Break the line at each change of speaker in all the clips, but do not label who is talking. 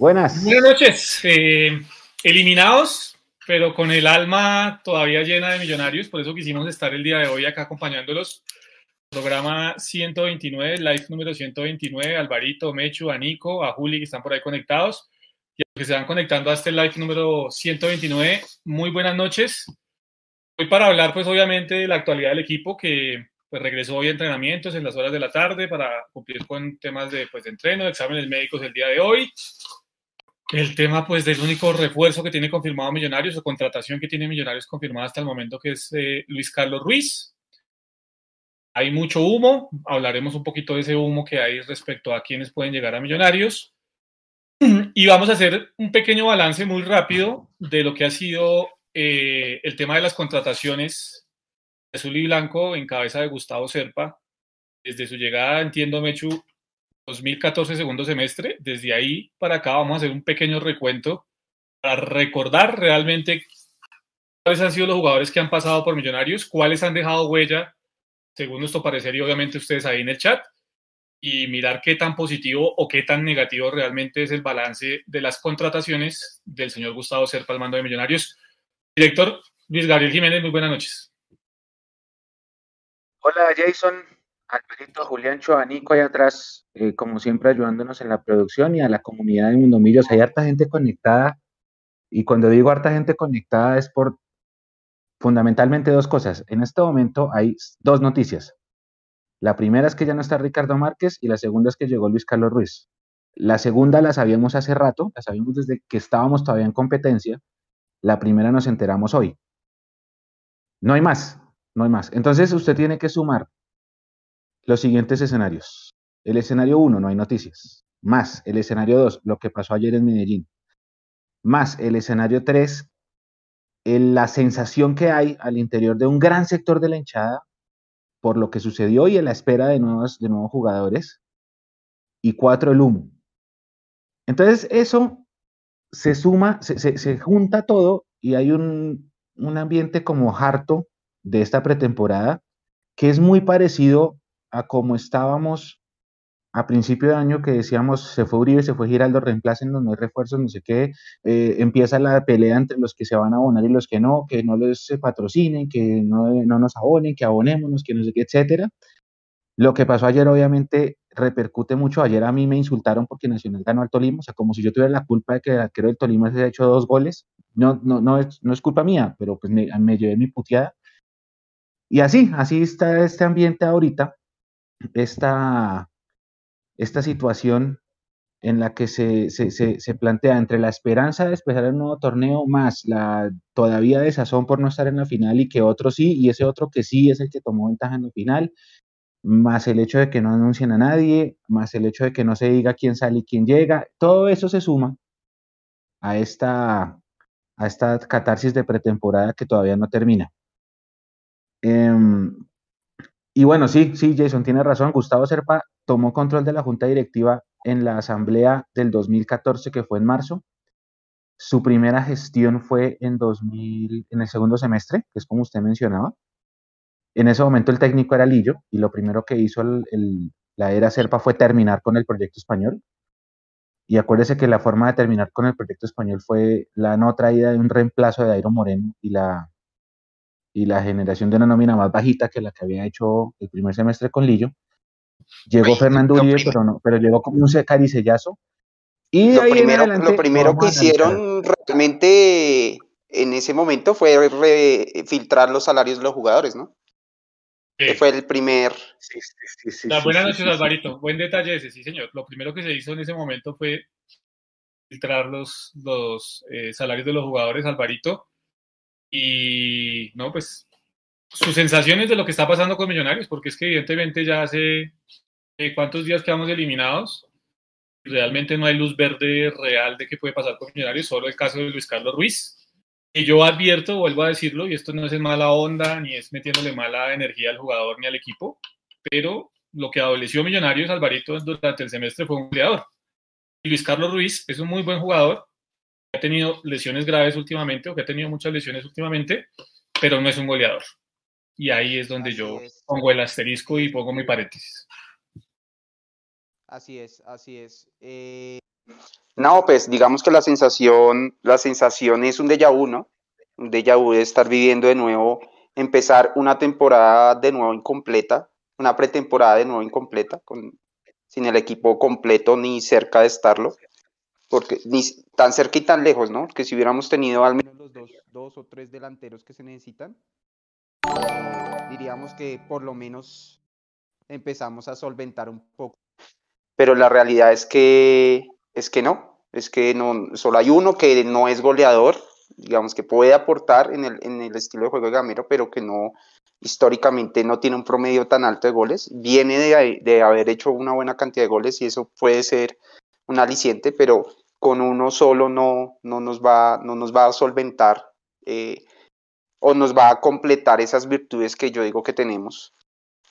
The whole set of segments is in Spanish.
Buenas.
Buenas noches. Eh, eliminados, pero con el alma todavía llena de millonarios, por eso quisimos estar el día de hoy acá acompañándolos. Programa 129, live número 129, Alvarito, Mechu, a Nico, a Juli que están por ahí conectados y a los que se van conectando a este live número 129. Muy buenas noches. Hoy para hablar pues obviamente de la actualidad del equipo que pues regresó hoy a entrenamientos en las horas de la tarde para cumplir con temas de, pues, de entreno, de exámenes médicos el día de hoy. El tema pues del único refuerzo que tiene confirmado Millonarios o contratación que tiene Millonarios confirmada hasta el momento que es eh, Luis Carlos Ruiz. Hay mucho humo, hablaremos un poquito de ese humo que hay respecto a quienes pueden llegar a Millonarios. Y vamos a hacer un pequeño balance muy rápido de lo que ha sido eh, el tema de las contrataciones azul y blanco en cabeza de Gustavo Serpa. Desde su llegada, entiendo, Mechu, 2014, segundo semestre. Desde ahí para acá vamos a hacer un pequeño recuento para recordar realmente cuáles han sido los jugadores que han pasado por Millonarios, cuáles han dejado huella, según nuestro parecer y obviamente ustedes ahí en el chat, y mirar qué tan positivo o qué tan negativo realmente es el balance de las contrataciones del señor Gustavo Serpa al mando de Millonarios. Director Luis Gabriel Jiménez, muy buenas noches.
Hola Jason, Alberto, Julián Nico ahí atrás, eh, como siempre ayudándonos en la producción y a la comunidad de Mundo Millos. Hay harta gente conectada y cuando digo harta gente conectada es por fundamentalmente dos cosas. En este momento hay dos noticias. La primera es que ya no está Ricardo Márquez y la segunda es que llegó Luis Carlos Ruiz. La segunda la sabíamos hace rato, la sabíamos desde que estábamos todavía en competencia. La primera nos enteramos hoy. No hay más, no hay más. Entonces usted tiene que sumar los siguientes escenarios. El escenario 1, no hay noticias. Más el escenario 2, lo que pasó ayer en Medellín. Más el escenario 3, la sensación que hay al interior de un gran sector de la hinchada por lo que sucedió y en la espera de nuevos, de nuevos jugadores. Y cuatro, el humo. Entonces eso se suma, se, junta todo y hay un, un ambiente como harto de esta pretemporada, que es muy parecido a como estábamos a principio de año que decíamos se fue Uribe, se fue Giraldo, reemplacen, no hay refuerzos, no sé qué, eh, empieza la pelea entre los que se van a abonar y los que no, que no les patrocinen, que no, no nos abonen, que abonémonos, que no sé qué, etcétera. Lo que pasó ayer obviamente repercute mucho. Ayer a mí me insultaron porque Nacional ganó al Tolima, o sea, como si yo tuviera la culpa de que el arquero del Tolima se haya hecho dos goles. No, no, no, es, no es culpa mía, pero pues me, me llevé mi puteada. Y así, así está este ambiente ahorita, esta, esta situación en la que se, se, plantea entre la esperanza de empezar el nuevo torneo más la todavía desazón por no estar en la final y que otro sí, y ese otro que sí es el que tomó ventaja en la final, más el hecho de que no anuncien a nadie, más el hecho de que no se diga quién sale y quién llega, todo eso se suma a esta, a esta catarsis de pretemporada que todavía no termina. Em, y bueno, sí, sí, Jason tiene razón. Gustavo Serpa tomó control de la junta directiva en la asamblea del 2014, que fue en marzo. Su primera gestión fue en, 2000, en el segundo semestre, que es como usted mencionaba. En ese momento el técnico era Lillo y lo primero que hizo la era Serpa fue terminar con el proyecto español. Y acuérdese que la forma de terminar con el proyecto español fue la no traída de un reemplazo de Dairo Moreno y la y la generación de una nómina más bajita que la que había hecho el primer semestre con Lillo. Llegó Fernando Uribe, pero no, pero llegó como un caricellazo. Y
lo primero, lo primero que hicieron realmente en ese momento fue filtrar los salarios de los jugadores, ¿no? Que fue el primer.
la buena noche, Alvarito. Buen detalle ese, sí, señor. Lo primero que se hizo en ese momento fue filtrar los, los eh, salarios de los jugadores, Alvarito. Y no, pues sus sensaciones de lo que está pasando con Millonarios, porque es que evidentemente ya hace eh, cuántos días quedamos eliminados. Realmente no hay luz verde real de qué puede pasar con Millonarios, solo el caso de Luis Carlos Ruiz. Y yo advierto, vuelvo a decirlo, y esto no es en mala onda, ni es metiéndole mala energía al jugador ni al equipo, pero lo que adoleció Millonarios, Alvarito, durante el semestre fue un goleador. Y Luis Carlos Ruiz es un muy buen jugador, ha tenido lesiones graves últimamente o que ha tenido muchas lesiones últimamente, pero no es un goleador. Y ahí es donde yo pongo el asterisco y pongo mi paréntesis.
Así es, así es. Eh, No, pues digamos que la sensación, la sensación es un déjà vu, ¿no? Un déjà vu de estar viviendo de nuevo, empezar una temporada de nuevo incompleta, una pretemporada de nuevo incompleta, con, sin el equipo completo ni cerca de estarlo, porque ni tan cerca y tan lejos, ¿no? Que si hubiéramos tenido al menos los dos, dos o tres delanteros que se necesitan, diríamos que por lo menos empezamos a solventar un poco. Pero la realidad es que es que no, es que no, solo hay uno que no es goleador, digamos que puede aportar en el, en el estilo de juego de Gamero, pero que no, históricamente no tiene un promedio tan alto de goles. Viene de, de, haber hecho una buena cantidad de goles y eso puede ser un aliciente, pero con uno solo no, no, nos, va, no nos va a solventar eh, o nos va a completar esas virtudes que yo digo que tenemos.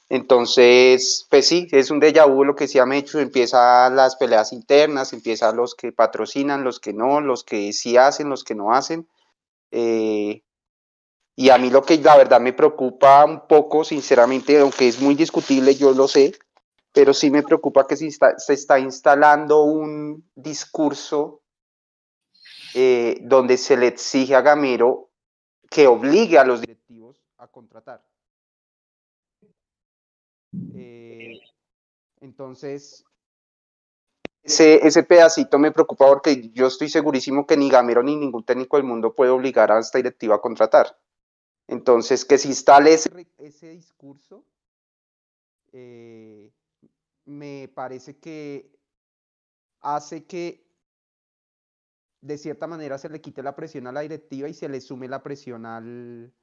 Entonces, pues sí, es un déjà vu lo que se ha hecho, empieza las peleas internas, empieza los que patrocinan, los que no, los que sí hacen, los que no hacen. Eh, y a mí lo que la verdad me preocupa un poco, sinceramente, aunque es muy discutible, yo lo sé, pero sí me preocupa que se está, instalando un discurso eh, donde se le exige a Gamero que obligue a los directivos a contratar. Eh, entonces, ese, ese pedacito me preocupa porque yo estoy segurísimo que ni Gamero ni ningún técnico del mundo puede obligar a esta directiva a contratar. Entonces, que se instale ese, ese discurso, eh, me parece que hace que de cierta manera se le quite la presión a la directiva y se le sume la presión al,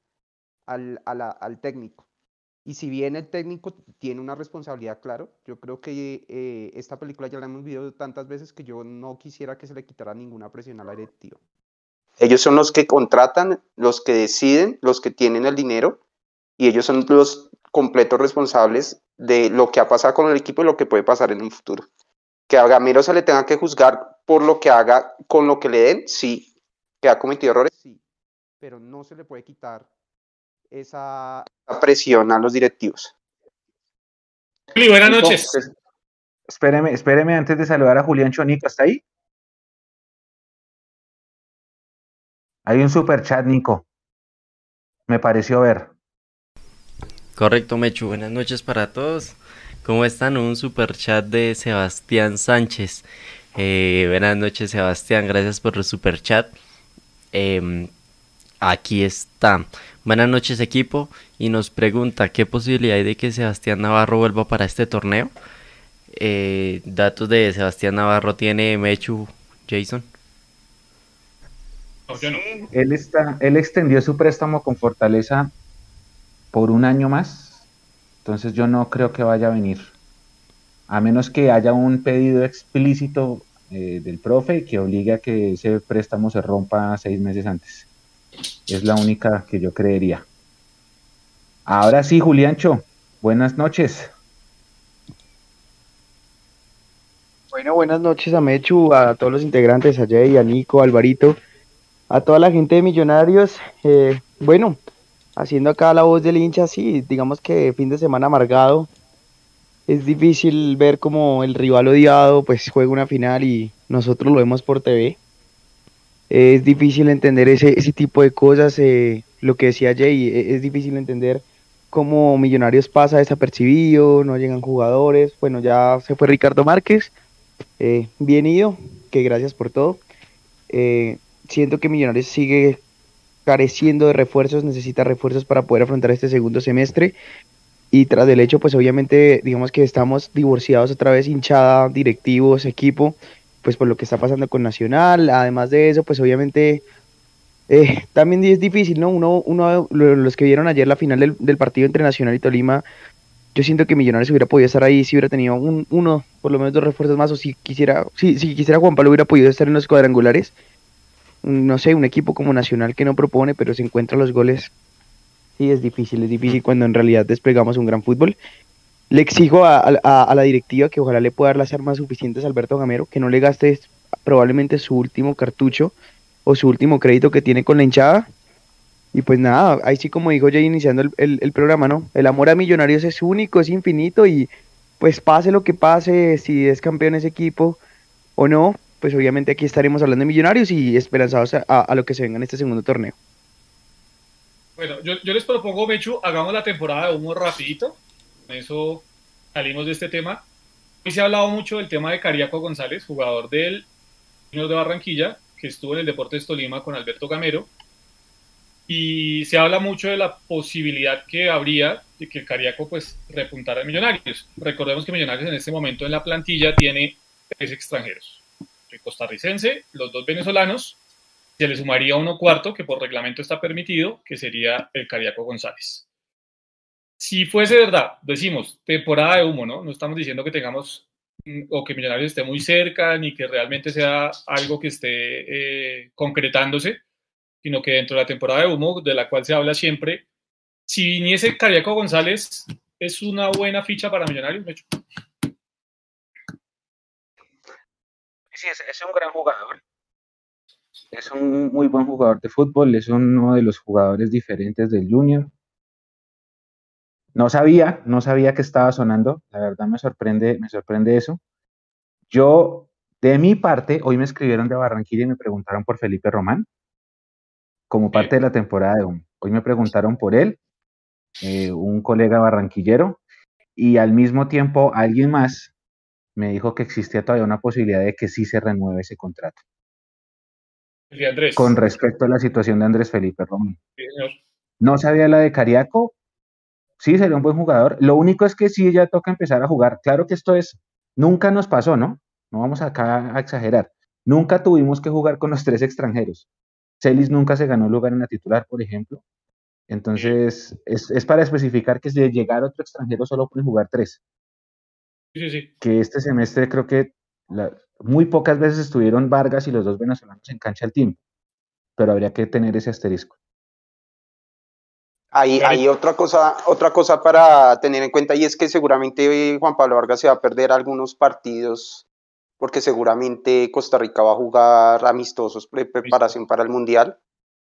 al, al técnico. Y si bien el técnico tiene una responsabilidad, claro, yo creo que eh, esta película ya la hemos visto tantas veces que yo no quisiera que se le quitara ninguna presión a la directiva. Ellos son los que contratan, los que deciden, los que tienen el dinero y ellos son los completos responsables de lo que ha pasado con el equipo y lo que puede pasar en un futuro. Que a Gamero se le tenga que juzgar por lo que haga con lo que le den, sí. Que ha cometido errores, sí. Pero no se le puede quitar esa, presión a los directivos.
buenas noches.
espéreme, espéreme antes de saludar a Julián Chonico, ¿está ahí? Hay un super chat, Nico. Me pareció ver.
Correcto, Mechu. Buenas noches para todos. ¿Cómo están? Un super chat de Sebastián Sánchez. Eh, buenas noches, Sebastián. Gracias por el super chat. Em, aquí está. Buenas noches equipo y nos pregunta qué posibilidad hay de que Sebastián Navarro vuelva para este torneo. Eh, datos de Sebastián Navarro tiene Mechu Jason.
Él, está, él extendió su préstamo con Fortaleza por un año más, entonces yo no creo que vaya a venir, a menos que haya un pedido explícito eh, del profe que obligue a que ese préstamo se rompa seis meses antes. Es la única que yo creería. Ahora sí, Juliancho, buenas noches.
Bueno, buenas noches a Mechu, a todos los integrantes, a Jay, a Nico, a Alvarito, a toda la gente de Millonarios. Eh, bueno, haciendo acá la voz del hincha, sí, digamos que fin de semana amargado. Es difícil ver como el rival odiado pues juega una final y nosotros lo vemos por TV es difícil entender ese, ese tipo de cosas. Eh, lo que decía Jay, e, es difícil entender cómo Millonarios pasa desapercibido, no llegan jugadores. Bueno, ya se fue Ricardo Márquez. Eh, bien ido, que gracias por todo. Eh, siento que Millonarios sigue careciendo de refuerzos, necesita refuerzos para poder afrontar este segundo semestre. Y tras del hecho, pues obviamente, digamos que estamos divorciados otra vez, hinchada, directivos, equipo pues por lo que está pasando con Nacional, además de eso, pues obviamente eh, también es difícil, ¿no? Uno, uno, los que vieron ayer la final del, partido entre Nacional y Tolima, yo siento que Millonarios hubiera podido estar ahí si hubiera tenido un, uno, por lo menos dos refuerzos más, o si quisiera, si, si quisiera Juan Pablo hubiera podido estar en los cuadrangulares. No sé, un equipo como Nacional que no propone, pero se encuentra los goles. Sí, es difícil, es difícil cuando en realidad desplegamos un gran fútbol. Le exijo a, la directiva que ojalá le pueda dar las armas suficientes a Alberto Gamero, que no le gaste probablemente su último cartucho o su último crédito que tiene con la hinchada. Y pues nada, ahí sí como dijo ya iniciando el, programa, ¿no? El amor a Millonarios es único, es infinito y pues pase lo que pase, si es campeón ese equipo o no, pues obviamente aquí estaremos hablando de Millonarios y esperanzados a, lo que se venga en este segundo torneo.
Bueno, yo, yo les propongo, Mechu, hagamos la temporada de humo rapidito. Con eso salimos de este tema. Hoy se ha hablado mucho del tema de Cariaco González, jugador del Junior de Barranquilla, que estuvo en el Deportes Tolima con Alberto Gamero. Y se habla mucho de la posibilidad que habría de que Cariaco pues repuntara a Millonarios. Recordemos que Millonarios en este momento en la plantilla tiene tres extranjeros. El costarricense, los dos venezolanos, se le sumaría uno cuarto, que por reglamento está permitido, que sería el Cariaco González. Si fuese verdad, decimos, temporada de humo, ¿no? No estamos diciendo que tengamos mm, o que Millonarios esté muy cerca, ni que realmente sea algo que esté eh, concretándose, sino que dentro de la temporada de humo, de la cual se habla siempre, si viniese Cariaco González, ¿es una buena ficha para Millonarios,
Sí, es, es un gran jugador. Es un muy buen jugador de fútbol, es uno de los jugadores diferentes del Junior. No sabía, no sabía que estaba sonando, la verdad me sorprende, me sorprende eso. Yo, de mi parte, hoy me escribieron de Barranquilla y me preguntaron por Felipe Román, como parte de la temporada de hoy. Hoy me preguntaron por él, eh, un colega barranquillero, y al mismo tiempo alguien más me dijo que existía todavía una posibilidad de que sí se renueve ese contrato.
Andrés.
Con respecto a la situación de Andrés Felipe Román.
Sí.
No sabía la de Cariaco. Sí, sería un buen jugador. Lo único es que sí, ya toca empezar a jugar. Claro que esto es, nunca nos pasó, ¿no? No vamos acá a exagerar. Nunca tuvimos que jugar con los tres extranjeros. Celis nunca se ganó lugar en la titular, por ejemplo. Entonces, es, es para especificar que si llegar otro extranjero solo pueden jugar tres.
Sí, sí, sí.
Que este semestre creo que la- muy pocas veces estuvieron Vargas y los dos venezolanos en cancha al tiempo. Pero habría que tener ese asterisco.
Hay, hay otra cosa, otra cosa para tener en cuenta y es que seguramente Juan Pablo Vargas se va a perder algunos partidos porque seguramente Costa Rica va a jugar amistosos pre preparación para el Mundial.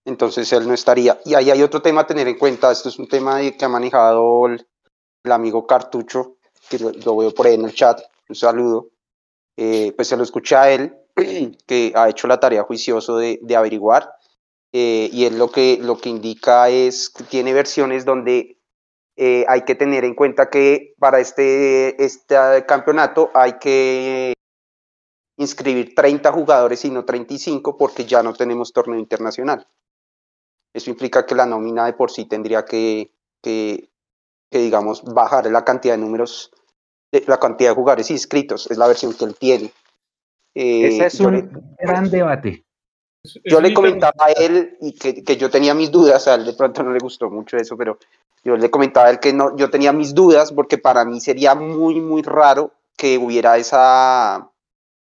Entonces él no estaría. Y ahí hay otro tema a tener en cuenta. Esto es un tema que ha manejado el, el amigo Cartucho, que lo, lo veo por ahí en el chat. Un saludo. Eh, pues se lo escuché a él, que ha hecho la tarea juicioso de, de averiguar. Eh, y él lo que, lo que indica es que tiene versiones donde eh, hay que tener en cuenta que para este, este campeonato hay que inscribir 30 jugadores y no 35 porque ya no tenemos torneo internacional. Eso implica que la nómina de por sí tendría que, que, que, digamos, bajar la cantidad de números, de, la cantidad de jugadores inscritos. Es la versión que él tiene. Eh,
Ese es un
le-
gran debate.
Yo
es
le comentaba a él y que, que yo tenía mis dudas, a él de pronto no le gustó mucho eso, pero yo le comentaba a él que no, yo tenía mis dudas porque para mí sería muy, muy raro que hubiera esa,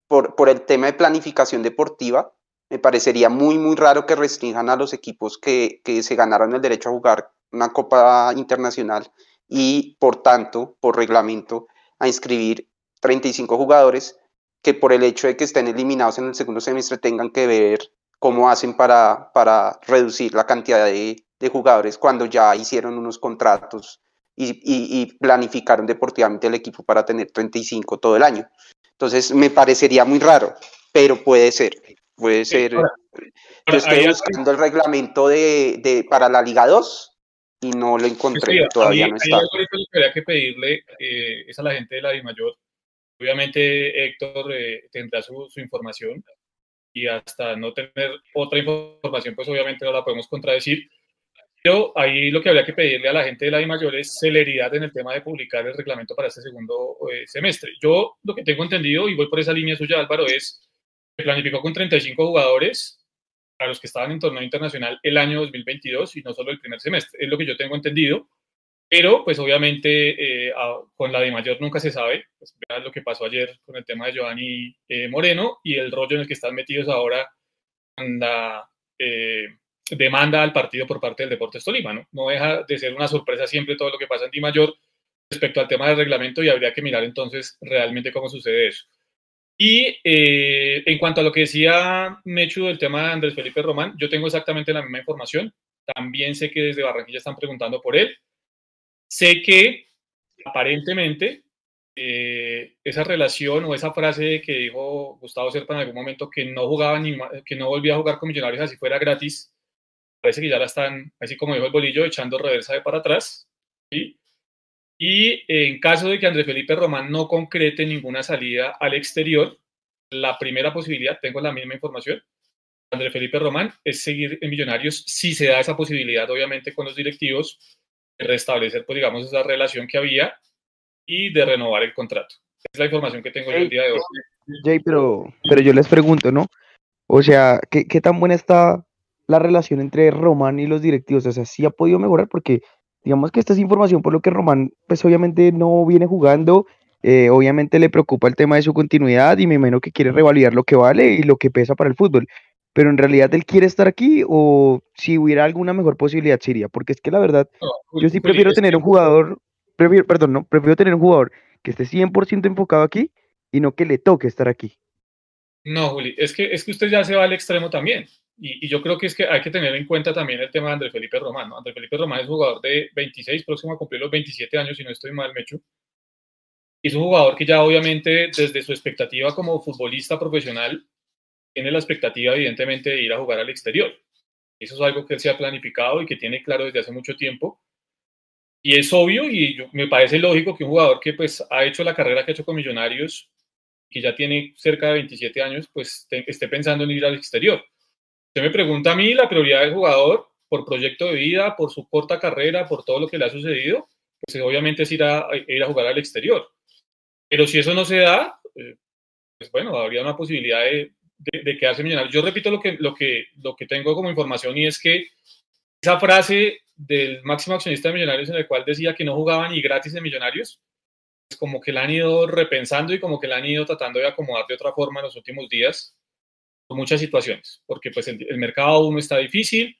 por, por el tema de planificación deportiva, me parecería muy, muy raro que restrinjan a los equipos que, que se ganaron el derecho a jugar una Copa Internacional y por tanto, por reglamento, a inscribir 35 jugadores que por el hecho de que estén eliminados en el segundo semestre tengan que ver cómo hacen para, para reducir la cantidad de, de jugadores cuando ya hicieron unos contratos y, y, y planificaron deportivamente el equipo para tener 35 todo el año. Entonces me parecería muy raro, pero puede ser, puede ser. Yo estoy buscando el reglamento de, de, para la Liga 2 y no lo encontré,
Sí,
todavía
ahí-
no está.
algo que habría que pedirle eh, es a la gente de la DIMAYOR. Obviamente Héctor eh, tendrá su, su información y hasta no tener otra información, pues obviamente no la podemos contradecir. Pero ahí lo que habría que pedirle a la gente de la DIMAYOR es celeridad en el tema de publicar el reglamento para este segundo eh, semestre. Yo lo que tengo entendido, y voy por esa línea suya Álvaro, es que planificó con 35 jugadores a los que estaban en torneo internacional el año 2022 y no solo el primer semestre. Es lo que yo tengo entendido. Pero, pues obviamente, eh, con la de mayor nunca se sabe. Pues, vean lo que pasó ayer con el tema de Giovanni eh, Moreno y el rollo en el que están metidos ahora con la eh, demanda al partido por parte del Deportes Tolima. ¿no? no deja de ser una sorpresa siempre todo lo que pasa en Di Mayor respecto al tema del reglamento y habría que mirar entonces realmente cómo sucede eso. Y eh, en cuanto a lo que decía Mechu del tema de Andrés Felipe Román, yo tengo exactamente la misma información. También sé que desde Barranquilla están preguntando por él. Sé que aparentemente eh, esa relación o esa frase que dijo Gustavo Serpa en algún momento que no jugaba ni que no volvía a jugar con Millonarios así fuera gratis, parece que ya la están, así como dijo el bolillo, echando reversa de para atrás. Y en caso de que André Felipe Román no concrete ninguna salida al exterior, la primera posibilidad, tengo la misma información, André Felipe Román, es seguir en Millonarios si se da esa posibilidad, obviamente, con los directivos, de restablecer, pues, digamos, esa relación que había y de renovar el contrato. Es la información que tengo yo el día de hoy.
Jay, pero, pero yo les pregunto, ¿no? O sea, ¿qué, ¿qué, tan buena está la relación entre Román y los directivos? O sea, ¿sí ha podido mejorar? Porque digamos que esta es información por lo que Román, pues obviamente no viene jugando, eh, obviamente le preocupa el tema de su continuidad y me imagino que quiere revalidar lo que vale y lo que pesa para el fútbol pero en realidad él quiere estar aquí o si hubiera alguna mejor posibilidad sería, porque es que la verdad, yo sí prefiero tener un jugador, prefiero, perdón, no, prefiero tener un jugador que esté 100% enfocado aquí y no que le toque estar aquí.
No, Juli, es que, es que usted ya se va al extremo también. Y, yo creo que es que hay que tener en cuenta también el tema de André Felipe Román. ¿no? André Felipe Román es jugador de 26, próximo a cumplir los 27 años, si no estoy mal, Mecho. Y es un jugador que ya obviamente desde su expectativa como futbolista profesional tiene la expectativa, evidentemente, de ir a jugar al exterior. Eso es algo que él se ha planificado y que tiene claro desde hace mucho tiempo. Y es obvio y me parece lógico que un jugador que pues ha hecho la carrera que ha hecho con Millonarios, que ya tiene cerca de 27 años, pues esté pensando en ir al exterior. Usted me pregunta a mí la prioridad del jugador por proyecto de vida, por su corta carrera, por todo lo que le ha sucedido, pues obviamente es ir a, ir a jugar al exterior. Pero si eso no se da, eh, pues bueno, habría una posibilidad de, de, quedarse millonario. Yo repito lo que, lo, que, lo que tengo como información y es que esa frase del máximo accionista de Millonarios en el cual decía que no jugaban ni gratis de Millonarios, pues como que la han ido repensando y como que la han ido tratando de acomodar de otra forma en los últimos días muchas situaciones, porque pues el, mercado uno está difícil,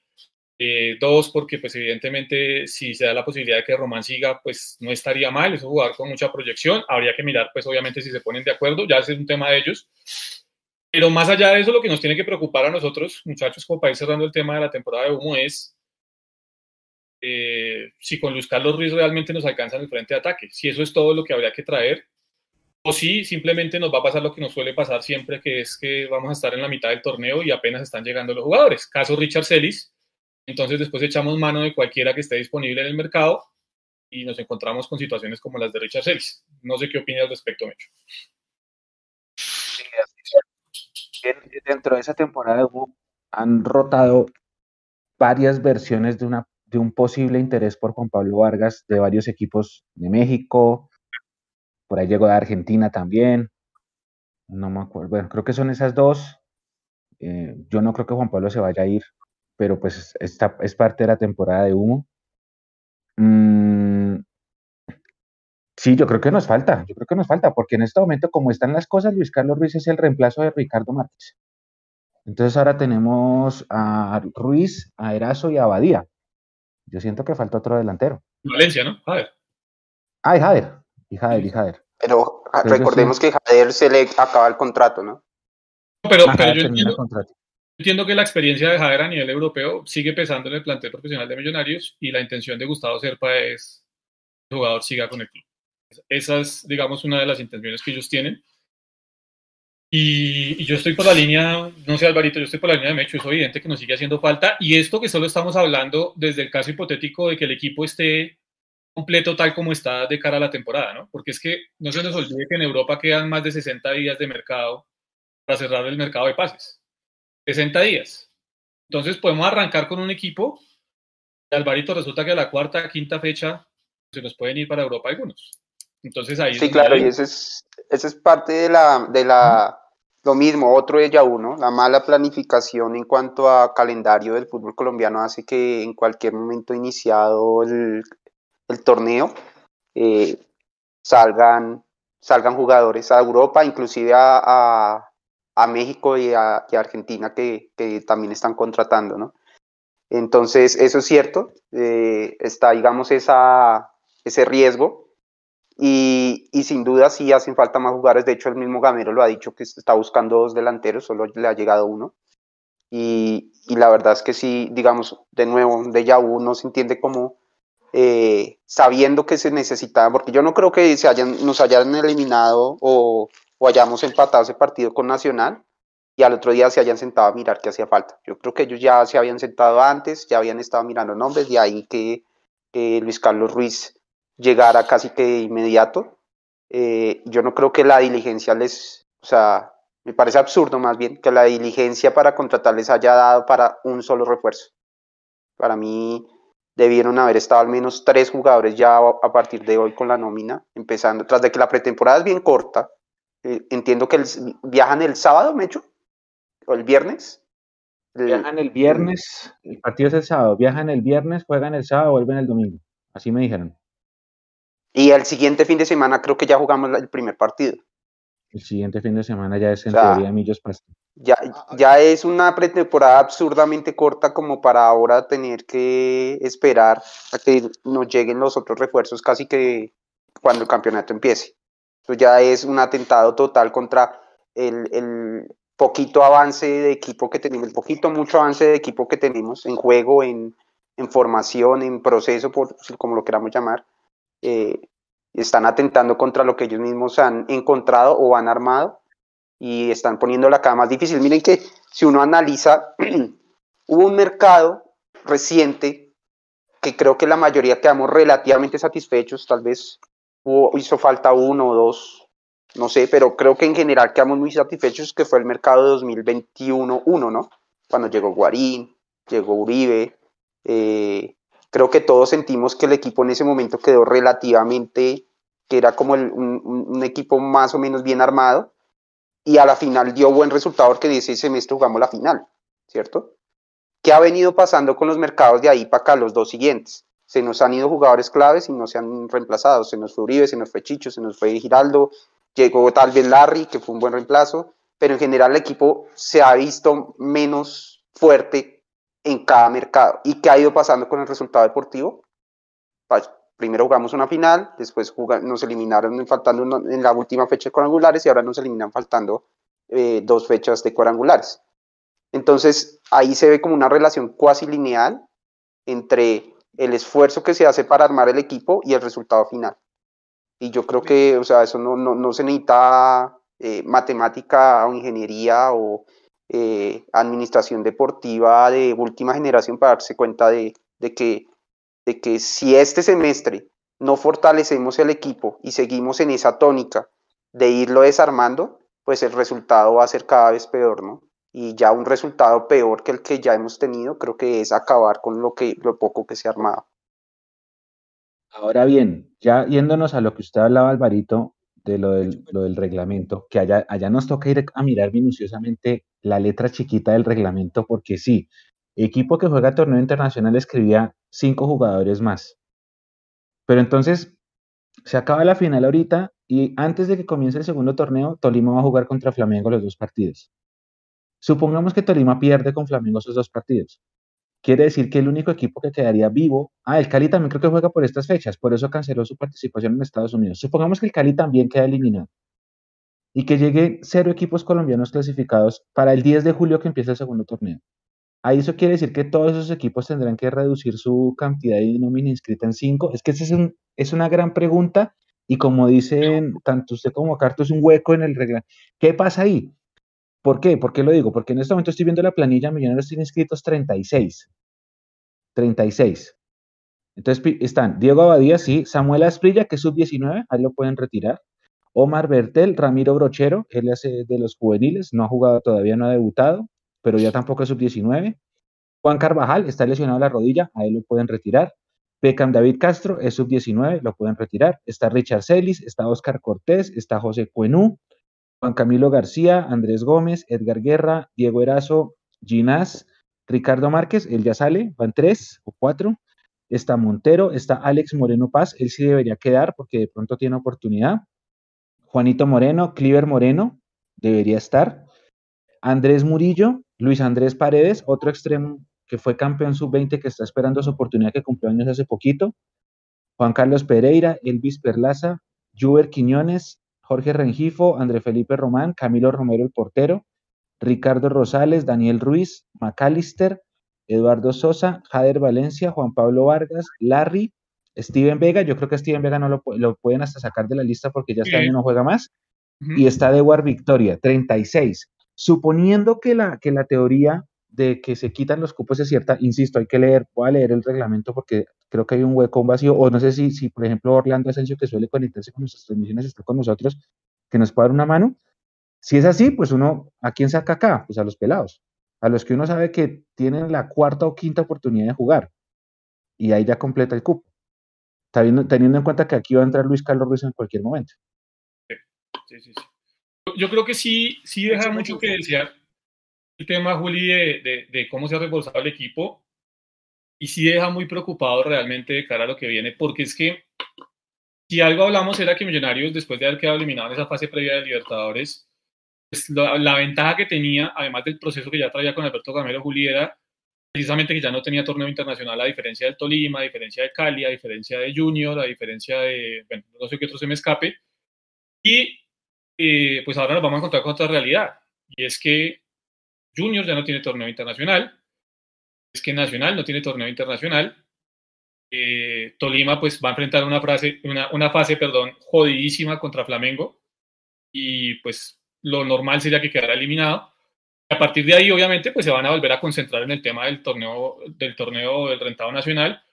eh, dos, porque pues evidentemente si se da la posibilidad de que Román siga, pues no estaría mal, es un con mucha proyección, habría que mirar pues obviamente si se ponen de acuerdo, ya es un tema de ellos, pero más allá de eso, lo que nos tiene que preocupar a nosotros, muchachos, como para ir cerrando el tema de la temporada de humo, es eh, si con Luis Carlos Ruiz realmente nos alcanza en el frente de ataque, si eso es todo lo que habría que traer, o si simplemente nos va a pasar lo que nos suele pasar siempre, que es que vamos a estar en la mitad del torneo y apenas están llegando los jugadores. Caso Richard Celis, entonces después echamos mano de cualquiera que esté disponible en el mercado y nos encontramos con situaciones como las de Richard Celis. No sé qué opinas al respecto, Mecho
dentro de esa temporada han rotado varias versiones de, una, de un posible interés por Juan Pablo Vargas de varios equipos de México, por ahí llegó de Argentina también, no me acuerdo, bueno, creo que son esas dos. Eh, yo no creo que Juan Pablo se vaya a ir, pero pues esta es parte de la temporada de humo. Mm, Sí, yo creo que nos falta, yo creo que nos falta, porque en este momento, como están las cosas, Luis Carlos Ruiz es el reemplazo de Ricardo Márquez. Entonces ahora tenemos a Ruiz, a Erazo y a Abadía. Yo siento que falta otro delantero.
Valencia, ¿no? Jader.
Ah, y Jader, y Jader, y Jader.
Pero ah, recordemos que Jader se le acaba el contrato, ¿no?
Pero, pero yo, entiendo, entiendo, que la experiencia de Jader a nivel europeo sigue pesando en el plantel profesional de Millonarios y la intención de Gustavo Serpa es que el jugador siga con el club. Esa es, digamos, una de las intenciones que ellos tienen. Y, yo estoy por la línea, no sé Alvarito, yo estoy por la línea de Mecho, es evidente que nos sigue haciendo falta. Y esto que solo estamos hablando desde el caso hipotético de que el equipo esté completo tal como está de cara a la temporada, ¿no? Porque es que no se nos olvide que en Europa quedan más de 60 días de mercado para cerrar el mercado de pases. 60 días. Entonces podemos arrancar con un equipo. Alvarito resulta que a la cuarta, quinta fecha se nos pueden ir para Europa algunos. Entonces ahí...
Sí, claro, y ese es, ese es parte de la, de la, lo mismo, otro de ya uno, la mala planificación en cuanto a calendario del fútbol colombiano hace que en cualquier momento iniciado el, el torneo eh, salgan, salgan jugadores a Europa, inclusive a, a, México y a, Argentina que, también están contratando, ¿no? Entonces, eso es cierto, eh, está, digamos, esa, ese riesgo, y, y, sin duda sí hacen falta más jugadores. De hecho, el mismo Gamero lo ha dicho que está buscando dos delanteros, solo le ha llegado uno. Y, y la verdad es que sí, digamos, de nuevo, de ya uno se entiende como eh, sabiendo que se necesitaba, porque yo no creo que se hayan, nos hayan eliminado o, o hayamos empatado ese partido con Nacional y al otro día se hayan sentado a mirar qué hacía falta. Yo creo que ellos ya se habían sentado antes, ya habían estado mirando nombres, de ahí que Luis Carlos Ruiz llegara casi que inmediato. Eh, yo no creo que la diligencia les, o sea, me parece absurdo más bien que la diligencia para contratarles haya dado para un solo refuerzo. Para mí debieron haber estado al menos tres jugadores ya a partir de hoy con la nómina, empezando, tras de que la pretemporada es bien corta. Eh, entiendo que viajan el sábado, Mecho, o el viernes.
Viajan el viernes, el partido es el sábado, viajan el viernes, juegan el sábado, vuelven el domingo. Así me dijeron.
Y el siguiente fin de semana creo que ya jugamos el primer partido.
El siguiente fin de semana ya es en teoría Millos Pasto.
Ya, ya es una pretemporada absurdamente corta como para ahora tener que esperar a que nos lleguen los otros refuerzos casi que cuando el campeonato empiece. Eso ya es un atentado total contra el, el poquito avance de equipo que tenemos, el poquito mucho avance de equipo que tenemos en juego, en, en formación, en proceso, por, como lo queramos llamar. Eh, están atentando contra lo que ellos mismos han encontrado o han armado y están poniendo la cama más difícil. Miren que si uno analiza, hubo un mercado reciente que creo que la mayoría quedamos relativamente satisfechos, tal vez hubo, hizo falta uno o dos, no sé, pero creo que en general quedamos muy satisfechos que fue el mercado de 2021-1, ¿no? Cuando llegó Guarín, llegó Uribe, eh, creo que todos sentimos que el equipo en ese momento quedó relativamente, que era como un, equipo más o menos bien armado, y a la final dio buen resultado porque ese semestre jugamos la final, ¿cierto? ¿Qué ha venido pasando con los mercados de ahí para acá, los dos siguientes? Se nos han ido jugadores claves y no se han reemplazado. Se nos fue Uribe, se nos fue Chicho, se nos fue Giraldo, llegó tal vez Larry, que fue un buen reemplazo, pero en general el equipo se ha visto menos fuerte en cada mercado. ¿Y qué ha ido pasando con el resultado deportivo? Primero jugamos una final, después nos eliminaron faltando en la última fecha de cuadrangulares y ahora nos eliminan faltando eh, dos fechas de cuadrangulares. Entonces, ahí se ve como una relación cuasi lineal entre el esfuerzo que se hace para armar el equipo y el resultado final. Y yo creo que, o sea, eso no, no, no se necesita eh, matemática o ingeniería o eh, administración deportiva de última generación para darse cuenta de, que, de que si este semestre no fortalecemos el equipo y seguimos en esa tónica de irlo desarmando, pues el resultado va a ser cada vez peor, ¿no? Y ya un resultado peor que el que ya hemos tenido, creo que es acabar con lo, que, lo poco que se ha armado.
Ahora bien, ya yéndonos a lo que usted hablaba, Alvarito, de lo del, lo del reglamento, que allá, allá nos toca ir a mirar minuciosamente la letra chiquita del reglamento, porque sí, equipo que juega torneo internacional escribía cinco jugadores más. Pero entonces se acaba la final ahorita y antes de que comience el segundo torneo, Tolima va a jugar contra Flamengo los dos partidos. Supongamos que Tolima pierde con Flamengo esos dos partidos. Quiere decir que el único equipo que quedaría vivo, ah, el Cali también creo que juega por estas fechas, por eso canceló su participación en Estados Unidos. Supongamos que el Cali también queda eliminado y que lleguen cero equipos colombianos clasificados para el 10 de julio que empieza el segundo torneo. Ahí eso quiere decir que todos esos equipos tendrán que reducir su cantidad de nómina inscrita en cinco. Es que esa es, es una gran pregunta y como dicen tanto usted como Carto, es un hueco en el reglamento. ¿Qué pasa ahí? ¿Por qué? ¿Por qué lo digo? Porque en este momento estoy viendo la planilla, Millonarios tiene inscritos 36. 36. Entonces están Diego Abadía, sí, Samuel Asprilla, que es sub-19, ahí lo pueden retirar. Omar Bertel, Ramiro Brochero, él es de los juveniles, no ha jugado todavía, no ha debutado, pero ya tampoco es sub-19. Juan Carvajal está lesionado la rodilla, a él lo pueden retirar. Pecam David Castro es sub-19, lo pueden retirar. Está Richard Celis, está Oscar Cortés, está José Cuenú, Juan Camilo García, Andrés Gómez, Edgar Guerra, Diego Erazo, Ginás, Ricardo Márquez, él ya sale, van tres o cuatro. Está Montero, está Alex Moreno Paz, él sí debería quedar porque de pronto tiene oportunidad. Juanito Moreno, Cliver Moreno, debería estar. Andrés Murillo, Luis Andrés Paredes, otro extremo que fue campeón sub-20 que está esperando su oportunidad que cumplió años hace poquito. Juan Carlos Pereira, Elvis Perlaza, Juber Quiñones, Jorge Rengifo, André Felipe Román, Camilo Romero el portero, Ricardo Rosales, Daniel Ruiz, Macalister, Eduardo Sosa, Jader Valencia, Juan Pablo Vargas, Larry, Steven Vega, yo creo que Steven Vega no lo, lo pueden hasta sacar de la lista porque ya este año no juega más. Y está Dewar Victoria, 36. Suponiendo que la, que la teoría de que se quitan los cupos es cierta, insisto, hay que leer, voy a leer el reglamento porque creo que hay un hueco, un vacío, o no sé si, si por ejemplo, Orlando Asensio, que suele conectarse con nuestras transmisiones, está con nosotros, que nos pueda dar una mano. Si es así, pues uno, ¿a quién saca acá? Pues a los pelados, a los que uno sabe que tienen la cuarta o quinta oportunidad de jugar, y ahí ya completa el cupo. Teniendo, teniendo en cuenta que aquí va a entrar Luis Carlos Ruiz en cualquier momento.
Sí, sí, sí. Yo creo que sí, sí deja mucho que desear el tema, Juli, de, de- de cómo se ha reforzado el equipo y sí deja muy preocupado realmente de cara a lo que viene, porque es que si algo hablamos era que Millonarios, después de haber quedado eliminado en esa fase previa de Libertadores, pues, la, la ventaja que tenía, además del proceso que ya traía con Alberto Gamero Juli, era precisamente que ya no tenía torneo internacional a diferencia del Tolima, a diferencia de Cali, a diferencia de Junior, a diferencia de, bueno, no sé qué otro se me escape. Y eh, pues ahora nos vamos a encontrar con otra realidad, y es que Junior ya no tiene torneo internacional, es que Nacional no tiene torneo internacional, eh, Tolima pues va a enfrentar una, frase, una, una fase perdón, jodidísima contra Flamengo, y pues lo normal sería que quedara eliminado. A partir de ahí, obviamente, pues se van a volver a concentrar en el tema del torneo del torneo del rentado nacional,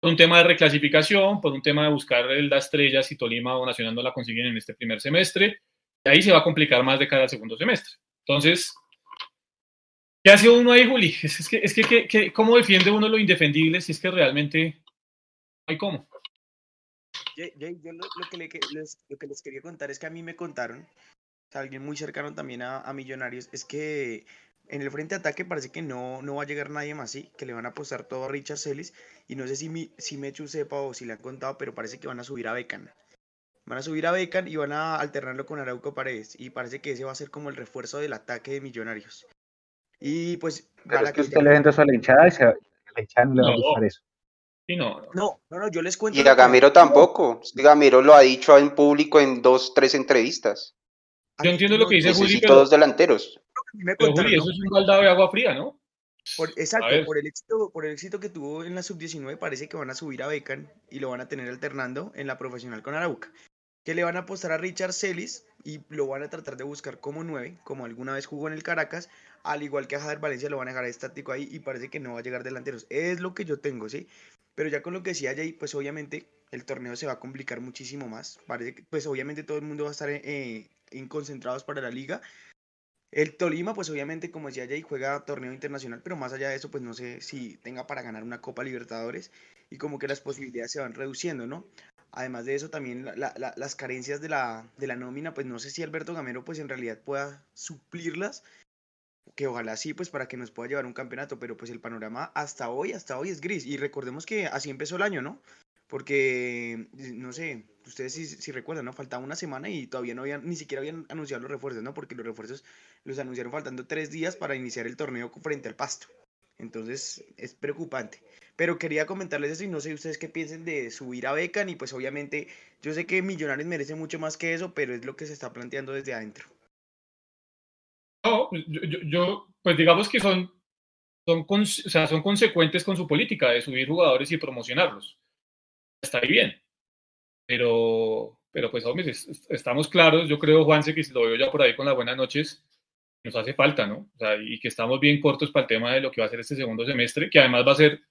por un tema de reclasificación, por un tema de buscar el- la estrella si Tolima o Nacional no la consiguen en este primer semestre, ahí se va a complicar más de cara al segundo semestre. Entonces, ¿qué hace uno ahí, Juli? Es, que, es que, que- ¿cómo defiende uno lo indefendible si es que realmente hay cómo?
Yo lo, que le les, lo que les quería contar es que a mí me contaron, alguien muy cercano también a, Millonarios, es que en el frente de ataque parece que no, no va a llegar nadie más, sí, que le van a apostar todo a Richard Celis, y no sé si, mi, si Mechu sepa o si le han contado, pero parece que van a subir a Becan. Van a subir a Becan y van a alternarlo con Arauco Paredes, y parece que ese va a ser como el refuerzo del ataque de Millonarios. Y pues,
Pero
para
es que
que
usted
ya-
le vende eso a la hinchada y se, a la hinchada no le va a
No.
gustar eso.
Sí, no, no.
No, no, no, yo les cuento.
Y a
que-
Gamero tampoco. Gamero lo ha dicho en público en dos, tres entrevistas.
Yo entiendo lo que dice Juli,
Necesito
pero,
dos delanteros.
me
pero Juli, eso es un baldado de agua fría, ¿no?
Por, exacto, por el, éxito, por el éxito que tuvo en la sub-19 parece que van a subir a Becan y lo van a tener alternando en la profesional con Arauca. Que le van a apostar a Richard Celis y lo van a tratar de buscar como 9, como alguna vez jugó en el Caracas, al igual que a Jader Valencia lo van a dejar estático ahí y parece que no va a llegar delanteros. Es lo que yo tengo, ¿sí? Pero ya con lo que decía Jay, pues obviamente el torneo se va a complicar muchísimo más. Parece pues obviamente todo el mundo va a estar eh, en concentrados para la liga. El Tolima, pues obviamente, como decía Jay, juega torneo internacional, pero más allá de eso, pues no sé si tenga para ganar una Copa Libertadores y como que las posibilidades se van reduciendo, ¿no? Además de eso, también la- la- la- las carencias de la, de la nómina, pues no sé si Alberto Gamero, pues en realidad pueda suplirlas, que ojalá sí, pues para que nos pueda llevar un campeonato, pero pues el panorama hasta hoy, hasta hoy es gris. Y recordemos que así empezó el año, ¿no? Porque, no sé, ustedes si, si recuerdan, ¿no? Faltaba una semana y todavía no habían, ni siquiera habían anunciado los refuerzos, ¿no? Porque los refuerzos los anunciaron faltando tres días para iniciar el torneo frente al Pasto. Entonces es preocupante. Pero quería comentarles eso y no sé ustedes qué piensen de subir a Becan y pues obviamente yo sé que Millonarios merece mucho más que eso, pero es lo que se está planteando desde adentro.
No, yo, yo- pues digamos que son, son, o sea, son consecuentes con su política de subir jugadores y promocionarlos. Está ahí bien. Pero, pero pues, hombre, es- es- estamos claros, yo creo, Juanse, que lo veo ya por ahí con las buenas noches, nos hace falta, ¿no? O sea, y que estamos bien cortos para el tema de lo que va a ser este segundo semestre, que además va a ser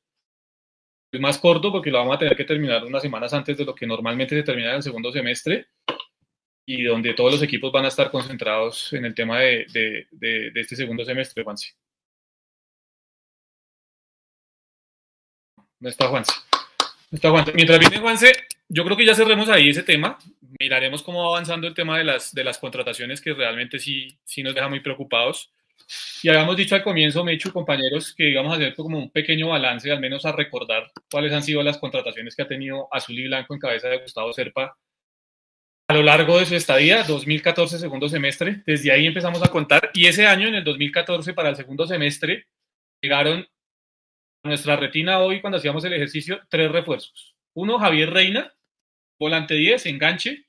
pues, más corto porque lo vamos a tener que terminar unas semanas antes de lo que normalmente se termina en el segundo semestre y donde todos los equipos van a estar concentrados en el tema de, este segundo semestre, Juanse. No está Juanse. No está Juanse. Mientras viene Juanse, yo creo que ya cerremos ahí ese tema. Miraremos cómo va avanzando el tema de las, de las contrataciones que realmente sí, sí nos deja muy preocupados. Y habíamos dicho al comienzo, Mechu, compañeros, que íbamos a hacer como un pequeño balance, al menos a recordar cuáles han sido las contrataciones que ha tenido Azul y Blanco en cabeza de Gustavo Serpa a lo largo de su estadía, 2014, segundo semestre. Desde ahí empezamos a contar. Y ese año, en el 2014, para el segundo semestre, llegaron a nuestra retina hoy, cuando hacíamos el ejercicio, tres refuerzos. Uno, Javier Reina, volante 10, enganche.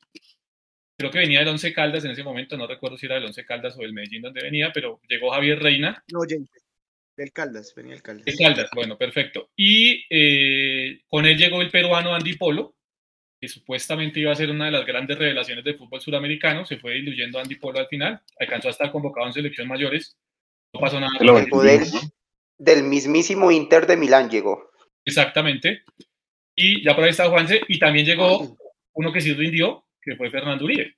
Creo que venía del Once Caldas en ese momento, no recuerdo si era del Once Caldas o del Medellín donde venía, pero llegó Javier Reina.
No,
Del Caldas, venía el Caldas.
El Caldas, bueno, perfecto. Y eh, con él llegó el peruano Andy Polo, que supuestamente iba a ser una de las grandes revelaciones del fútbol suramericano. Se fue diluyendo Andy Polo al final. Alcanzó a estar convocado en selecciones mayores. No pasó nada.
Del, del mismísimo Inter de Milán llegó.
Exactamente. Y ya por ahí está Juanse. Y también llegó uno que sí rindió, que fue Fernando Uribe.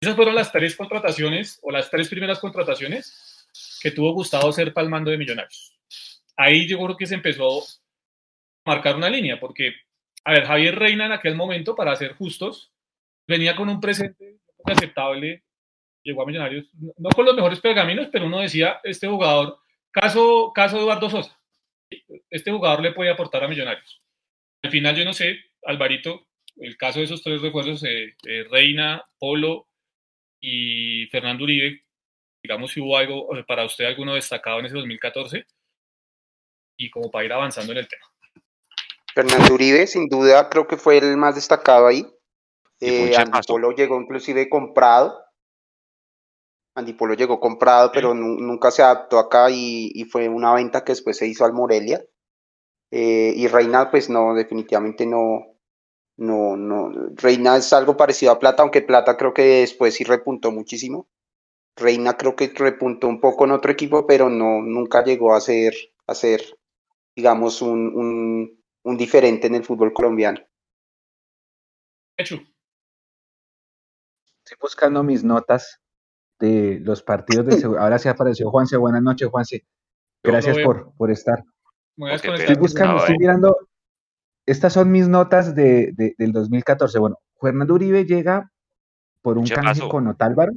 Esas fueron las tres contrataciones, o las tres primeras contrataciones que tuvo Gustavo ser palmando de Millonarios. Ahí yo creo que se empezó a marcar una línea, porque, a ver, Javier Reina en aquel momento, para ser justos, venía con un presente aceptable, llegó a Millonarios, no con los mejores pergaminos, pero uno decía, este jugador, caso, caso Eduardo Sosa, este jugador le puede aportar a Millonarios. Al final yo no sé, Alvarito, el caso de esos tres refuerzos, eh, eh, Reina, Polo y Fernando Uribe, digamos si hubo algo eh, para usted alguno destacado en ese 2014 y como para ir avanzando en el tema.
Fernando Uribe, sin duda, creo que fue el más destacado ahí. Eh, Andy Polo llegó inclusive comprado. Andy Polo llegó comprado, pero nunca se adaptó acá y, y, fue una venta que después se hizo al Morelia. Eh, y Reina, pues no, definitivamente no, no, no. Reina es algo parecido a Plata, aunque Plata creo que después sí repuntó muchísimo. Reina creo que repuntó un poco en otro equipo, pero no, nunca llegó a ser, a ser digamos, un, un, un diferente en el fútbol colombiano.
Hecho.
Estoy buscando mis notas de los partidos de Ahora sí apareció Juanse. Buenas noches, Juanse. Gracias por, por estar. Estoy buscando, estoy mirando. Estas son mis notas de, de, del 2014. Bueno, Fernando Uribe llega por un canje con Otálvaro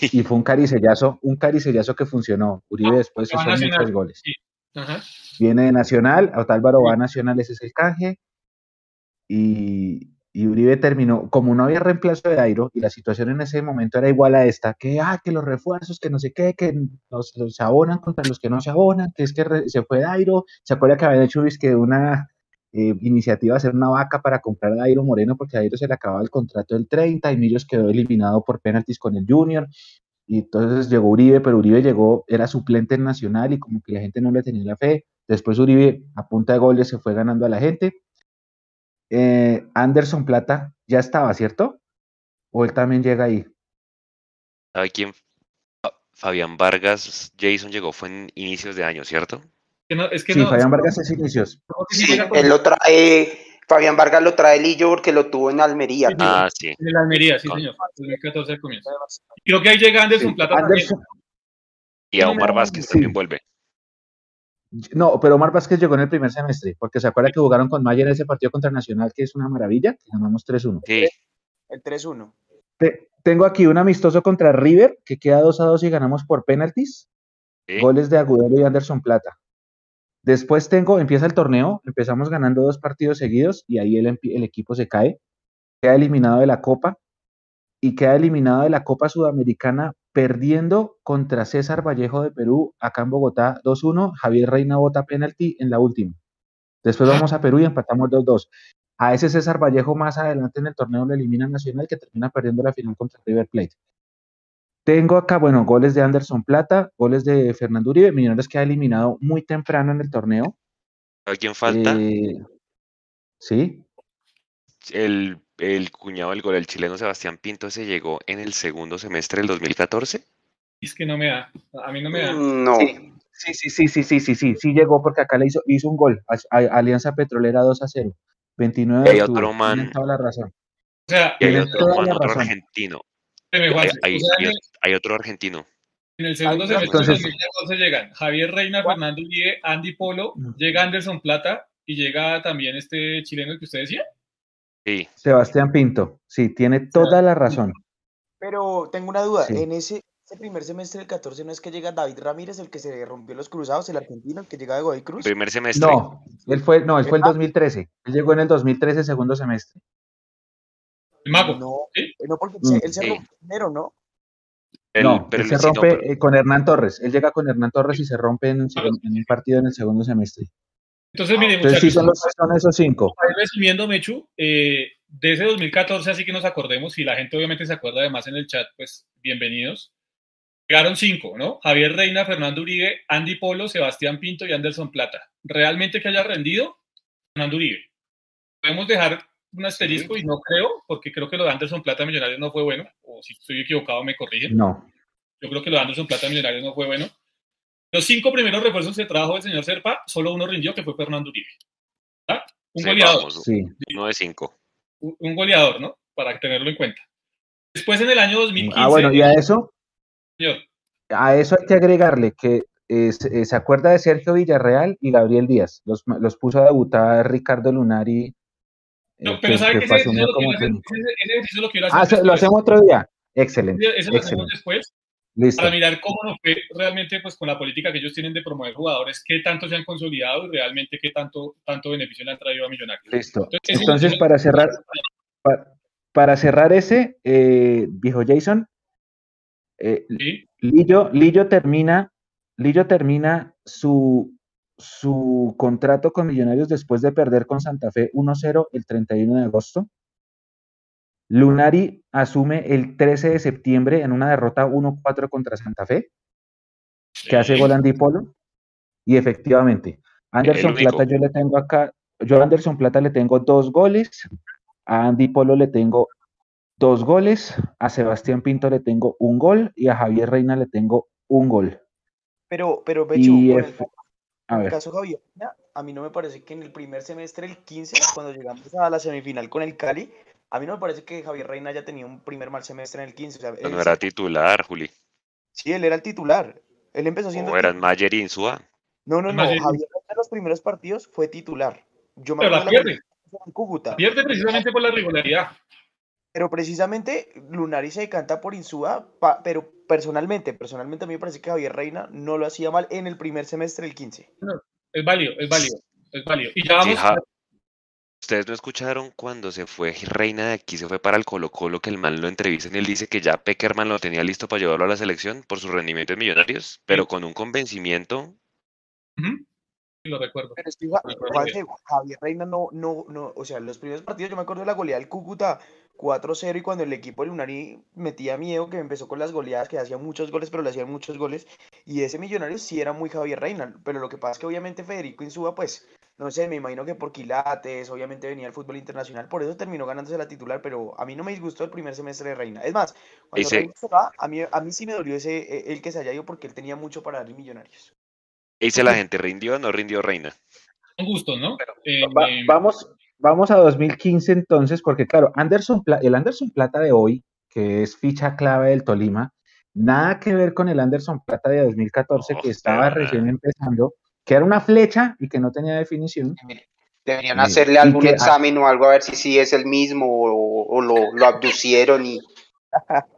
y fue un caricellazo, un caricellazo que funcionó. Uribe después hizo muchos goles.
Sí. Ajá.
Viene de Nacional, Otálvaro va a Nacional, ese es el canje. Y, y, Uribe terminó, como no había reemplazo de Dairo, y la situación en ese momento era igual a esta, que, ah, que los refuerzos, que no sé qué, que los, los abonan contra los que no se abonan, que es que re, se fue Dairo, se acuerda que habían hecho que una eh, iniciativa de hacer una vaca para comprar a Dairo Moreno, porque a Dairo se le acababa el contrato del 30, y Millos quedó eliminado por penaltis con el Junior, y entonces llegó Uribe, pero Uribe llegó, era suplente en Nacional, y como que la gente no le tenía la fe, después Uribe a punta de goles se fue ganando a la gente, eh, Anderson Plata ya estaba, ¿cierto? ¿O él también llega ahí?
¿Sabe quién? Fabián Vargas, Jason llegó, fue en inicios de año, ¿cierto?
Que no, es que
sí,
no,
Fabián Vargas es inicios.
Sí, él lo trae, Fabián Vargas lo trae Lillo porque lo tuvo en Almería.
Sí,
Ah, sí.
En la Almería, sí, señor. 2014 al comienzo. Creo que ahí llega Anderson
Sí,
Plata
Anderson-
Y a Omar Vázquez
Sí.
también vuelve.
No, pero Omar Vázquez llegó en el primer semestre, porque se acuerda que jugaron con Mayer ese partido contra Nacional, que es una maravilla, que ganamos 3-1.
Sí,
El 3-1.
Te- tengo aquí un amistoso contra River, que queda 2 a 2 y ganamos por penaltis.
sí.
Goles de Agudelo y Anderson Plata. Después tengo, empieza el torneo, empezamos ganando dos partidos seguidos y ahí el, equipo se cae, queda eliminado de la Copa y queda eliminado de la Copa Sudamericana perdiendo contra César Vallejo de Perú acá en Bogotá 2-1, Javier Reina bota penalti en la última. Después vamos a Perú y empatamos 2-2. A ese César Vallejo más adelante en el torneo lo elimina Nacional que termina perdiendo la final contra River Plate. Tengo acá, bueno, goles de Anderson Plata, goles de Fernando Uribe, Millonarios que ha eliminado muy temprano en el torneo.
¿A quién falta?
Eh, sí.
El, el, cuñado del gol, el chileno Sebastián Pinto, se llegó en el segundo semestre del 2014.
Es que no me da, a mí no me da.
No.
Sí. Sí, sí, sí, sí, sí, sí, sí, llegó porque acá le hizo, hizo un gol. A, Alianza Petrolera 2 a 0. 29
de hay otro man.
La razón.
O sea,
y hay otro man, otro argentino, hay,
Juanse,
hay-
o sea,
hay
en
ot- hay otro argentino.
En el segundo semestre
entonces-
del 2014 llegan Javier Reina, Fernando Uribe, Andy Polo, llega Anderson Plata y llega también este chileno que usted decía.
Sí,
Sebastián Pinto, sí, tiene toda la razón.
Pero tengo una duda.
Sí.
En ese, ese primer semestre del 14 no es que llega David Ramírez, el que se rompió los cruzados, el argentino, el que llega de Godoy Cruz.
primer semestre.
No, él fue, no, él fue el 2013. Él llegó en el 2013, segundo semestre.
El mago.
No,
¿sí?
eh, no porque
Mm.
él se
Sí.
rompió primero, ¿no?
El-
no,
pero
él se
no,
rompe
pero-
eh, con Hernán Torres. Él llega con Hernán Torres y se rompe en, en un partido en el segundo semestre.
Entonces, mire,
Entonces sí son, los, son esos cinco.
resumiendo, Mechu, eh, de ese 2014, así que nos acordemos, y la gente obviamente se acuerda además en el chat, pues bienvenidos. Llegaron cinco, ¿no? Javier Reina, Fernando Uribe, Andy Polo, Sebastián Pinto y Anderson Plata. ¿Realmente que haya rendido? Fernando Uribe. Podemos dejar un asterisco y no creo, porque creo que lo de Anderson Plata Millonarios no fue bueno, o si estoy equivocado me corrigen.
No.
Yo creo que lo de Anderson Plata Millonarios no fue bueno. Los cinco primeros refuerzos que trajo el señor Serpa, solo uno rindió, que fue Fernando Uribe. ¿Ah? Un
Sí,
goleador.
vamos,
Sí.
Uno de cinco.
Un goleador, ¿no? Para tenerlo en cuenta. Después en el año 2015,
Ah, bueno, y a eso,
señor,
a eso hay que agregarle que eh, se eh, se acuerda de Sergio Villarreal y Gabriel Díaz. Los, los puso a debutar Ricardo Lunari. Eh,
No, pero ¿sabe
que
que ese ejercicio
como
ese- ese lo quiero
Ah,
hacer
se- lo hacemos otro día. Excelente.
Eso lo hacemos después
Listo.
para mirar cómo nos fue realmente pues con la política que ellos tienen de promover jugadores, qué tanto se han consolidado y realmente qué tanto, tanto beneficio le han traído a Millonarios.
Listo.
Entonces,
para cerrar, pa- para cerrar ese, eh, dijo Jason, eh,
Sí,
Lillo, Lillo termina, Lillo termina su, su contrato con Millonarios después de perder con Santa Fe 1-0 el 31 de agosto. Lunari asume el 13 de septiembre en una derrota 1-4 contra Santa Fe, que hace gol Andy Polo. Y efectivamente, Anderson. Plata yo le tengo acá, yo a Anderson Plata le tengo dos goles, a Andy Polo le tengo dos goles, a Sebastián Pinto le tengo un gol y a Javier Reina le tengo un gol.
Pero, pero, Bechu,
Y
por el,
efe- a
en el caso de Javier, Reina, a mí no me parece que en el primer semestre, el 15, cuando llegamos a la semifinal con el Cali, a mí no me parece que Javier Reina haya tenido un primer mal semestre en el 15. O sea,
No
él
era titular, Juli.
sí, él era el titular. Él empezó siendo.
O eran Mayer y Insúa.
No, no, no.
Mayer-
Javier Reina en los primeros partidos fue titular. Yo me
Pero la pierde.
la en Cúcuta.
Pierde precisamente por la regularidad.
Pero precisamente Lunari se decanta por Insúa, pero personalmente, personalmente a mí me parece que Javier Reina no lo hacía mal en el primer semestre del 15.
Es válido, es válido, es válido. Y ya
Sí,
vamos,
ja- Ustedes no escucharon cuando se fue Reina de aquí, se fue para el Colo Colo, que el man lo entrevista y él dice que ya Peckerman lo tenía listo para llevarlo a la selección por su rendimiento en Millonarios, pero con un convencimiento.
Sí, lo recuerdo.
Pero es que Javier Reina no, no, no, o sea, los primeros partidos yo me acuerdo de la goleada del Cúcuta 4-0 y cuando el equipo de Lunari metía miedo, que empezó con las goleadas, que hacía muchos goles, pero le hacían muchos goles, y ese Millonario sí era muy Javier Reina, pero lo que pasa es que obviamente Federico Insúa, pues, no sé, me imagino que por quilates, obviamente venía al fútbol internacional, por eso terminó ganándose la titular, pero a mí no me disgustó el primer semestre de Reina. Es más, cuando se va, a mí, a mí sí me dolió ese, eh, el que se haya ido porque él tenía mucho para darle Millonarios.
E dice la gente, ¿rindió o no rindió Reina?
Son gustos, ¿no? Eh,
va-
eh,
vamos, vamos a 2015 entonces, porque claro, Anderson, Pla- el Anderson Plata de hoy, que es ficha clave del Tolima, nada que ver con el Anderson Plata de 2014
No,
que estaba recién empezando, que era una flecha y que no tenía definición.
Deberían hacerle
y
algún
que-
examen o algo a ver si sí es el mismo o, o lo, lo abducieron y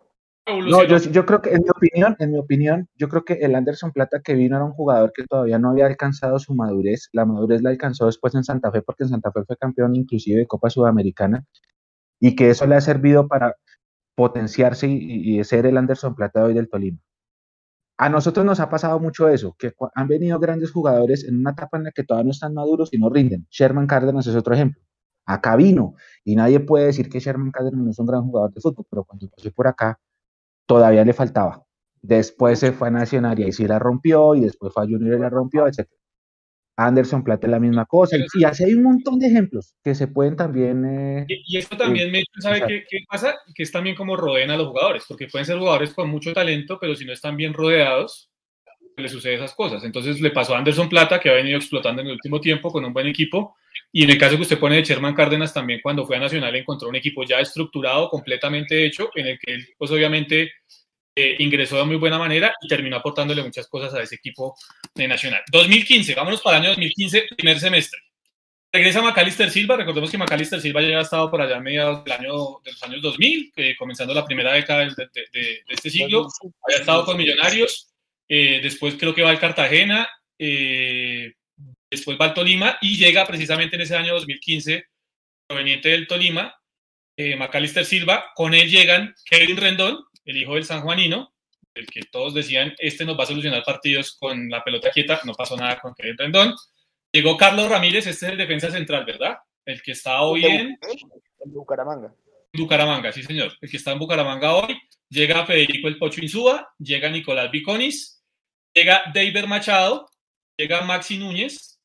No, yo, creo que, en mi opinión, en mi opinión, yo creo que el Anderson Plata que vino era un jugador que todavía no había alcanzado su madurez. La madurez la alcanzó después en Santa Fe, porque en Santa Fe fue campeón inclusive de Copa Sudamericana, y que eso le ha servido para potenciarse y, ser el Anderson Plata hoy del Tolima. A nosotros nos ha pasado mucho eso, que han venido grandes jugadores en una etapa en la que todavía no están maduros y no rinden. Sherman Cárdenas es otro ejemplo. Acá vino, y nadie puede decir que Sherman Cárdenas no es un gran jugador de fútbol, pero cuando pasó por acá, todavía le faltaba. Después se fue a Nacional y ahí sí la rompió, y después fue a Junior y la rompió, etc. Anderson Plata es la misma cosa, y, y así hay un montón de ejemplos que se pueden también... eh,
Y, y esto también, me ¿sabe qué, qué pasa? Que es también como rodeen a los jugadores, porque pueden ser jugadores con mucho talento, pero si no están bien rodeados, le sucede esas cosas. Entonces le pasó a Anderson Plata, que ha venido explotando en el último tiempo con un buen equipo, y en el caso que usted pone de Sherman Cárdenas, también cuando fue a Nacional encontró un equipo ya estructurado, completamente hecho, en el que él, pues obviamente, eh, ingresó de muy buena manera y terminó aportándole muchas cosas a ese equipo de Nacional. 2015, vámonos para el año 2015, primer semestre. Regresa Macalister Silva, recordemos que Macalister Silva ya ha estado por allá a mediados del año, de los años 2000, que comenzando la primera década de, de- de este siglo, había estado con Millonarios, eh, después creo que va al Cartagena, eh, después va al Tolima y llega precisamente en ese año 2015, proveniente del Tolima, eh, Macalister Silva, con él llegan Kevin Rendón, el hijo del sanjuanino, el que todos decían, este nos va a solucionar partidos con la pelota quieta, no pasó nada con Kevin Rendón. Llegó Carlos Ramírez, este es el defensa central, ¿verdad? El que está hoy en
El de Bucaramanga.
Bucaramanga, sí señor, el que está en Bucaramanga hoy. Llega Federico El Pocho Insúa, llega Nicolás Viconis, llega David Machado, llega Maxi Núñez,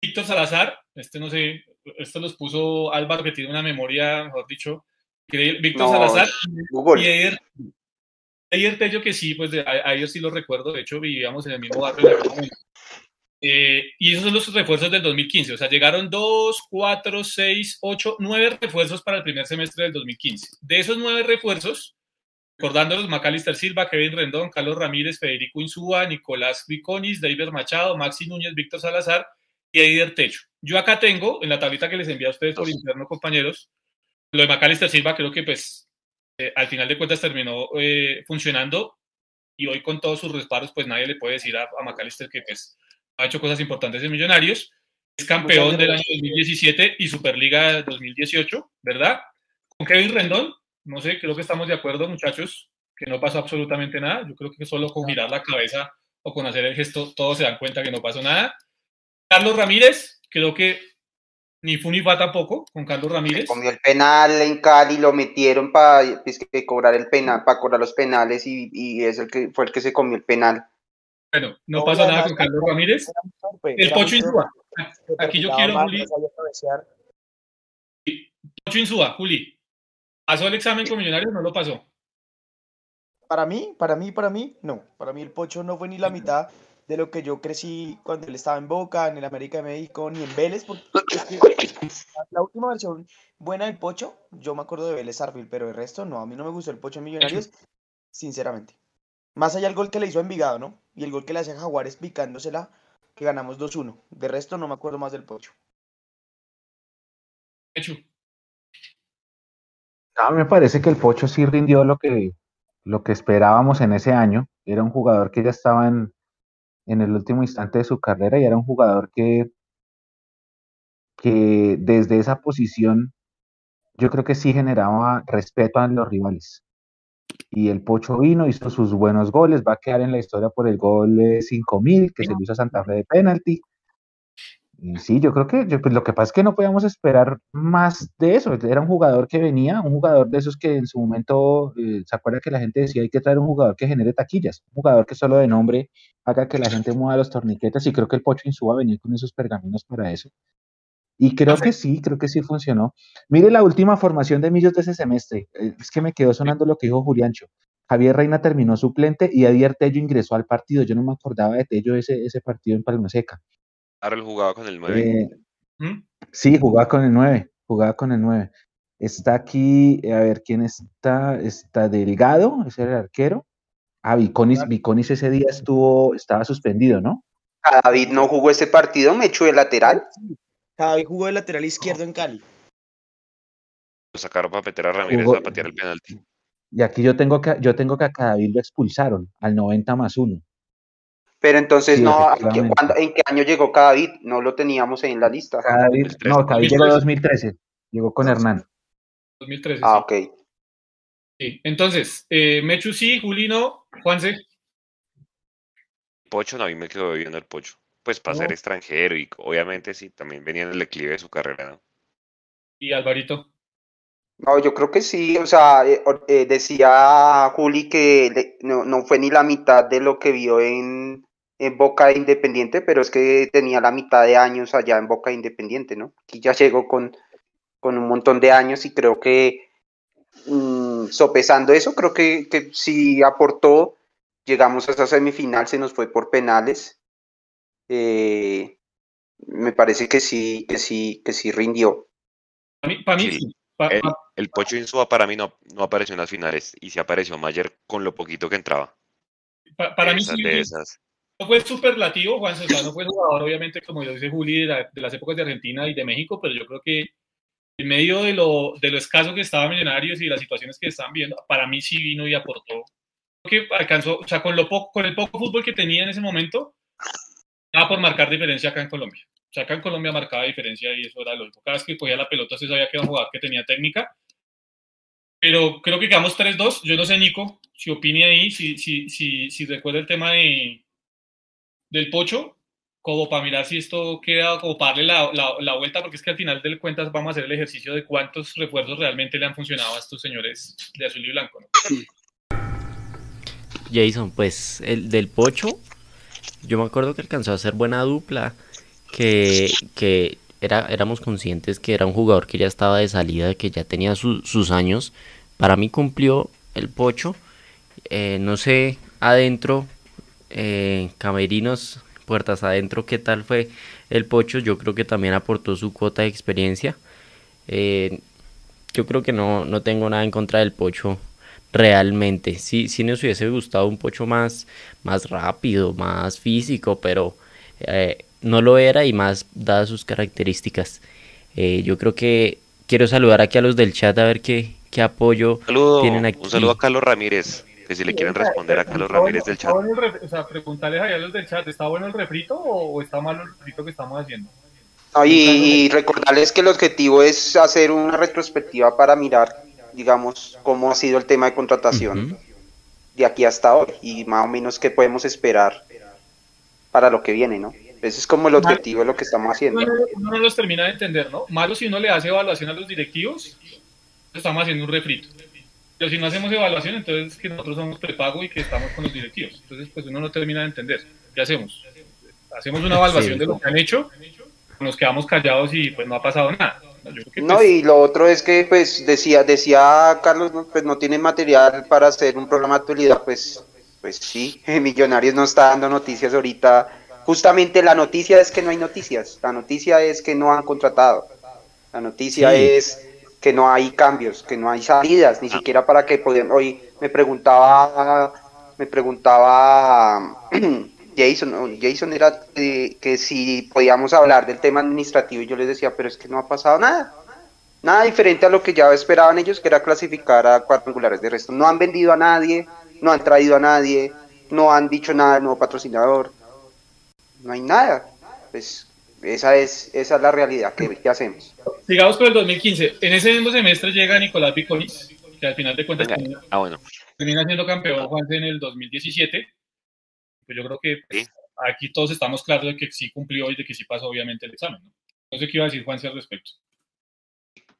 Víctor Salazar, este no sé, esto los puso Álvaro que tiene una memoria, mejor dicho, Víctor
No,
Salazar
Google.
y Eder, Eder Tello, que sí, pues de- a, a ellos sí los recuerdo, de hecho vivíamos en el mismo barrio. Eh, y esos son los refuerzos del 2015, o sea, llegaron 2, 4, 6, 8, 9 refuerzos para el primer semestre del 2015. De esos 9 refuerzos, recordándolos, Macalister Silva, Kevin Rendón, Carlos Ramírez, Federico Insúa, Nicolás Viconis, David Machado, Maxi Núñez, Víctor Salazar y Eider Techo. Yo acá tengo, en la tablita que les envié a ustedes por interno, compañeros, lo de Macalister Silva creo que pues eh, al final de cuentas terminó eh, funcionando y hoy con todos sus respaldos pues nadie le puede decir a, a Macalister que pues ha hecho cosas importantes en Millonarios. Es campeón del año
gracias.
2017 y Superliga 2018, ¿verdad? Con Kevin Rendón, no sé, creo que estamos de acuerdo, muchachos, que no pasó absolutamente nada. Yo creo que solo con girar la cabeza o con hacer el gesto, todos se dan cuenta que no pasó nada. Carlos Ramírez, creo que ni fu ni fa tampoco con Carlos Ramírez.
Comió el penal en Cali, lo metieron para cobrar el penal, para cobrar los penales y, y es el que fue el que se comió el penal.
Bueno, no
y
nada con Carlos Ramírez.
Torpe,
El Pocho Insúa. Aquí yo quiero, Juli. Pocho Insúa, Juli. ¿Pasó el examen con Millonarios? No lo pasó.
Para mí, para mí, para mí, no. Para mí el Pocho no fue ni la mitad de lo que yo crecí cuando él estaba en Boca, en el América de México, ni en Vélez, porque es que la última versión buena del Pocho, yo me acuerdo de Vélez Arfield, pero el resto no, a mí no me gustó el Pocho en Millonarios, sinceramente. Más allá del gol que le hizo a Envigado, ¿no? Y el gol que le hace a Jaguares picándosela, que ganamos 2-1. De resto no me acuerdo más del Pocho.
Hecho.
A mí me parece que el Pocho sí rindió lo que, lo que esperábamos en ese año. Era un jugador que ya estaba en, en el último instante de su carrera y era un jugador que, que desde esa posición yo creo que sí generaba respeto a los rivales. Y el Pocho vino, hizo sus buenos goles, va a quedar en la historia por el gol de 5000 que se le hizo a Santa Fe de penalti. Sí, yo creo que yo, pues lo que pasa es que no podíamos esperar más de eso. Era un jugador que venía, un jugador de esos que en su momento, eh, ¿se acuerda que la gente decía hay que traer un jugador que genere taquillas? Un jugador que solo de nombre haga que la gente mueva los torniquetes y creo que el Pocho Insúa venía con esos pergaminos para eso. Y creo que sí, creo que sí funcionó. Mire la última formación de Millos de ese semestre. eh, Es que me quedó sonando lo que dijo Juliancho. Javier Reina terminó suplente y Adier Tello ingresó al partido. Yo no me acordaba de Tello ese, ese partido en Palma Seca.
Ahora él jugaba con el 9.
Eh,
¿Mm?
sí, jugaba con el 9, jugaba con el 9. Está aquí, a ver quién está. Está Delgado, ese era el arquero. Ah, Viconis, Viconis ese día estuvo, estaba suspendido, ¿no?
David no jugó ese partido, me echó de lateral.
Javi jugó de lateral izquierdo en Cali.
Lo sacaron para meter a Ramírez
Jugó-
a patear el penalti.
Y aquí yo tengo que, yo tengo que a Cadavid lo expulsaron al 90 más 1.
Pero entonces
Sí,
no, ¿en qué, en año llegó David? No lo teníamos en la lista.
Cadavid,
2013.
no, Cadavid llegó
2013.
2013, llegó con Hernán.
2013.
Ah,
sí.
ok.
Sí. Entonces, eh, Mechu sí, Juli no, Juanse.
Pocho, no, a mí me quedó viendo el Pocho. Pues para ser extranjero y obviamente sí, también venía en el declive de su carrera, ¿no?
y Alvarito.
No, yo creo que sí, o sea, eh, eh, decía Juli que le- no, no fue ni la mitad de lo que vio en, en Boca de Independiente, pero es que tenía la mitad de años allá en Boca de Independiente, ¿no? Aquí ya llegó con, con un montón de años y creo que mm, sopesando eso, creo que, que sí aportó, llegamos a esa semifinal, se nos fue por penales, eh, me parece que sí, que sí, que sí rindió.
Para mí, para mí
Sí.
Pa-
El, Pocho Insúa para mí no, no apareció en las finales y sí apareció Mayer con lo poquito que entraba.
pa- para mí
Esas
sí.
de esas.
No fue superlativo, Juan César, no fue jugador, obviamente, como lo dice Juli, de, la- de las épocas de Argentina y de México, pero yo creo que en medio de lo, de lo escaso que estaba Millonarios y de las situaciones que estaban viendo, para mí sí vino y aportó. Creo que alcanzó, o sea, con, lo poco, con el poco fútbol que tenía en ese momento, nada por marcar diferencia acá en Colombia. O sea, acá en Colombia marcaba diferencia y eso era lógico. Cada vez que cogía la pelota se sabía que era un jugador que tenía técnica. Pero creo que quedamos 3-2. Yo no sé, Nico, si opine ahí, si, si, si, si recuerda el tema de, del Pocho, como para mirar si esto queda, como para darle la, la, vuelta, porque es que al final de cuentas vamos a hacer el ejercicio de cuántos refuerzos realmente le han funcionado a estos señores de azul y blanco. ¿no?
Jason, pues el del Pocho, yo me acuerdo que alcanzó a hacer buena dupla, que, que era, éramos conscientes que era un jugador que ya estaba de salida, que ya tenía su, sus años. Para mí cumplió el Pocho, eh, no sé, adentro, eh, camerinos puertas adentro, ¿qué tal fue el Pocho? Yo creo que también aportó su cuota de experiencia. Eh, yo creo que no, no tengo nada en contra del Pocho realmente. Sí, sí nos hubiese gustado un Pocho más, más rápido, más físico, pero eh, no lo era y más dadas sus características. Eh, yo creo que quiero saludar aquí a los del chat a ver qué, qué apoyo
Saludo,
tienen aquí.
un saludo a Carlos Ramírez, que si le quieren responder a Carlos Ramírez del chat.
¿Está bueno el ref- o sea, preguntarles allá a los del chat, ¿está bueno el refrito o, o está malo el refrito que estamos haciendo?
No, y, y recordarles que el objetivo es hacer una retrospectiva para mirar, digamos, cómo ha sido el tema de contratación
Ujú.
de aquí hasta hoy y más o menos qué podemos esperar para lo que viene, ¿no? Ese es como el objetivo de lo que estamos haciendo.
Uno, no- uno no los termina de entender, ¿no? Malo si uno le hace evaluación a los directivos, estamos haciendo un refrito. Pero si no hacemos evaluación, entonces que nosotros somos prepago y que estamos con los directivos. Entonces, pues uno no termina de entender. ¿Qué hacemos? Hacemos una evaluación
Sí.
de lo que han hecho, nos quedamos callados y pues no ha pasado nada. Yo creo que,
No,
pues,
y lo otro es que, pues, decía, decía Carlos, no, pues no tiene material para hacer un programa de actualidad, pues, pues sí, Millonarios no está dando noticias ahorita. Justamente la noticia es que no hay noticias, la noticia es que no han contratado, la noticia
Sí.
es que no hay cambios, que no hay salidas, ni siquiera para que podamos, hoy me preguntaba, me preguntaba Jason. Jason era que si podíamos hablar del tema administrativo y yo les decía, pero es que no ha pasado nada. Nada diferente a lo que ya esperaban ellos, que era clasificar a cuadrangulares. De resto, no han vendido a nadie, no han traído a nadie, no han dicho nada del nuevo patrocinador. No hay nada. Pues esa es, esa es la realidad que, que hacemos.
Sigamos con el 2015. En ese mismo semestre llega Nicolás Piconis, que al final de cuentas termina-
Ah, bueno.
termina siendo campeón Juanse en el 2017. Pues yo creo que
Sí.
aquí todos estamos claros de que sí cumplió y de que sí pasó obviamente el examen. ¿no? No sé qué iba a decir Juanse al respecto.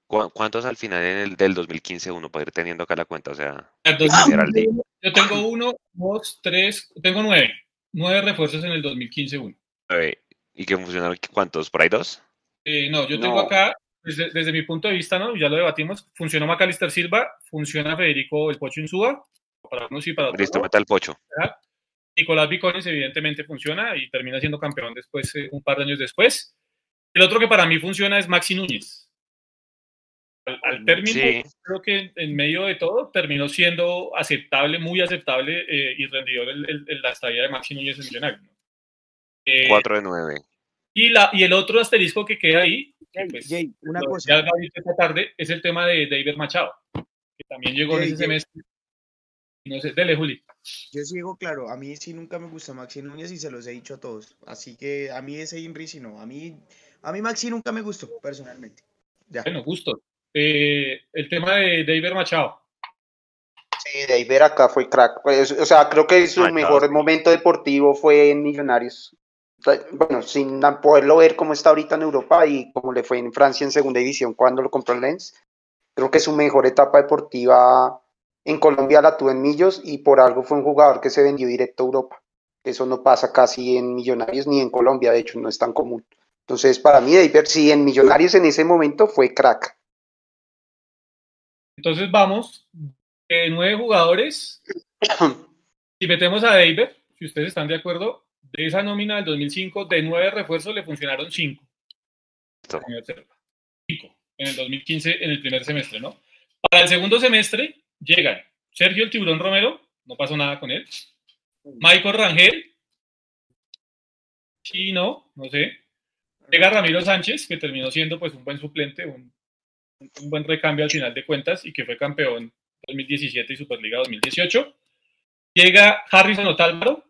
¿Cu- ¿Cuántos al final en el del 2015 uno para ir teniendo acá la cuenta? O sea,
El
General
2015, yo tengo uno, dos, tres, tengo nueve. Nueve refuerzos en el 2015 uno.
nueve. ¿Y que funcionaron cuántos? ¿Por ahí dos?
Eh, no, yo tengo
No.
acá, desde, desde mi punto de vista, ¿no? ya lo debatimos, funcionó Macalister Silva, funciona Federico El Pocho Insúa, para unos y para otros
Listo,
no.
meta el pocho.
Nicolás Vicones evidentemente funciona y termina siendo campeón después, eh, un par de años después. El otro que para mí funciona es Maxi Núñez. Al, al término,
Sí.
creo que en medio de todo terminó siendo aceptable, muy aceptable eh, y rendidor el, el- el- la estadía de Maxi Núñez en Millonarios. ¿no? Eh,
4 de 9.
Y, la, y el otro asterisco que queda ahí, que
Jay,
pues,
Jay, una
lo
cosa.
Gabriel esta tarde, es el tema de David Machado, que también llegó en ese semestre. No sé, dele, Juli.
Yo sí digo claro, a mí sí nunca me gustó Maxi Núñez y se los he dicho a todos. Así que a mí ese Inri sí no. A mí, a mí Maxi nunca me gustó, personalmente. Ya.
Bueno, gusto. Eh, el tema de David Machado.
Sí, de ahí ver acá fue crack. Pues, o sea, creo que su mejor momento deportivo fue en Millonarios. Bueno, sin poderlo ver cómo está ahorita en Europa y cómo le fue en Francia en segunda división cuando lo compró el Lens. Creo que su mejor etapa deportiva en Colombia la tuvo en Millos y por algo fue un jugador que se vendió directo a Europa. Eso no pasa casi en Millonarios ni en Colombia, de hecho, no es tan común. Entonces, para mí, David, sí, en Millonarios en ese momento fue crack.
Entonces vamos, nueve jugadores, si metemos a David, si ustedes están de acuerdo, de esa nómina del 2005, de nueve refuerzos le funcionaron cinco. Cinco en el 2015, en el primer semestre, ¿no? Para el segundo semestre llegan Sergio el Tiburón Romero, no pasó nada con él. Michael Rangel, sí, no, no sé. Llega Ramiro Sánchez, que terminó siendo pues un buen suplente, un, un buen recambio al final de cuentas y que fue campeón 2017 y Superliga 2018. Llega Harrison Otálvaro,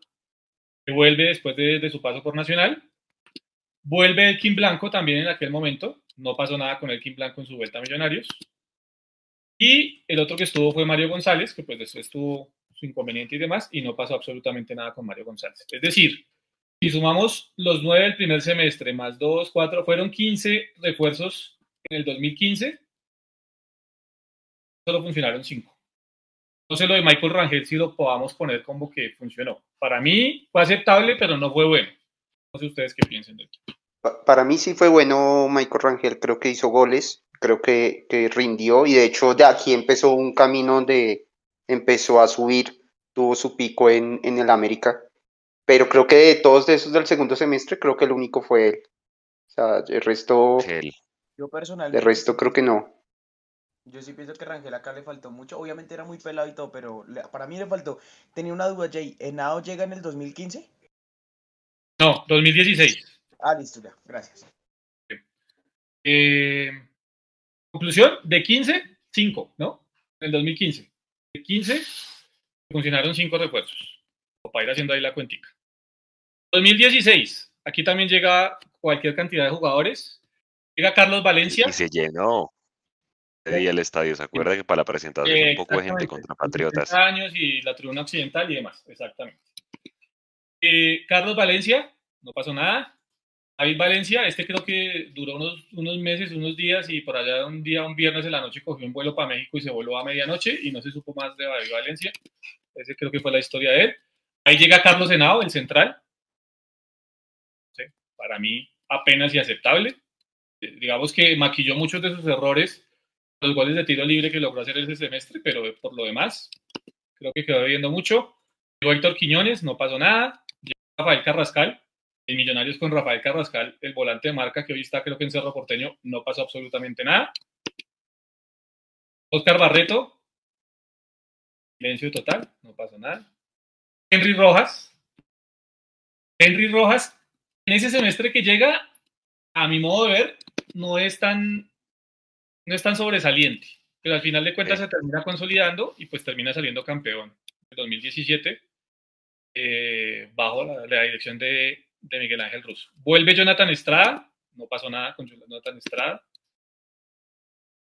vuelve después de, su paso por Nacional. Vuelve el Kim Blanco también en aquel momento. No pasó nada con el Kim Blanco en su vuelta a Millonarios. Y el otro que estuvo fue Mario González, que pues después tuvo su inconveniente y demás, y no pasó absolutamente nada con Mario González. Es decir, Si sumamos los nueve del primer semestre más dos, cuatro, fueron 15 refuerzos en el 2015. Solo funcionaron cinco. No sé lo de Michael Rangel si lo podamos poner como que funcionó. Para mí fue aceptable, pero no fue bueno. No sé ustedes qué piensen de esto.
Pa- Para mí sí fue bueno Michael Rangel, creo que hizo goles, creo que, que rindió y de hecho de aquí empezó un camino donde empezó a subir, tuvo su pico en, en el América, pero creo que de todos esos del segundo semestre, creo que el único fue él. O sea, el resto,
Él.
Yo
el
personalmente.
resto creo que no.
Yo sí pienso que Rangel acá le faltó mucho. Obviamente era muy pelado y todo, pero le- para mí le faltó. Tenía una duda, Jay. ¿Henao llega en el 2015?
No, 2016.
Ah, listo, ya. Gracias.
Eh, conclusión, de 15, 5, ¿no? En el 2015. De 15, funcionaron 5 refuerzos. O para ir haciendo ahí la cuentica. 2016, aquí también llega cualquier cantidad de jugadores. Llega Carlos Valencia.
Y se llenó. Ese día el estadio, ¿se acuerda que para la presentación
Eh,
un poco de gente contra Patriotas?
60 años y la tribuna occidental y demás, exactamente. Eh, Carlos Valencia, no pasó nada. David Valencia, este creo que duró unos, unos meses, unos días y por allá un día, un viernes en la noche cogió un vuelo para México y se voló a medianoche y no se supo más de David Valencia. Ese creo que fue la historia de él. Ahí llega Carlos Henao, el central. Sí, para mí apenas y aceptable. Eh, digamos que maquilló muchos de sus errores los goles de tiro libre que logró hacer ese semestre, pero por lo demás, creo que quedó viendo mucho. Llegó Héctor Quiñones, no pasó nada. Llegó Rafael Carrascal, el Millonarios con Rafael Carrascal, el volante de marca que hoy está creo que en Cerro Porteño, no pasó absolutamente nada. Oscar Barreto, silencio total, no pasó nada. Henry Rojas, Henry Rojas, en ese semestre que llega, a mi modo de ver, no es tan, no es tan sobresaliente, pero al final de cuentas
Sí.
se termina consolidando y pues termina saliendo campeón en 2017 eh, bajo la, la dirección de, de Miguel Ángel Russo. Vuelve Jonathan Estrada, no pasó nada con Jonathan Estrada.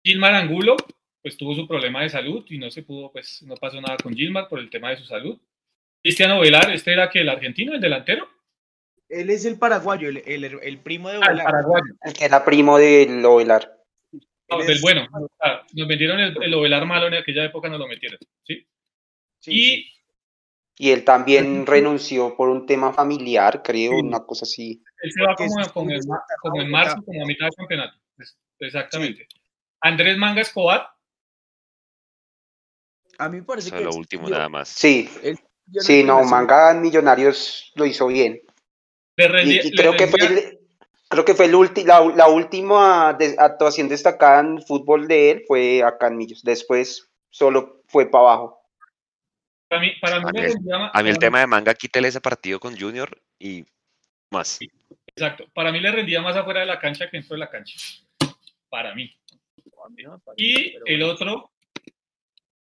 Gilmar Angulo, pues tuvo su problema de salud y no se pudo, pues no pasó nada con Gilmar por el tema de su salud. Cristiano Velar, este era que el argentino, el delantero,
Él es el paraguayo, el, el, el primo de
ah, el paraguayo.
El que era primo de Lovelar.
No, del
es-
bueno. Ah, nos vendieron el, el Ovelar malo en aquella época, nos lo metieron. ¿sí?
Sí,
y
sí.
Y él también renunció por un tema familiar, creo,
Sí.
una cosa así.
él se va como,
sus
como,
están
como en marzo, como a mitad del campeonato. Es- Exactamente. Andrés Manga Escobar,
A mí me parece
Eso
que
es lo último
siguió-
nada más.
Sí,
él
sí, no, Manga en Millonarios lo hizo bien.
le
Y, y
le
creo que fue, creo que fue el ulti- la, la última de- actuación destacada en fútbol de él fue acá en Millos. Después solo fue para abajo.
para mí, para mí
A
le
mí el- A mí el tema de manga, quítele ese partido con Junior y más.
Exacto. Para mí le rendía más afuera de la cancha que dentro de la cancha. Para mí. Y el otro.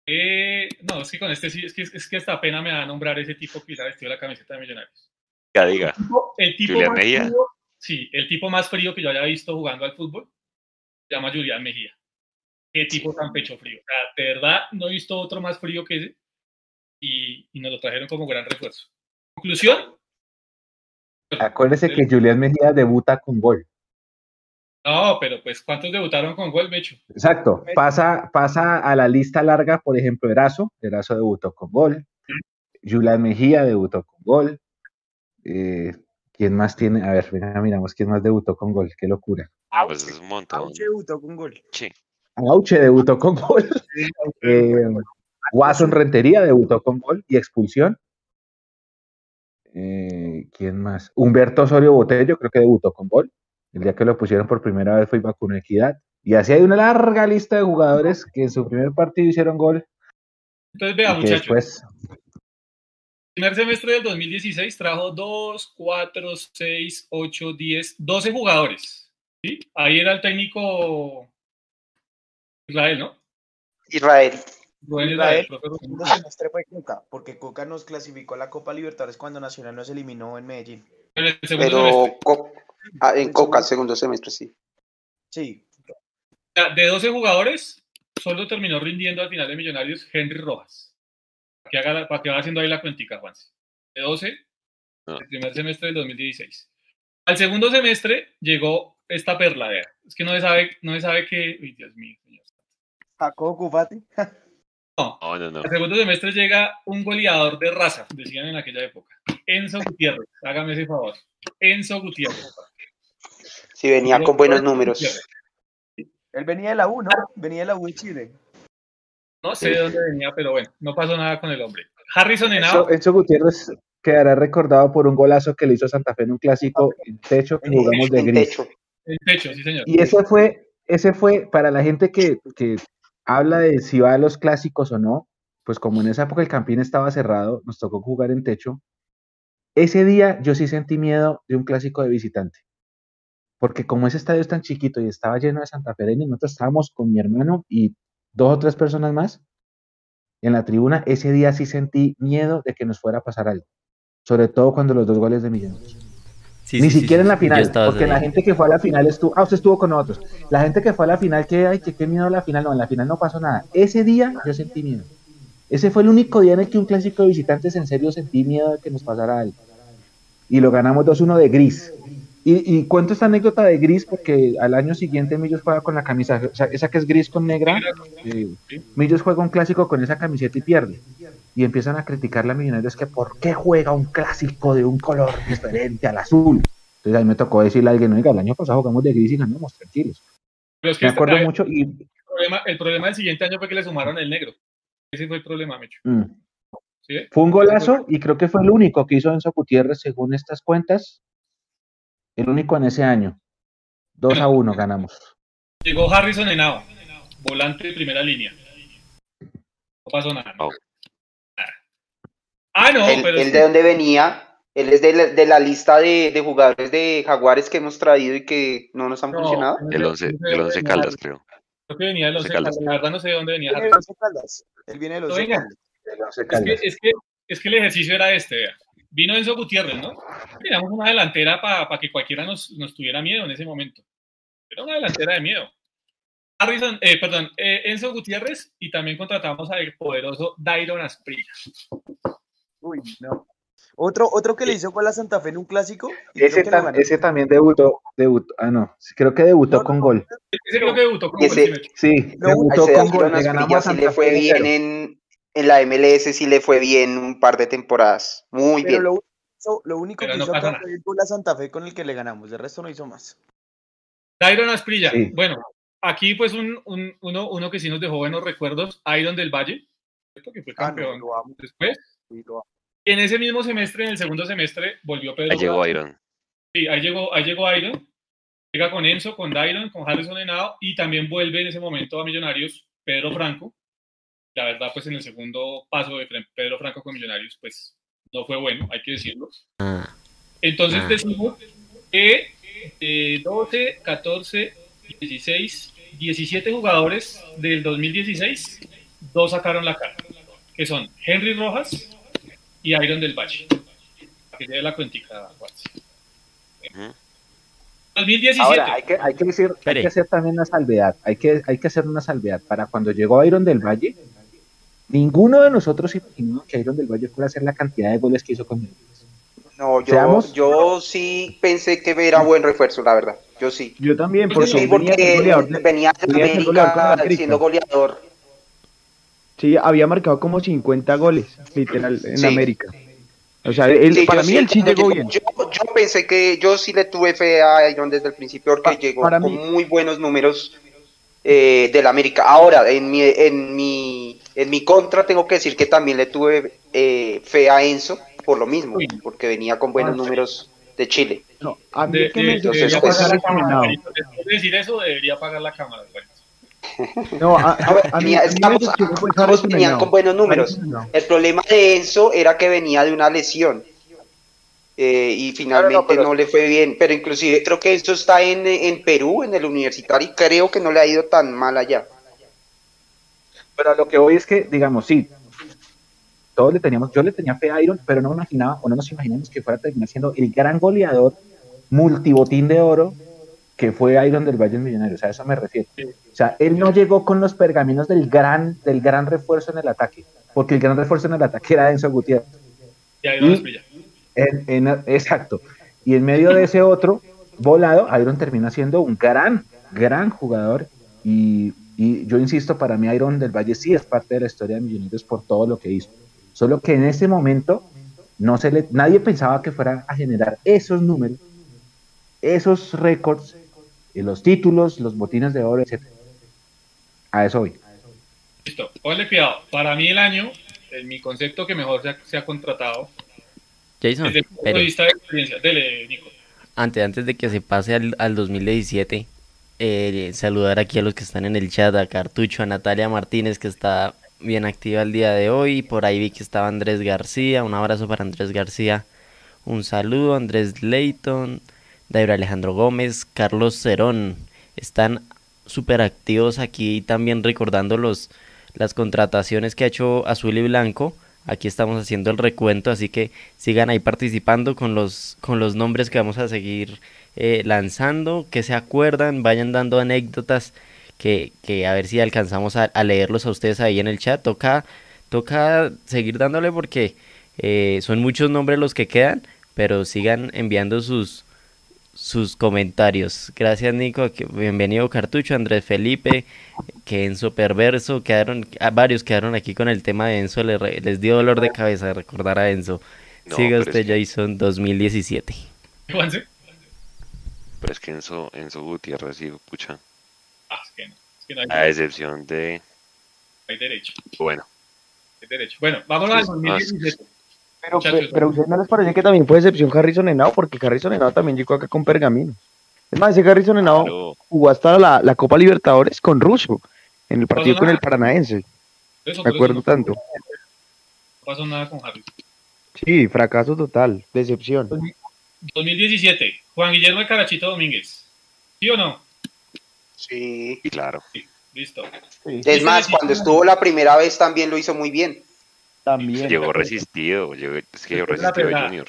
eh, no, es que con este sí, es que, es que hasta pena me da nombrar ese tipo que hubiera vestido la camiseta de Millonarios.
Ya diga.
El tipo más frío, sí, el tipo más frío que yo haya visto jugando al fútbol se llama Julián Mejía. Qué tipo tan pecho frío. O sea, de verdad, no he visto otro más frío que ese. Y, y nos lo trajeron como gran refuerzo. Conclusión.
Acuérdese que Julián Mejía debuta con gol.
No, pero pues, ¿cuántos debutaron con gol, Mecho?
Exacto. Pasa, pasa a la lista larga, por ejemplo, Erazo. Erazo debutó con gol. Julián Mejía debutó con gol. Eh, ¿Quién más tiene? A ver, venga, miramos quién más debutó con gol. Qué locura.
Pues es un montón.
Auche debutó con gol.
Sí.
Auche debutó con gol. Eh, Watson Rentería debutó con gol y expulsión. Eh, ¿Quién más? Humberto Osorio Botello creo que debutó con gol. El día que lo pusieron por primera vez fue Vacuno Equidad. Y así hay una larga lista de jugadores que en su primer partido hicieron gol
Entonces, vea, muchachos.
después
primer semestre del 2016 trajo 2, 4, 6, 8, 10, 12 jugadores. ¿sí? Ahí era el técnico Israel, ¿no?
Israel.
Rubén Israel,
segundo semestre fue Coca, porque Coca nos clasificó a la Copa Libertadores cuando Nacional nos eliminó en Medellín.
En el segundo
Pero
semestre.
Co- ah, en
El
Coca,
segundo-
segundo semestre, sí.
Sí,
De 12 jugadores, solo terminó rindiendo al final de Millonarios Henry Rojas. Para que, haga, la- para que vaya haciendo ahí la cuentica, Juan. De 12,
No.
El primer semestre del 2016. Al segundo semestre llegó esta perla, vea. Es que no se sabe, no se sabe qué. Uy, Dios mío, señor.
Jacobo Cufati.
No,
No, no, no.
al segundo semestre llega un goleador de raza, decían en aquella época. Enzo Gutiérrez, hágame ese favor. Enzo Gutiérrez.
Sí, venía con buenos números.
Él venía de la U, ¿no? Venía de la U de Chile.
No sé de dónde venía, pero bueno, no pasó nada con el hombre. Harrison Henao,
Enzo, Gutiérrez quedará recordado por un golazo que le hizo Santa Fe en un clásico en techo que jugamos de
En
gris.
techo.
el techo, sí señor.
Y ese fue, ese fue para la gente que, que habla de si va a los clásicos o no, pues como en esa época el Campín estaba cerrado, nos tocó jugar en techo. Ese día yo sí sentí miedo de un clásico de visitante. Porque como ese estadio es tan chiquito y estaba lleno de santafereños, nosotros estábamos con mi hermano y dos o tres personas más en la tribuna, ese día sí sentí miedo de que nos fuera a pasar algo. Sobre todo cuando los dos goles de Millonarios.
Sí,
Ni
sí,
siquiera
sí,
en la final, porque la gente que fue a la final estuvo, ah, usted estuvo con nosotros. La gente que fue a la final, que, ay, que qué miedo a la final, no, en la final no pasó nada. Ese día yo sentí miedo. Ese fue el único día en el que un clásico de visitantes en serio sentí miedo de que nos pasara algo. Y lo ganamos 2-1 de gris. Y, y cuento esta anécdota de gris porque al año siguiente Millos juega con la camisa, o sea, esa que es gris con negra. eh, Millos juega un clásico con esa camiseta y pierde. Y empiezan a criticar la Millonarios que por qué juega un clásico de un color diferente al azul. Entonces ahí me tocó decirle a alguien, oiga, el año pasado jugamos de gris y ganamos, tranquilos.
Pero es que
Me acuerdo mucho y...
problema, el problema del siguiente año fue que le sumaron el negro. Ese fue el problema, Mecho.
mm. Fue un golazo y creo que fue el único que hizo Enzo Gutiérrez según estas cuentas. El único en ese año. 2 a 1 ganamos.
Llegó Harrison Henao, volante de primera línea. No pasó nada.
Oh.
Nada. Ah, no,
Él,
pero
él
es
de dónde venía, él es de la, de la lista de, de jugadores de Jaguares que hemos traído y que no nos han
no,
funcionado.
no
El 11
no sé de
el
dónde
once
venía
Caldas, creo.
Creo que venía del
Once
Once
Caldas.
Caldas. La verdad no sé de dónde venía
Él viene de
Harrison.
los Caldas. Él viene de los
No, venga.
Caldas.
Es que, es, que, es que el ejercicio era este, vea. Vino Enzo Gutiérrez, ¿no? Teníamos una delantera para que cualquiera nos, nos tuviera miedo en ese momento. Era una delantera de miedo. Harrison, eh, perdón, eh, Enzo Gutiérrez y también contratamos al poderoso Dairon Asprilla.
Uy, no. Otro, otro que le hizo con la Santa Fe en un clásico.
Ese, tam- ese también debutó, debutó. Ah, no. Creo que debutó
No,
con
no.
gol.
Ese creo que debutó con
Ese-
gol, sí.
Sí,
No,
A
debutó con gol. Le ganamos a
sí
Santa
le fue
Fe
bien
1-0.
en, en la MLS, sí le fue bien un par de temporadas. Muy
Pero
bien.
lo, hizo- lo único
Pero
que
no
hizo acá fue el gol a Santa Fe con el que le ganamos. De resto no hizo más.
Dairon Asprilla.
Sí.
Bueno, aquí pues un, un- uno, uno que sí nos dejó buenos recuerdos, Iron del Valle, ¿cierto? que fue
Ah, no,
campeón
lo amo.
después.
Sí, lo amo.
Y en ese mismo semestre, en el segundo semestre, volvió Pedro
Ahí llegó. Iron.
Sí, ahí llegó, ahí llegó Iron. Llega con Enzo, con Dairon, con Harrison Henao y también vuelve en ese momento a Millonarios Pedro Franco. La verdad, pues en el segundo paso de Pedro Franco con Millonarios, pues no fue bueno, hay que decirlo.
Ah,
Entonces
Ah.
decimos que de 12, 14, 16, 17 jugadores del 2016, dos sacaron la cara, que son Henry Rojas y Iron del Valle. Para que lleve la cuentica.
Ujú.
2017.
Ahora, hay que, hay que decir, hay que hacer también una salvedad. Hay que, hay que hacer una salvedad. Para cuando llegó Iron del Valle, ninguno de nosotros imaginó que Iron del Valle fuera a hacer la cantidad de goles que hizo con Millonarios.
No, yo,
Seamos-
yo sí pensé que era buen refuerzo, la verdad. Yo sí.
Yo también,
Porque
porque
Sí,
venía de
porque venía de
venía goleador
América siendo goleador.
Sí, había marcado como 50 goles, literal, en
Sí.
América. O sea, él,
Sí,
para
yo
mí
sí,
él sí llegó bien.
Yo, yo pensé que yo sí le tuve fe a Iron desde el principio porque
Pa-
llegó con
mí-
muy buenos números eh, del América. Ahora, en mi, en mi en mi contra tengo que decir que también le tuve eh, fe a Enzo por lo mismo,
Uy.
porque venía con buenos
Ah,
números de Chile.
No, a mí
De-
que
de-
me
entonces,
debería
pues,
pagar la
sorprendió
cámara. Después de decir eso, debería pagar la cámara. bueno.
No, a,
A ver,
a mí,
estamos- ambos
Harrison
venían con buenos números. El problema de Enzo era que venía de una lesión. eh, y finalmente
Claro, no, pero-
no le fue bien, pero inclusive creo que Enzo está en, en Perú, en el universitario, y creo que no le ha ido tan mal allá.
Pero a lo que voy es que, digamos, sí, todos le teníamos, yo le tenía fe a Iron, pero no imaginaba, o no nos imaginamos que fuera a terminar siendo el gran goleador multibotín de oro que fue Iron del Valle Millonarios, a eso me refiero. O sea, él no llegó con los pergaminos del gran, del gran refuerzo en el ataque, porque el gran refuerzo en el ataque era Enzo Gutiérrez.
Y no
Y-. En- en- exacto. Y en medio de ese otro volado, Iron termina siendo un gran, gran jugador. Y, y yo insisto, para mí Iron del Valle sí es parte de la historia de Millonarios por todo lo que hizo. Solo que en ese momento no se le, nadie pensaba que fuera a generar esos números, esos récords, y los títulos, los botines de oro, etc. A eso voy.
Listo, ponle cuidado. Para mí el año, en mi concepto que mejor se ha, se ha contratado,
Jason,
desde el punto de vista de experiencia. Dele, Nico.
antes, antes de que se pase al, al 2017, eh, saludar aquí a los que están en el chat, a Cartucho, a Natalia Martínez, que está bien activa el día de hoy. Por ahí vi que estaba Andrés García. Un abrazo para Andrés García. Un saludo, Andrés Leighton, David Alejandro Gómez, Carlos Cerón. Están súper activos aquí también recordando los, las contrataciones que ha hecho Azul y Blanco. Aquí estamos haciendo el recuento, así que sigan ahí participando con los, con los nombres que vamos a seguir eh, lanzando, que se acuerdan, vayan dando anécdotas, que, que a ver si alcanzamos a, a leerlos a ustedes ahí en el chat. Toca, toca seguir dándole porque eh, son muchos nombres los que quedan, pero sigan enviando sus, sus comentarios. Gracias Nico, bienvenido Cartucho, Andrés Felipe, que Enzo Perverso, quedaron, a varios quedaron aquí con el tema de Enzo, le re- les, dio dolor de cabeza recordar a Enzo.
No,
Siga usted
es
Jason 2017.
Pero es que Enzo, Enzo Gutiérrez, sí, pucha,
Ah, es que no. Es que no hay,
a excepción de,
hay derecho.
bueno,
Hay derecho. Bueno, vamos al
Pues,
2017.
Pero, pero a ustedes no les parece que también fue excepción Harrison Henao, porque Harrison Henao también llegó acá con pergamino. Es más, ese Harrison Henao
claro,
jugó hasta la, la Copa Libertadores con Russo, en el partido con el. Paranaense.
Eso,
Me acuerdo
no-
tanto.
No pasó nada con Harris.
Sí, fracaso total, decepción.
2017. Juan Guillermo de Carachito Domínguez. ¿Sí o no?
Sí.
claro.
Listo.
Es más, cuando estuvo la primera vez también lo hizo muy bien.
También.
Llegó resistido, llegó, es que llegó resistido. Junior.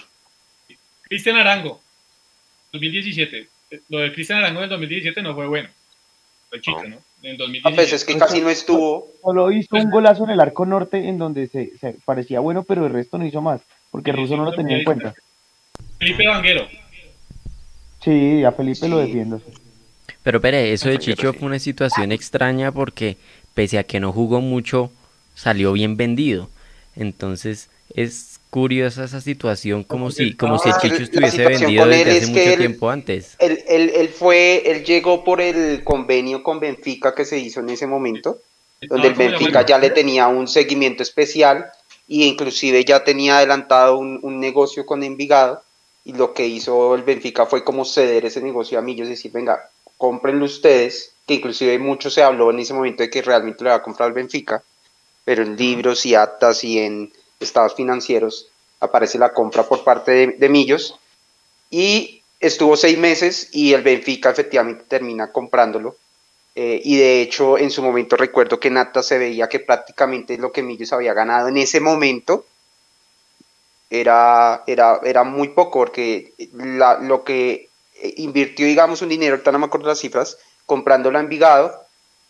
Cristian Arango. 2017. Eh, Lo de Cristian Arango del 2017 no fue bueno. Fue chico,
No.
¿no? En el
Ah,
2017.
pues es que casi no estuvo.
Solo hizo un golazo en el arco norte en donde se, se parecía bueno, pero el resto no hizo más, porque
Sí,
Russo
sí,
no lo tenía en cuenta.
Felipe Vanguero.
Sí, a Felipe lo
Sí.
defiendo.
Pero Pere, eso de Chicho fue una situación extraña porque pese a que no jugó mucho, salió bien vendido. Entonces es curiosa esa situación como si, como si
Ah,
Chicho estuviese vendido desde
es
hace mucho
él-
tiempo antes.
Él, él, él fue, él llegó por el convenio con Benfica que se hizo en ese momento, donde el
como
Benfica ya le tenía un seguimiento especial y inclusive ya tenía adelantado un, un negocio con Envigado y lo que hizo el Benfica fue como ceder ese negocio a Millos, decir, venga, cómprenlo ustedes, que inclusive mucho se habló en ese momento de que realmente le va a comprar el Benfica, pero en libros y actas y en estados financieros aparece la compra por parte de, Millos y estuvo seis meses y el Benfica efectivamente termina comprándolo. Eh, y de hecho, en su momento recuerdo que en acta se veía que prácticamente lo que Millos había ganado en ese momento era, era, era muy poco, porque lo que invirtió, digamos, un dinero, ahorita no me acuerdo las cifras, comprándola en Envigado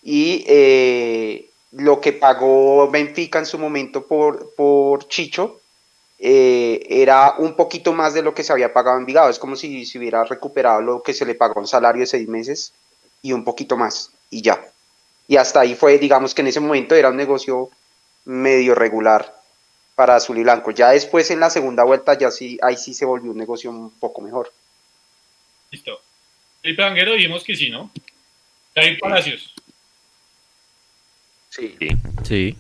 y eh, lo que pagó Benfica en su momento por, por Chicho eh, era un poquito más de lo que se había pagado en Envigado. Es como si se hubiera recuperado lo que se le pagó en salario de seis meses y un poquito más, y ya. Y hasta ahí fue, digamos que en ese momento era un negocio medio regular para Azul y Blanco. Ya después en la segunda vuelta, ya sí, ahí sí se volvió un negocio un poco mejor.
Listo. Felipe Vanguero dijimos que sí, ¿no? David Palacios.
Sí.
Sí,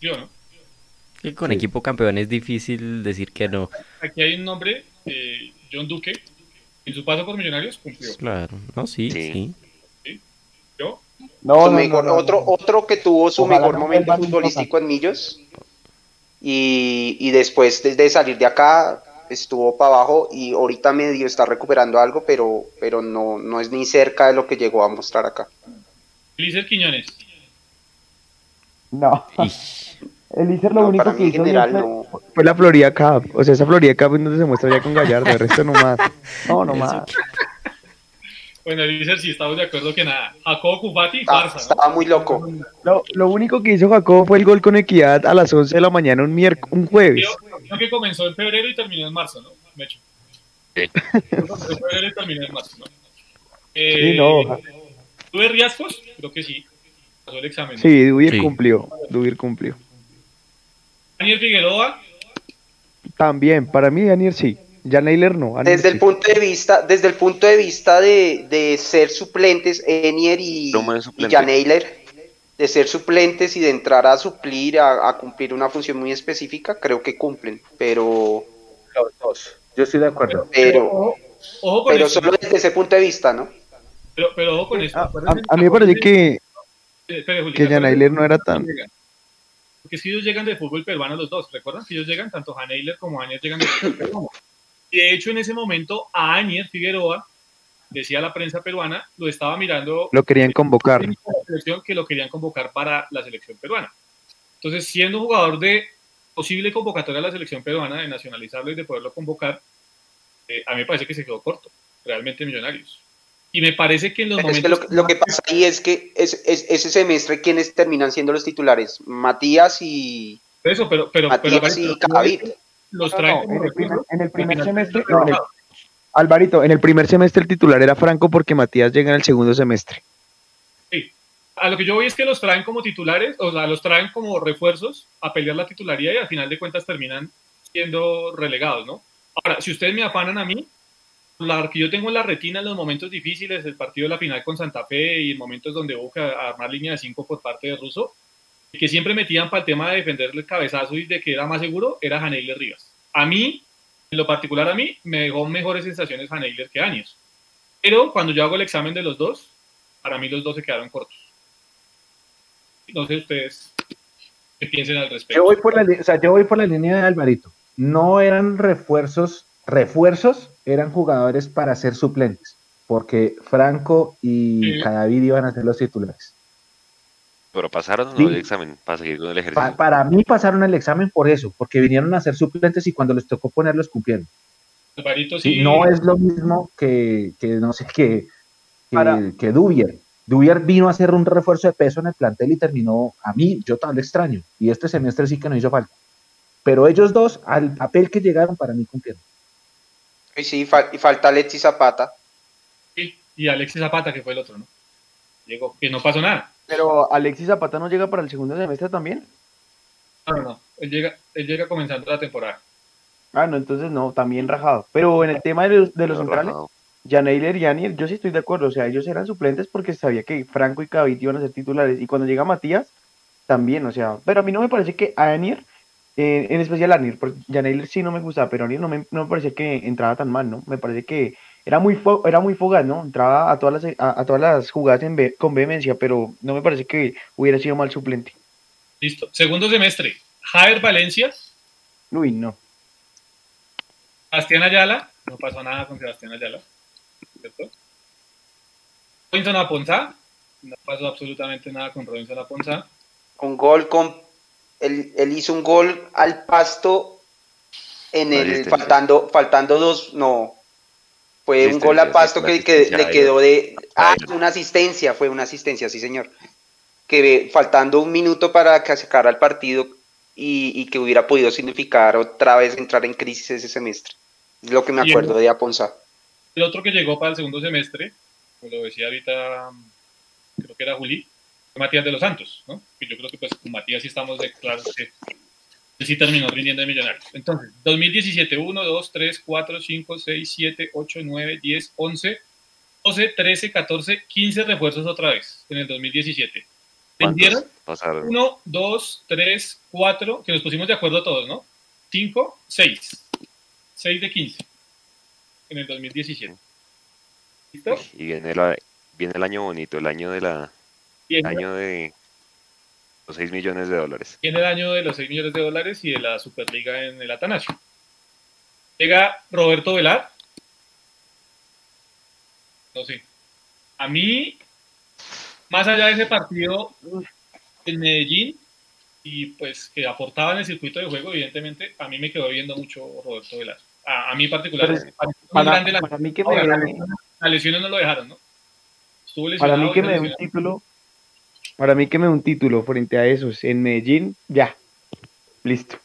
¿Sí o no?
que con equipo campeón es difícil decir que no.
Aquí hay un nombre, eh, John Duque. En su paso por Millonarios cumplió.
Claro, no, sí,
Sí.
sí.
Yo,
No,
Su
no,
mejor-
no, no,
otro,
no.
otro que tuvo su
Ojalá
mejor
no
momento futbolístico en Millos y, y después de, de salir de acá estuvo para abajo y ahorita medio está recuperando algo, pero, pero no, no es ni cerca de lo que llegó a mostrar acá.
Eliezer Quiñones.
No. Elícer lo
No,
único
para
que
mí en
hizo
general
bien
no.
fue, fue la Florida Cup. O sea, esa Florida Cup en donde se muestra ya con Gallardo, el resto no más. No, no más.
Bueno, Eliezer sí estamos de acuerdo que nada. Jacobo Cufati,
Ah,
farsa, ¿no?
estaba muy loco.
Lo, lo único que hizo Jacobo fue el gol con equidad a las 11 de la mañana un miércoles, un jueves.
Creo que comenzó en febrero y terminó en marzo, ¿no?
Sí.
Comenzó en febrero y terminó en marzo, ¿no? Eh,
Sí, no.
¿Tuve riesgos? Creo que sí. Pasó el examen. ¿no?
Sí, Dubir
Sí.
cumplió. Dubir cumplió.
Daniel Figueroa,
También, para mí, Daniel sí. Ya Naylor no.
Desde el punto de vista, desde el punto de vista de, de ser suplentes, Enier y, y. Jan Eiler, de ser suplentes y de entrar a suplir, a, a cumplir una función muy específica, creo que cumplen, pero,
Los dos. Yo estoy de acuerdo.
pero,
ojo, ojo con
pero
esto.
solo desde ese punto de vista, ¿no?
Pero, pero ojo con esto.
A, a- mí me parece que,
Eh,
que Jan Eiler no era tan...
Porque que ellos llegan de fútbol peruano los dos, ¿recuerdan? Que ellos llegan, tanto Haneiler como Anier llegan de fútbol peruano. Y de hecho, en ese momento, a Anier Figueroa, decía la prensa peruana, lo estaba mirando
Lo querían convocar.
que lo querían convocar para la selección peruana. Entonces, siendo jugador de posible convocatoria a la selección peruana, de nacionalizarlo y de poderlo convocar, eh, a mí me parece que se quedó corto, realmente Millonarios. Y me parece que en los
Pero es
momentos...
que lo, lo que pasa ahí es que es, es- ese semestre, ¿quiénes terminan siendo los titulares? Matías y,
Eso, pero, pero, pero,
Matías y.
los
No,
traen
no,
como
en el primer, en el semestre,
están
no, en el-
rebajados.
Alvarito, en el primer semestre el titular era Franco porque Matías llega en el segundo semestre.
A lo que yo voy es que los traen como titulares, o sea, los traen como refuerzos a pelear la titularía y al final de cuentas terminan siendo relegados, ¿no? Ahora, si ustedes me afanan a mí, la que yo tengo en la retina en los momentos difíciles, el partido de la final con Santa Fe y en momentos donde hubo que armar línea de cinco por parte de Russo, que siempre metían para el tema de defenderle el cabezazo y de que era más seguro, era Janeiler Rivas. A mí, en lo particular a mí, me dejó mejores sensaciones Janeiler que Áñez. Pero cuando yo hago el examen de los dos, para mí los dos se quedaron cortos. No sé ustedes qué piensen al respecto.
Yo voy por la, li- o sea, yo voy por la línea de Alvarito. No eran refuerzos, refuerzos, eran jugadores para ser suplentes, porque Franco y
Sí.
Cadavid iban a ser los titulares.
Pero pasaron
Sí.
el examen para seguir con el ejercicio.
Pa- para mí pasaron el examen por eso, porque vinieron a ser suplentes y cuando les tocó ponerlos cumplieron.
Alvarito
Sí,
sí,
no es lo mismo que, que no sé, que, que,
Para-
que Dubier. Dubier vino a hacer un refuerzo de peso en el plantel y terminó, a mí, yo tal extraño. Y este semestre sí que no hizo falta. Pero ellos dos, al papel que llegaron, para mí cumplieron.
Y sí, fal- y falta Alexis Zapata.
sí, y Alexis Zapata, que fue el otro, ¿no? Llegó, que no pasó nada.
Pero Alexis Zapata no llega para el segundo semestre también.
No, no, no. Él llega, él llega comenzando la temporada.
Ah, no, entonces no, también rajado. Pero en el tema de los, de los centrales. Janeiler y Anier, yo sí estoy de acuerdo. O sea, ellos eran suplentes porque sabía que Franco y Cavit iban a ser titulares. Y cuando llega Matías, también, o sea. Pero a mí no me parece que Anier, eh, en especial Anier, porque Janeiler sí no me gustaba, pero Anier no me, no me parecía que entraba tan mal, ¿no? Me parece que era muy, fo- era muy fugaz, ¿no? Entraba a todas las, a, a todas las jugadas en ve- con vehemencia, pero no me parece que hubiera sido mal suplente.
Listo. Segundo semestre. Javier Valencia,
Uy, no.
Sebastián Ayala. No pasó nada con Sebastián Ayala. ¿Cierto? Robinson Aponzá. No pasó absolutamente nada con Robinson Aponzá.
Un gol con. Él, él hizo un gol al pasto en el. Faltando, faltando dos. No. Fue un
Asistencia,
gol
sí,
pasto que, que le quedó de. Ah, una asistencia, fue una asistencia, sí, señor. Que faltando un minuto para que se acabara el partido y, y que hubiera podido significar otra vez entrar en crisis ese semestre. Es lo que me
Y el-
acuerdo de Aponza.
El otro que llegó para el segundo semestre, como lo decía ahorita, creo que era Juli, fue Matías de los Santos, ¿no? Que yo creo que pues con Matías sí estamos de claro que sí terminó rindiendo de millonarios. Entonces, 2017, 1, 2, 3, 4, 5, 6, 7, 8, 9, 10, 11, 12, 13, 14, 15 refuerzos otra vez en el 2017.
¿Cuántos
Vendieron
pasaron?
1, 2, 3, 4, que nos pusimos de acuerdo todos, ¿no? 5, 6. 6 de 15 en el 2017. ¿Listo?
Y viene, la- viene el año bonito, el año de la
en,
año de los 6 millones de dólares.
en el año de los 6 millones de dólares y de la Superliga en el Atanasio. Llega Roberto Velar. No sé. A mí, más allá de ese partido en Medellín, y pues que aportaba en el circuito de juego, evidentemente, a mí me quedó viendo mucho Roberto Velar. A, a mí particularmente.
Pero Para,
grande la,
para mí que me
Ahora, las lesiones no lo dejaron, ¿no? Estuvo
para
lesionado.
mí que me dé un título, para mí que me dé un título frente a esos en Medellín, ya, listo.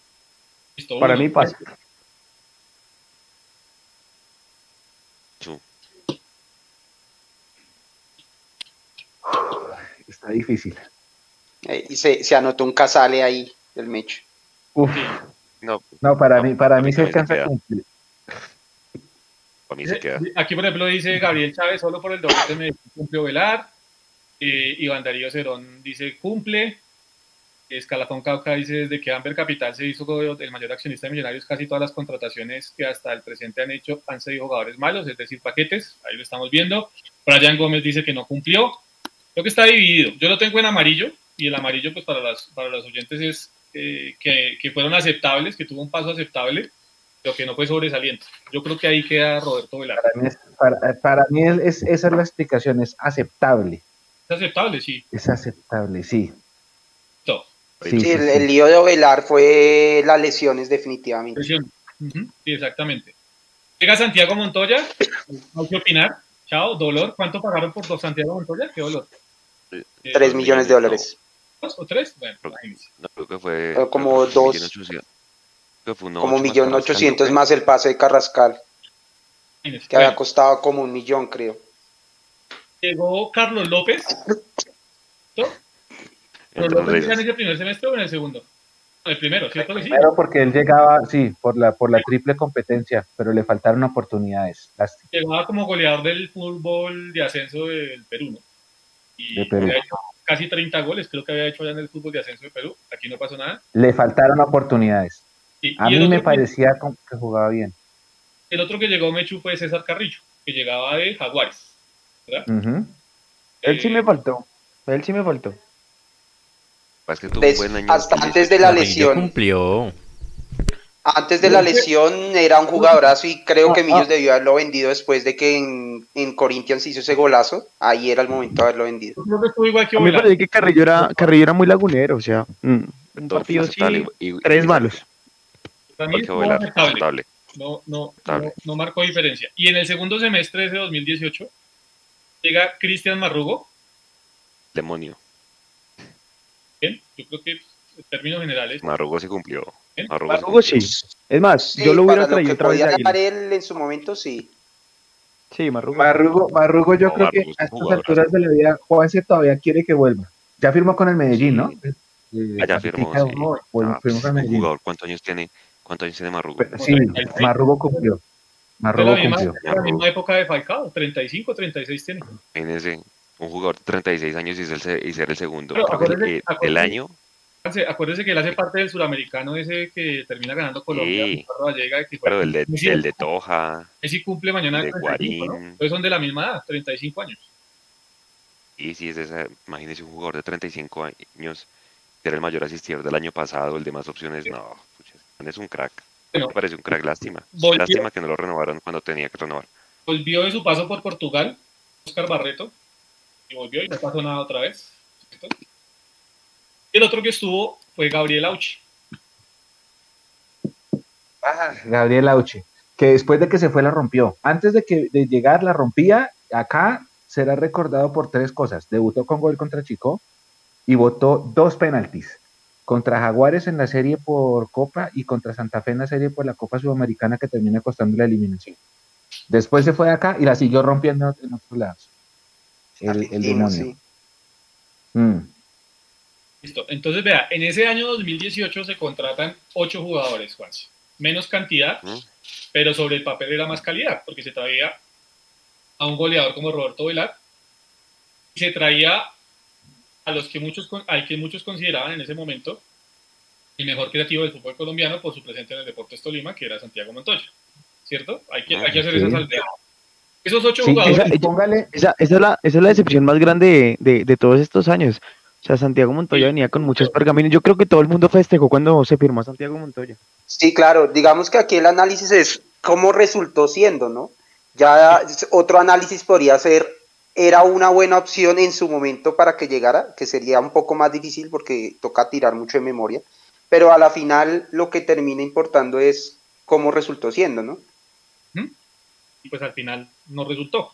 Listo,
Para
uno.
mí pasa.
Está difícil.
Eh, y se, se anotó un casale ahí, el Mecho.
Uf,
No,
no, para
No,
mí, para
a
mí
mí
se alcanza a cumplir.
para mí se queda.
Aquí, por ejemplo, dice Gabriel Chávez, solo por el doblete me cumplió Velar. Eh, Iván Darío Cerón dice cumple. Escalafón Cauca dice desde que Amber Capital se hizo el mayor accionista de Millonarios, casi todas las contrataciones que hasta el presente han hecho han sido jugadores malos, es decir, paquetes. Ahí lo estamos viendo. Brian Gómez dice que no cumplió. Creo que está dividido. Yo lo tengo en amarillo y el amarillo, pues para, las, para los oyentes es eh, que, que fueron aceptables, que tuvo un paso aceptable, pero que no fue sobresaliente. Yo creo que ahí queda Roberto Velar.
Para mí, es, para, para mí es- esa es la explicación, es aceptable.
Es aceptable, sí.
Es aceptable, sí.
Listo.
Sí,
Sí,
sí,
el,
sí.
el lío de Ovelar fue las lesiones definitivamente.
Presión. Ujú, Sí, exactamente. Llega Santiago Montoya. No hay que opinar. Chao, dolor. ¿Cuánto pagaron por dos Santiago Montoya? Qué dolor.
Eh,
Eh,
Tres millones de dólares.
¿Dos o tres? Bueno.
No, creo que fue.
Como
creo que fue un
dos.
Creo que fue
Como
más
millón ochocientos
¿no?
más el pase de Carrascal, que había costado como un millón, creo.
Llegó Carlos López. ¿Carlos López en ese primer semestre o en el segundo? El primero, ¿cierto que sí?
Primero porque él llegaba, sí, por la, por la triple competencia, pero le faltaron oportunidades. Lástima.
Llegaba como goleador del fútbol de ascenso del Perú, ¿no? Y
De Perú.
había hecho casi 30 goles, creo que había hecho allá en el fútbol de ascenso de Perú. Aquí no pasó nada.
Le faltaron oportunidades. A
el
mí me
que-
parecía como que jugaba bien.
El otro que llegó Mechu fue César Carrillo, que llegaba de Jaguares.
Ujú.
Él sí
Eh,
me faltó. Él sí me faltó.
es que tuvo un
Des-
buen año
hasta
2018.
antes de la lesión.
cumplió.
Antes de la lesión era un jugadorazo y creo que
Ah,
Millos
ah.
debió haberlo vendido después de que en, en Corinthians hizo ese golazo. Ahí era el momento de haberlo vendido.
Yo creo que estuvo igual que
A mí me parece que Carrillo era, Carrillo era muy lagunero, o sea, mm, un
Todo
partido sí,
aceptable, y- y-
tres malos.
Aceptable. No, no, no, no marcó diferencia. Y en el segundo semestre de ese 2018 llega Cristian Marrugo.
Demonio.
Bien, yo creo que en términos generales.
Marrugo sí cumplió. Marrugo,
Marrugo sí. Es más,
Sí,
yo lo hubiera
para lo
traído
que
otra vez
podía él en su momento, sí.
Sí, Marrugo.
Marrugo, Marrugo yo
No,
creo
Marrugo
que a estas alturas de la vida, Juanse todavía quiere que vuelva. Ya firmó con el Medellín, ¿no? Eh,
Ah, ya firmó, sí.
bueno,
Ah,
firmó
pues,
con
un
Medellín.
jugador, ¿cuántos años tiene? ¿Cuántos años tiene Marrugo?
Pero Sí,
36.
Marrugo cumplió.
De
Marrugo
la, misma,
cumplió.
de la misma época de Falcao, 35, 36 tiene.
Imagínense, un jugador de 36 años y ser, y ser el segundo.
Pero
Creo que
acuérdese-
el, año,
Acuérdense, acuérdese que él hace parte del suramericano ese que termina ganando Colombia.
Sí.
Vallega, que
pero el de,
Messi,
el de Toja,
Messi cumple mañana
de
35, ¿no? Entonces son de la misma edad, 35 años.
y si es esa, imagínense un jugador de 35 años, que era el mayor asistidor del año pasado, el de más opciones, no, pucha, es un crack.
Bueno.
Me parece un crack, lástima.
Volvió-
Lástima que no lo renovaron cuando tenía que renovar.
Volvió de su paso por Portugal, Oscar Barreto, y volvió y no pasó nada otra vez. Y el otro que estuvo fue Gabriel Auchi.
Ah, Gabriel Auche, que después de que se fue la rompió. Antes de que de llegar la rompía, acá será recordado por tres cosas. Debutó con gol contra Chico y votó dos penaltis. Contra Jaguares en la serie por Copa y contra Santa Fe en la serie por la Copa Sudamericana que termina costando la eliminación. Después se fue de acá y la siguió rompiendo en otros lados. El, el
Argentino,
demonio.
sí.
Mm.
Listo. Entonces, vea, en ese año 2018 se contratan ocho jugadores, Juanse. Menos cantidad, pero sobre el papel era más calidad, porque se traía a un goleador como Roberto Velar y se traía a los que muchos al que muchos consideraban en ese momento el mejor creativo del fútbol colombiano por su presencia en el Deportes Tolima, que era Santiago Montoya. ¿Cierto? Hay que, hay que hacer
Sí.
esa salvedad. Esos ocho
Sí,
jugadores.
esa- y póngale,
Esa, esa es la, esa es la decepción más grande de, de- de todos estos años. O sea, Santiago Montoya
Sí.
venía con muchos pergaminos. Yo creo que todo el mundo festejó cuando se firmó a Santiago Montoya.
Sí, claro, digamos que aquí el análisis es cómo resultó siendo, ¿no? Ya otro análisis podría ser, era una buena opción en su momento para que llegara, que sería un poco más difícil porque toca tirar mucho de memoria, pero a la final lo que termina importando es cómo resultó siendo, ¿no?
y pues al final no resultó.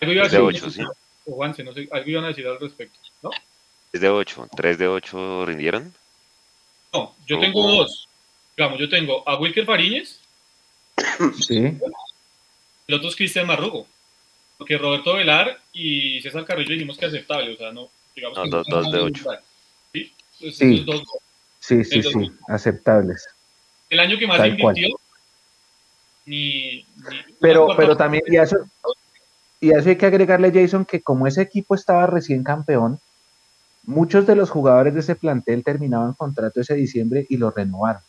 Algo iba a decir,
ocho, sí.
o Juanse, no sé, algo iban a decir al respecto, ¿no?
3 de 8, 3 de 8 rindieron.
No, yo
Oh,
tengo
oh.
dos. digamos, yo tengo a Wilker Fariñez,
Sí.
el otro es Cristian Marrugo. Porque Roberto Velar y César Carrillo dijimos que aceptable, o sea, no, digamos
No,
que
dos-
están
dos de ocho.
¿sí? Entonces,
Sí.
esos dos-
Sí, sí, sí, aceptables.
el año que más
Tal
invirtió, ni, ni
Pero, pero también, y a eso, y a eso hay que agregarle, Jason, que como ese equipo estaba recién campeón, muchos de los jugadores de ese plantel terminaban contrato ese diciembre y lo renovaron.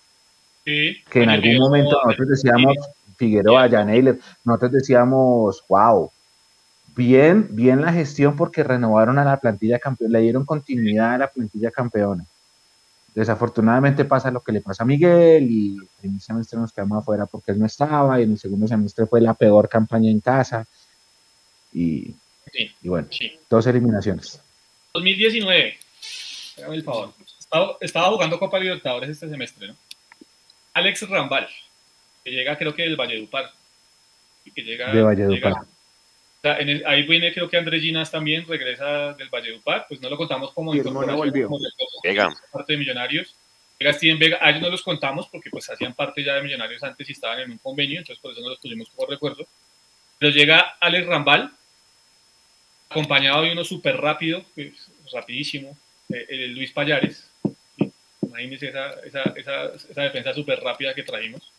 Sí,
Que en algún momento nosotros decíamos, Figueroa, Janeiler, nosotros decíamos, wow, bien, bien la gestión porque renovaron a la plantilla campeona, le dieron continuidad a la plantilla campeona. Desafortunadamente pasa lo que le pasa a Miguel y el primer semestre nos quedamos afuera porque él no estaba y en el segundo semestre fue la peor campaña en casa y,
Sí,
y bueno,
sí.
dos eliminaciones.
2019, hágame el favor. Estaba, estaba jugando Copa Libertadores este semestre, ¿no? Alex Rambal, que llega creo que del Valledupar. Y que llega,
De Valledupar.
llega- sea, en el- ahí viene creo que Andrés Ginas también regresa del Valledupar, pues no lo contamos como incorporación,
volvió.
como
Vega.
parte de Millonarios. Llega Steven Vega, a ellos no los contamos porque pues hacían parte ya de Millonarios antes y estaban en un convenio, entonces por eso no los pusimos como refuerzo. Pero llega Alex Rambal, acompañado de uno súper rápido, pues, rapidísimo, eh, el Luis Payares. Imagínense esa, esa, esa, esa defensa súper rápida que traímos.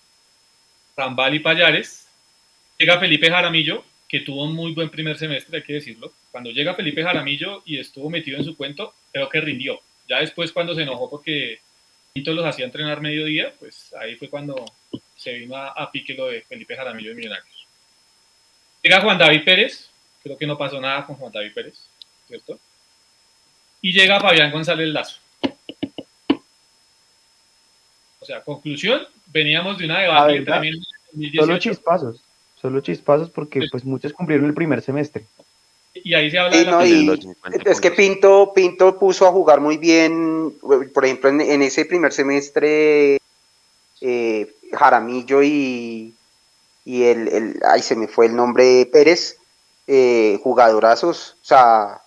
Rambal y Payares. Llega Felipe Jaramillo, que tuvo un muy buen primer semestre, hay que decirlo. Cuando llega Felipe Jaramillo y estuvo metido en su cuento, creo que rindió. Ya después cuando se enojó porque los hacía entrenar mediodía, pues ahí fue cuando se vino a, a pique lo de Felipe Jaramillo de Millonarios. Llega Juan David Pérez, creo que no pasó nada con Juan David Pérez, ¿cierto? Y llega Fabián González Lazo. O sea, conclusión, veníamos de una debacle
ver,
tremenda en
Solo
2018
chispazos, solo chispazos porque pues muchos cumplieron el primer semestre.
y ahí se habla
Sí,
de la
no, y
los 50
es que. Pinto, Pinto puso a jugar muy bien, por ejemplo, en, en ese primer semestre, eh, Jaramillo y, y el, el, ay, se me fue el nombre, Pérez, eh, jugadorazos, o sea,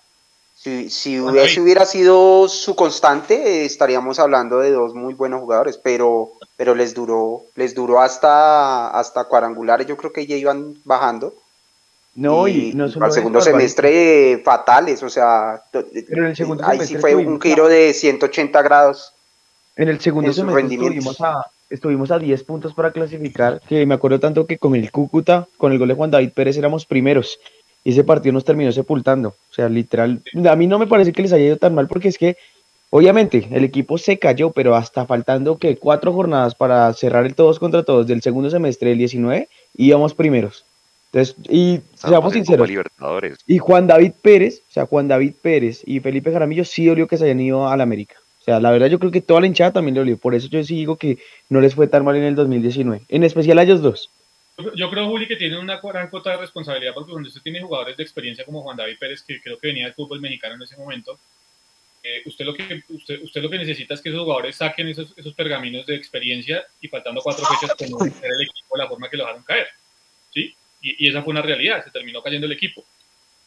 si, si hubiera sido su constante, eh, estaríamos hablando de dos muy buenos jugadores, pero, pero les duró, les duró hasta, hasta cuadrangulares, yo creo que ya iban bajando.
No, y, no solo
al segundo semestre fatales, o sea,
Pero en el segundo
ahí sí fue un giro de 180 grados.
En el segundo
en
semestre estuvimos a, estuvimos a 10 puntos para clasificar, que me acuerdo tanto que con el Cúcuta, con el gol de Juan David Pérez éramos primeros, y ese partido nos terminó sepultando. O sea, literal, a mí no me parece que les haya ido tan mal, porque es que, obviamente, el equipo se cayó, pero hasta faltando que cuatro jornadas para cerrar el todos contra todos del segundo semestre del 19, íbamos primeros. Entonces, y
Estamos
seamos
Copa
sinceros,
Libertadores.
y Juan David Pérez, o sea, Juan David Pérez y Felipe Jaramillo sí dolió que se hayan ido al América. O sea, la verdad yo creo que toda la hinchada también le dolió. Por eso yo sí digo que no les fue tan mal en el 2019. En especial a ellos dos.
Yo- Yo creo, Juli, que tienen una gran cuota de responsabilidad porque cuando usted tiene jugadores de experiencia como Juan David Pérez, que creo que venía del fútbol mexicano en ese momento, eh, usted, lo que, usted, usted lo que necesita es que esos jugadores saquen esos, esos pergaminos de experiencia y faltando cuatro fechas como el equipo, la forma que lo dejaron caer. ¿sí? Y, y esa fue una realidad, se terminó cayendo el equipo.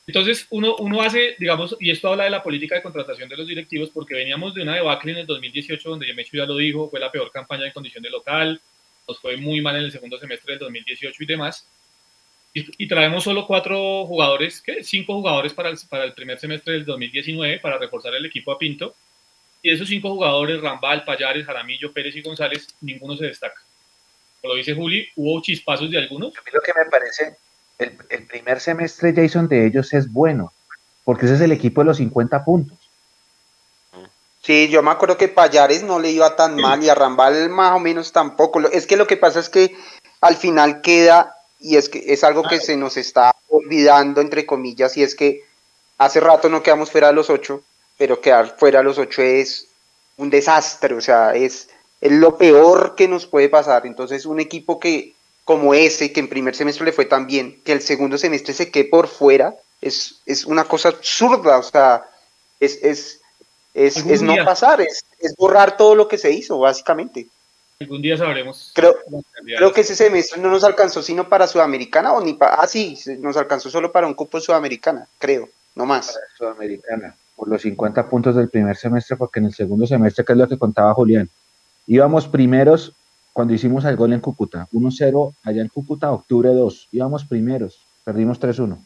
Entonces, uno, uno hace, digamos, y esto habla de la política de contratación de los directivos, porque veníamos de una debacle en el 2018, donde Mecho ya lo dijo, fue la peor campaña en condición de local, nos fue muy mal en el segundo semestre del 2018 y demás. Y, y traemos solo cuatro jugadores, ¿qué? Cinco jugadores para el, para el primer semestre del 2019 para reforzar el equipo a Pinto. Y de esos cinco jugadores, Rambal, Payares, Jaramillo, Pérez y González, ninguno se destaca. Como lo dice Juli, hubo chispazos de algunos.
A mí lo que me parece, el, el primer semestre, Jason, de ellos es bueno, porque ese es el equipo de los 50 puntos.
Sí, yo me acuerdo que Payares no le iba tan mal y a Rambal más o menos tampoco. Es que lo que pasa es que al final queda, y es que es algo que se nos está olvidando, entre comillas, y es que hace rato no quedamos fuera de los ocho, pero quedar fuera de los ocho es un desastre, o sea, es, es lo peor que nos puede pasar. Entonces, un equipo que, como ese, que en primer semestre le fue tan bien, que el segundo semestre se quede por fuera, es, es una cosa absurda, o sea, es, es, es, es no pasar, es, es borrar todo lo que se hizo, básicamente.
Algún día sabremos.
Creo, creo que ese semestre no nos alcanzó sino para Sudamericana o ni para... Ah, sí, nos alcanzó solo para un cupo Sudamericana, creo, no más.
Sudamericana, por los 50 puntos del primer semestre, porque en el segundo semestre, que es lo que contaba Julián, íbamos primeros cuando hicimos el gol en Cúcuta, 1-0 allá en Cúcuta, octubre 2, íbamos primeros, perdimos 3-1.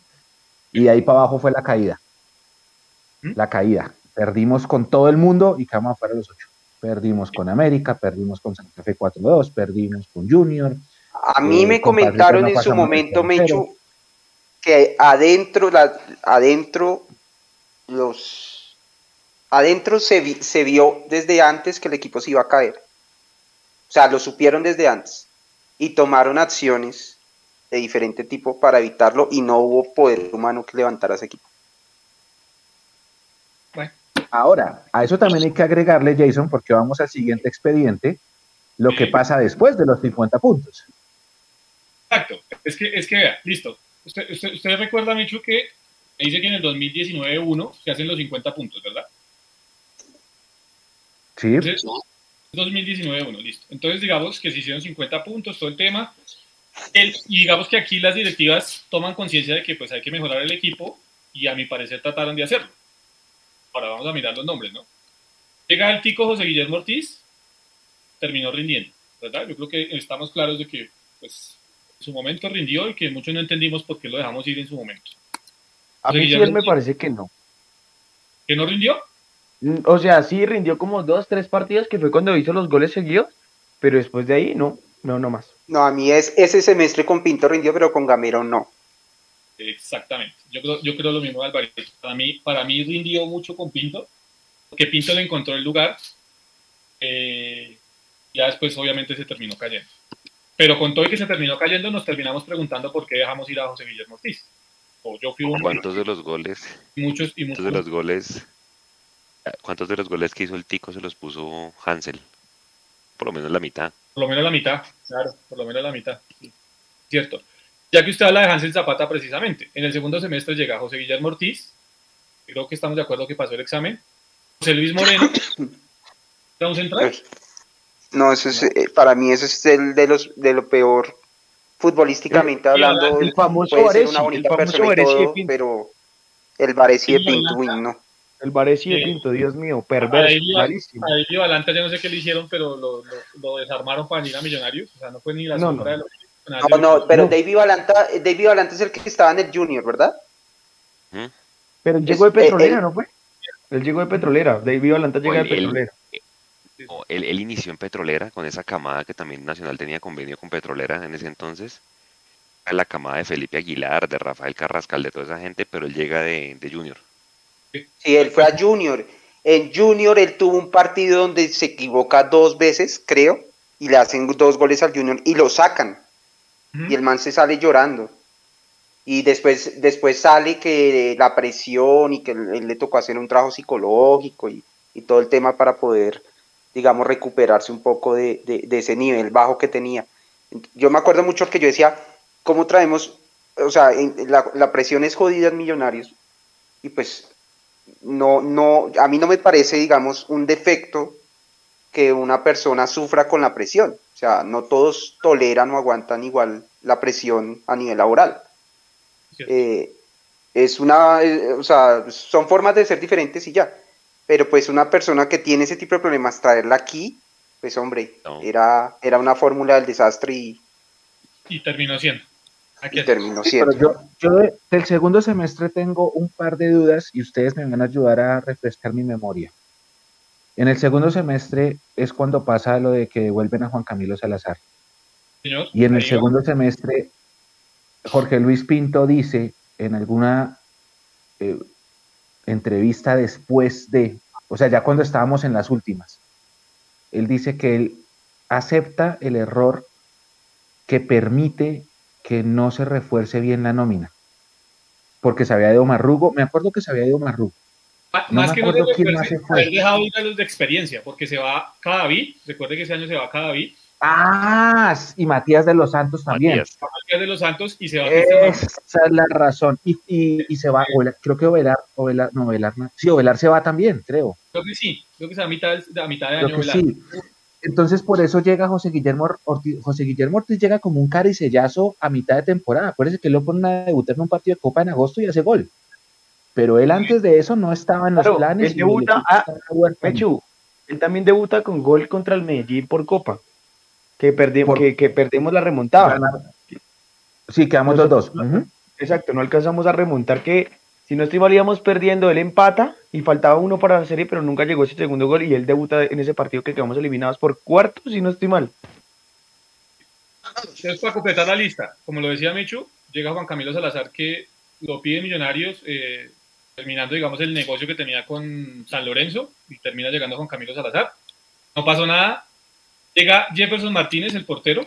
Y de ahí para abajo fue la caída.
¿Mm?
La caída. Perdimos con todo el mundo y quedamos afuera los ocho. Perdimos con América, perdimos con Santa Fe 4-2, perdimos con Junior.
A mí
Eh,
me comentaron en su momento. Mechu, que adentro, la, adentro, los, adentro se, vi- se vio desde antes que el equipo se iba a caer. O sea, lo supieron desde antes y tomaron acciones de diferente tipo para evitarlo y no hubo poder humano que levantara ese equipo.
Ahora, a eso también hay que agregarle, Jason, porque vamos al siguiente expediente, lo que pasa después de los 50 puntos.
Exacto. Es que, es que vea, listo. Usted, usted, usted recuerda, Michu, que me dice que en el 2019-1 se hacen los 50 puntos, ¿verdad?
Sí,
Entonces, 2019-1, listo. Entonces, digamos que se hicieron 50 puntos, todo el tema. El- y digamos que aquí las directivas toman conciencia de que pues hay que mejorar el equipo y a mi parecer trataron de hacerlo. Ahora vamos a mirar los nombres, ¿no? Llega el tico José Guillermo Ortiz, terminó rindiendo, ¿verdad? Yo creo que estamos claros de que pues en su momento rindió y que muchos no entendimos por qué lo dejamos ir en su momento.
A mí sí
Guillermo
él me parece que no.
¿Que no rindió?
Mm, O sea, sí rindió como dos, tres partidos que fue cuando hizo los goles seguidos, pero después de ahí no, no, no más.
No, a mí es ese semestre con Pinto rindió, pero con Gamero no.
Exactamente. Yo creo, yo creo lo mismo de Alvarito. Para mí, para mí rindió mucho con Pinto, porque Pinto le encontró el lugar. eh, ya después, obviamente, se terminó cayendo. Pero con todo y que se terminó cayendo, nos terminamos preguntando por qué dejamos ir a José Guillermo Ortiz. O yo fui uno,
¿Cuántos de los goles,
muchos y muchos.
de los goles, cuántos de los goles que hizo el Tico se los puso Hansel? Por lo menos la mitad.
Por lo menos la mitad, claro, por lo menos la mitad. sí. Cierto. Ya que usted habla de Hansel Zapata precisamente, en el segundo semestre llega José Guillermo Ortiz, creo que estamos de acuerdo que pasó el examen, José Luis Moreno, era un central,
No, eso es, eh, para mí eso es el de los de lo peor futbolísticamente
El-
hablando.
el famoso
puede ser
Varesi,
una
el
bonita
famoso Varesi de Pinto.
pero el Varesi de Pinto, uy, no.
El Varesi de. Pinto, Dios mío,
a
perverso, malísimo.
a Valanta, yo no sé qué le hicieron, pero lo, lo, lo desarmaron para ir a Millonarios, o sea, no fue ni la
No,
sombra
no.
de lo que
No, no, pero. David Valanta, eh, David Valanta es el que estaba en el Junior, ¿verdad?
Pero él llegó
Es-
de Petrolera,
él-
¿no fue? Él llegó de Petrolera, David Valanta llega de
él-
Petrolera.
O Él, él inició en Petrolera con esa camada que también Nacional tenía convenio con Petrolera en ese entonces. La camada de Felipe Aguilar, de Rafael Carrascal, de toda esa gente, pero él llega de, de Junior.
Sí, él fue a Junior. En Junior él tuvo un partido donde se equivoca dos veces, creo, y le hacen dos goles al Junior y lo sacan. Y el man se sale llorando. Y después, después sale que la presión y que él, le tocó hacer un trabajo psicológico y, todo el tema para poder, digamos, recuperarse un poco de, ese nivel bajo que tenía. Yo me acuerdo mucho que yo decía, ¿cómo traemos? O sea, la, la presión es jodida en Millonarios. Y pues, no, no, a mí no me parece, digamos, un defecto que una persona sufra con la presión. O sea, no todos toleran o aguantan igual la presión a nivel laboral. Eh, es una, eh, o sea, son formas de ser diferentes y ya. Pero pues una persona que tiene ese tipo de problemas, traerla aquí, pues hombre,
No.
era, era una fórmula del desastre y,
Y terminó siendo. Aquí
y terminó
Sí,
siendo.
pero yo, yo de- del segundo semestre tengo un par de dudas y ustedes me van a ayudar a refrescar mi memoria. En el segundo semestre es cuando pasa lo de que devuelven a Juan Camilo Salazar.
Señor,
Y en el segundo semestre, Jorge Luis Pinto dice en alguna eh, entrevista después de, o sea, ya cuando estábamos en las últimas, él dice que él acepta el error que permite que no se refuerce bien la nómina. Porque se había ido Marrugo, me acuerdo que se había ido Marrugo. No
más que no haber dejado ir a los de experiencia, porque se va Cadavid, recuerde que ese año se va Cadavid,
Ah, y Matías de los Santos también.
Matías.
de los Santos y se va.
Esa es la razón. Y, y, y se va, Ovelar, creo que Ovelar, Ovelar, no, Ovelar, no. sí, Ovelar se va también, creo.
Creo que sí, creo que se va a mitad, de- a mitad de
Creo
año.
sí. Entonces, por eso llega José Guillermo Ortiz. José Guillermo Ortiz llega como un caricellazo a mitad de temporada. Acuérdense que lo ponen a debutar en un partido de Copa en agosto y hace gol. Pero él antes de eso no estaba en los
Claro,
planes.
él debuta- ah. Mechu, él también debuta con gol contra el Medellín por Copa. que, perdi-
Por-
que, que perdemos la remontada.
Ganar. Sí, quedamos dos dos.
Exacto, no alcanzamos a remontar que si no estoy mal íbamos perdiendo, él empata y faltaba uno para la serie, pero nunca llegó ese segundo gol y él debuta en ese partido que quedamos eliminados por cuartos, si no estoy mal.
Entonces, para completar la lista, como lo decía Michu, llega Juan Camilo Salazar que lo pide Millonarios, eh, terminando, digamos, el negocio que tenía con San Lorenzo, y termina llegando Juan Camilo Salazar. No pasó nada. Llega Jefferson Martínez, el portero.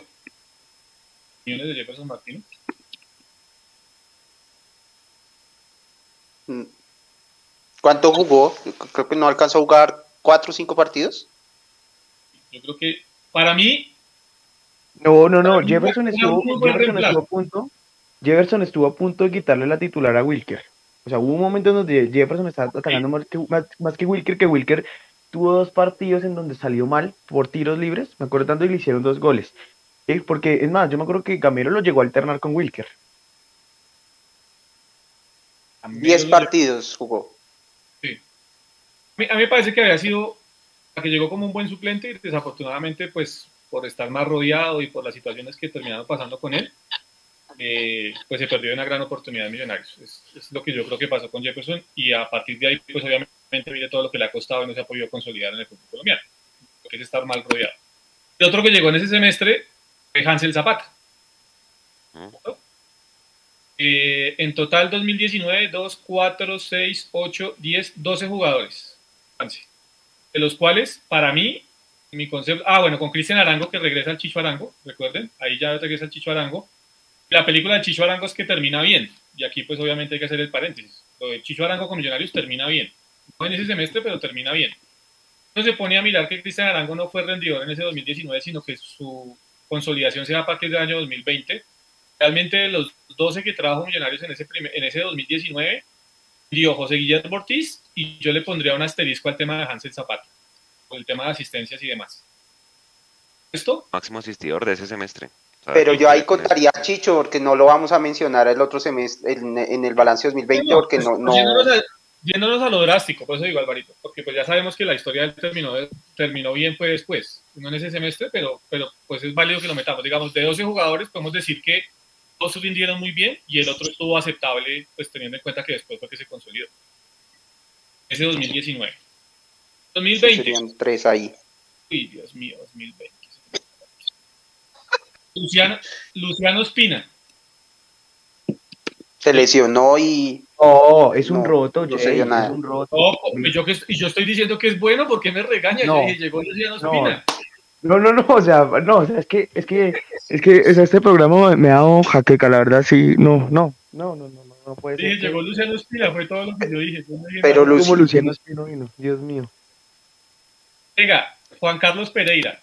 Millones de Jefferson Martínez.
Mm. ¿Cuánto jugó? Creo que no alcanzó a jugar cuatro o cinco partidos.
Yo creo que, para mí,
No, no, no, Jefferson estuvo, Jefferson estuvo a punto, Jefferson estuvo a punto de quitarle la titular a Wilker. O sea, hubo un momento en donde Jefferson estaba atacando más que, más, más que Wilker, que Wilker tuvo dos partidos en donde salió mal por tiros libres, me acuerdo tanto y le hicieron dos goles. ¿sí? Porque, es más, yo me acuerdo que Gamero lo llegó a alternar con Wilker.
Diez partidos jugó.
A mí, a mí me parece que había sido la que llegó como un buen suplente y desafortunadamente, pues por estar más rodeado y por las situaciones que terminaron pasando con él, eh, pues se perdió una gran oportunidad de Millonarios. Es, es lo que yo creo que pasó con Jefferson y a partir de ahí, pues obviamente mire todo lo que le ha costado y no se ha podido consolidar en el fútbol colombiano, lo que es estar mal rodeado. El otro que llegó en ese semestre fue Hansel Zapata. Eh, en total 2019, 2, 4, 6, 8, 10, 12 jugadores. De los cuales, para mí, mi concepto. Ah, bueno, con Cristian Arango que regresa al Chicho Arango, recuerden, ahí ya regresa el Chicho Arango. La película del Chicho Arango es que termina bien, y aquí, pues obviamente hay que hacer el paréntesis. Lo de Chicho Arango con Millonarios termina bien. No en ese semestre, pero termina bien. Uno se pone a mirar que Cristian Arango no fue rendidor en ese 2019, sino que su consolidación se da a partir del año 2020 realmente de los 12 que trabajó Millonarios en ese, primer- en ese 2019, dio José Guillermo Ortiz y yo le pondría un asterisco al tema de Hansel Zapata, el tema de asistencias y demás. ¿Esto?
Máximo asistidor de ese semestre.
Pero yo ahí contaría a Chicho porque no lo vamos a mencionar el otro semestre en, en el balance 2020
No,
porque no,
pues,
no
Yéndonos, a, yéndonos a lo drástico, por eso digo Alvarito, porque pues ya sabemos que la historia del terminó, terminó bien fue después, no en ese semestre, pero, pero pues es válido que lo metamos. Digamos, de 12 jugadores podemos decir que dos rindieron muy bien y el otro estuvo aceptable, pues teniendo en cuenta que después fue que se consolidó. Ese 2019. 2020.
serían tres ahí.
Uy, Dios mío, 2020. Luciano, Luciano Espina.
Se lesionó y
No, es un
No,
roto,
no
Jay,
dio
es
nada.
un roto.
No, yo, que, y yo estoy diciendo que es bueno, ¿por qué me regaña?
No.
Llegó Luciano
No.
Espina.
No, no, no, o sea, no, o sea, es que, es que, es que, o sea, este programa me, ha dado jaqueca, la verdad, sí, no, no, no, no, no, no, no puede
Dije,
ser.
llegó Luciano Espina, fue todo lo que yo dije. yo no dije
Pero
nada.
Como Luciano Espino vino, Dios mío.
Venga, Juan Carlos Pereira.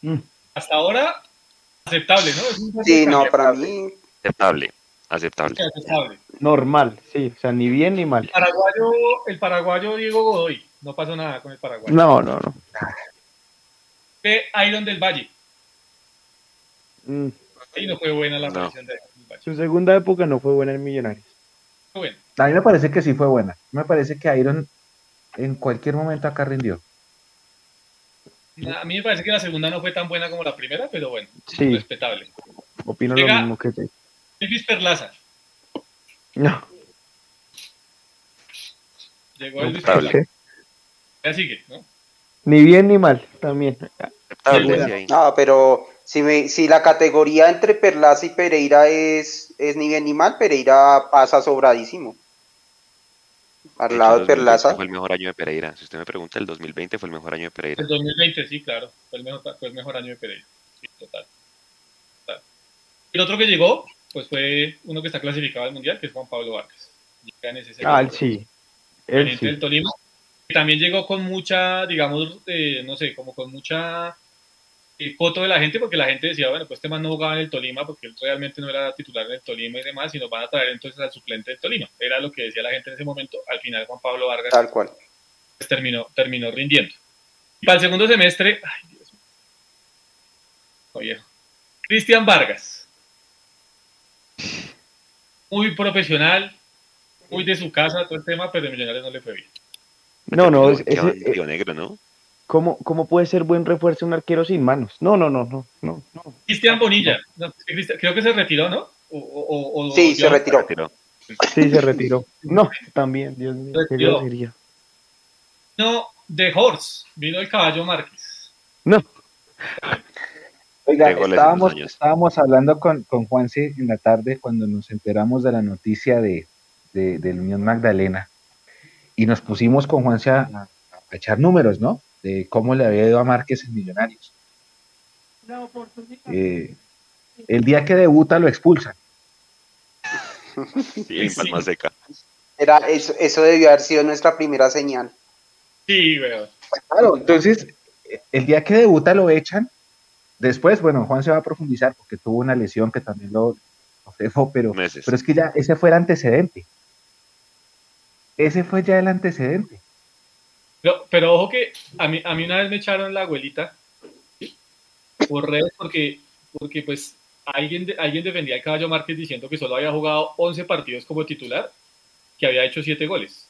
Mm.
Hasta ahora, aceptable, ¿no?
Sí, no, para mí
Aceptable. Aceptable.
aceptable.
Normal, sí, o sea, ni bien ni mal.
El paraguayo, el paraguayo Diego Godoy. No pasó nada con el paraguayo.
No, no, no.
De Iron del Valle.
Mm,
Ahí no fue buena la
No.
de Iron del Valle.
Su segunda época no fue buena en Millonarios.
Fue bueno.
A mí me parece que sí fue buena. Me parece que Iron en cualquier momento acá rindió.
A mí me parece que la segunda no fue tan buena como la primera, pero bueno,
Sí.
respetable.
Opino
Llega-
lo mismo que tú.
Elvis Perlaza.
No,
Llegó Elvis. Perlaza. Ya sigue, ¿no?
ni bien ni mal, también. Sí,
ahí.
No, pero si, me, si la categoría entre Perlaza y Pereira es, es ni bien ni mal, Pereira pasa sobradísimo. Al lado
el
de
2020
Perlaza.
Fue el mejor año de Pereira. Si usted me pregunta, el 2020 fue el mejor año de Pereira.
El 2020, sí, claro. Fue el mejor, fue el mejor año de Pereira. Sí, total. Total. El otro que llegó, pues fue uno que está clasificado al Mundial, que es Juan Pablo Vargas. Llega en ese
Ah, sí. Él
proveniente
sí.
del Tolima. que También llegó con mucha, digamos, eh, no sé, como con mucha foto de la gente, porque la gente decía, bueno, pues este man no jugaba en el Tolima, porque él realmente no era titular en el Tolima y demás, y nos van a traer entonces al suplente del Tolima. Era lo que decía la gente en ese momento. Al final Juan Pablo Vargas
Tal cual.
pues, terminó, terminó rindiendo. Y para el segundo semestre, ay, Dios mío. Oye, Cristian Vargas. Muy profesional, muy de su casa, todo el tema, pero en Millonarios no le fue bien.
No, no, es-
Río Negro, ¿no?
¿Cómo, ¿Cómo puede ser buen refuerzo un arquero sin manos? No, no, no, no, no. no.
Cristian Bonilla, no, creo que se retiró, ¿no? O, o- o-
Sí,
o-
se retiró.
Retiró.
Sí, se retiró. No, también, Dios mío, qué
Retiró.
grosería.
No, de Horse, vino el caballo Márquez.
No,
Oiga,
De
estábamos, estábamos hablando con, con Juanse en la tarde cuando nos enteramos de la noticia de, de, del Unión Magdalena y nos pusimos con Juanse a- a echar números, ¿no? De cómo le había ido a Márquez en Millonarios. Eh, el día que debuta lo expulsan.
Sí, en Palma. Seca.
Era, eso, eso debió haber sido nuestra primera señal.
Sí, weón.
Claro, entonces, el día que debuta lo echan. Después, bueno, Juan se va a profundizar porque tuvo una lesión que también lo, lo dejó, pero,
Meses.
pero es que ya ese fue el antecedente. Ese fue ya el antecedente.
Pero, pero ojo que a mí, a mí una vez me echaron la abuelita por redes porque, porque pues alguien, de- alguien defendía al caballo Márquez diciendo que solo había jugado 11 partidos como titular, que había hecho 7 goles.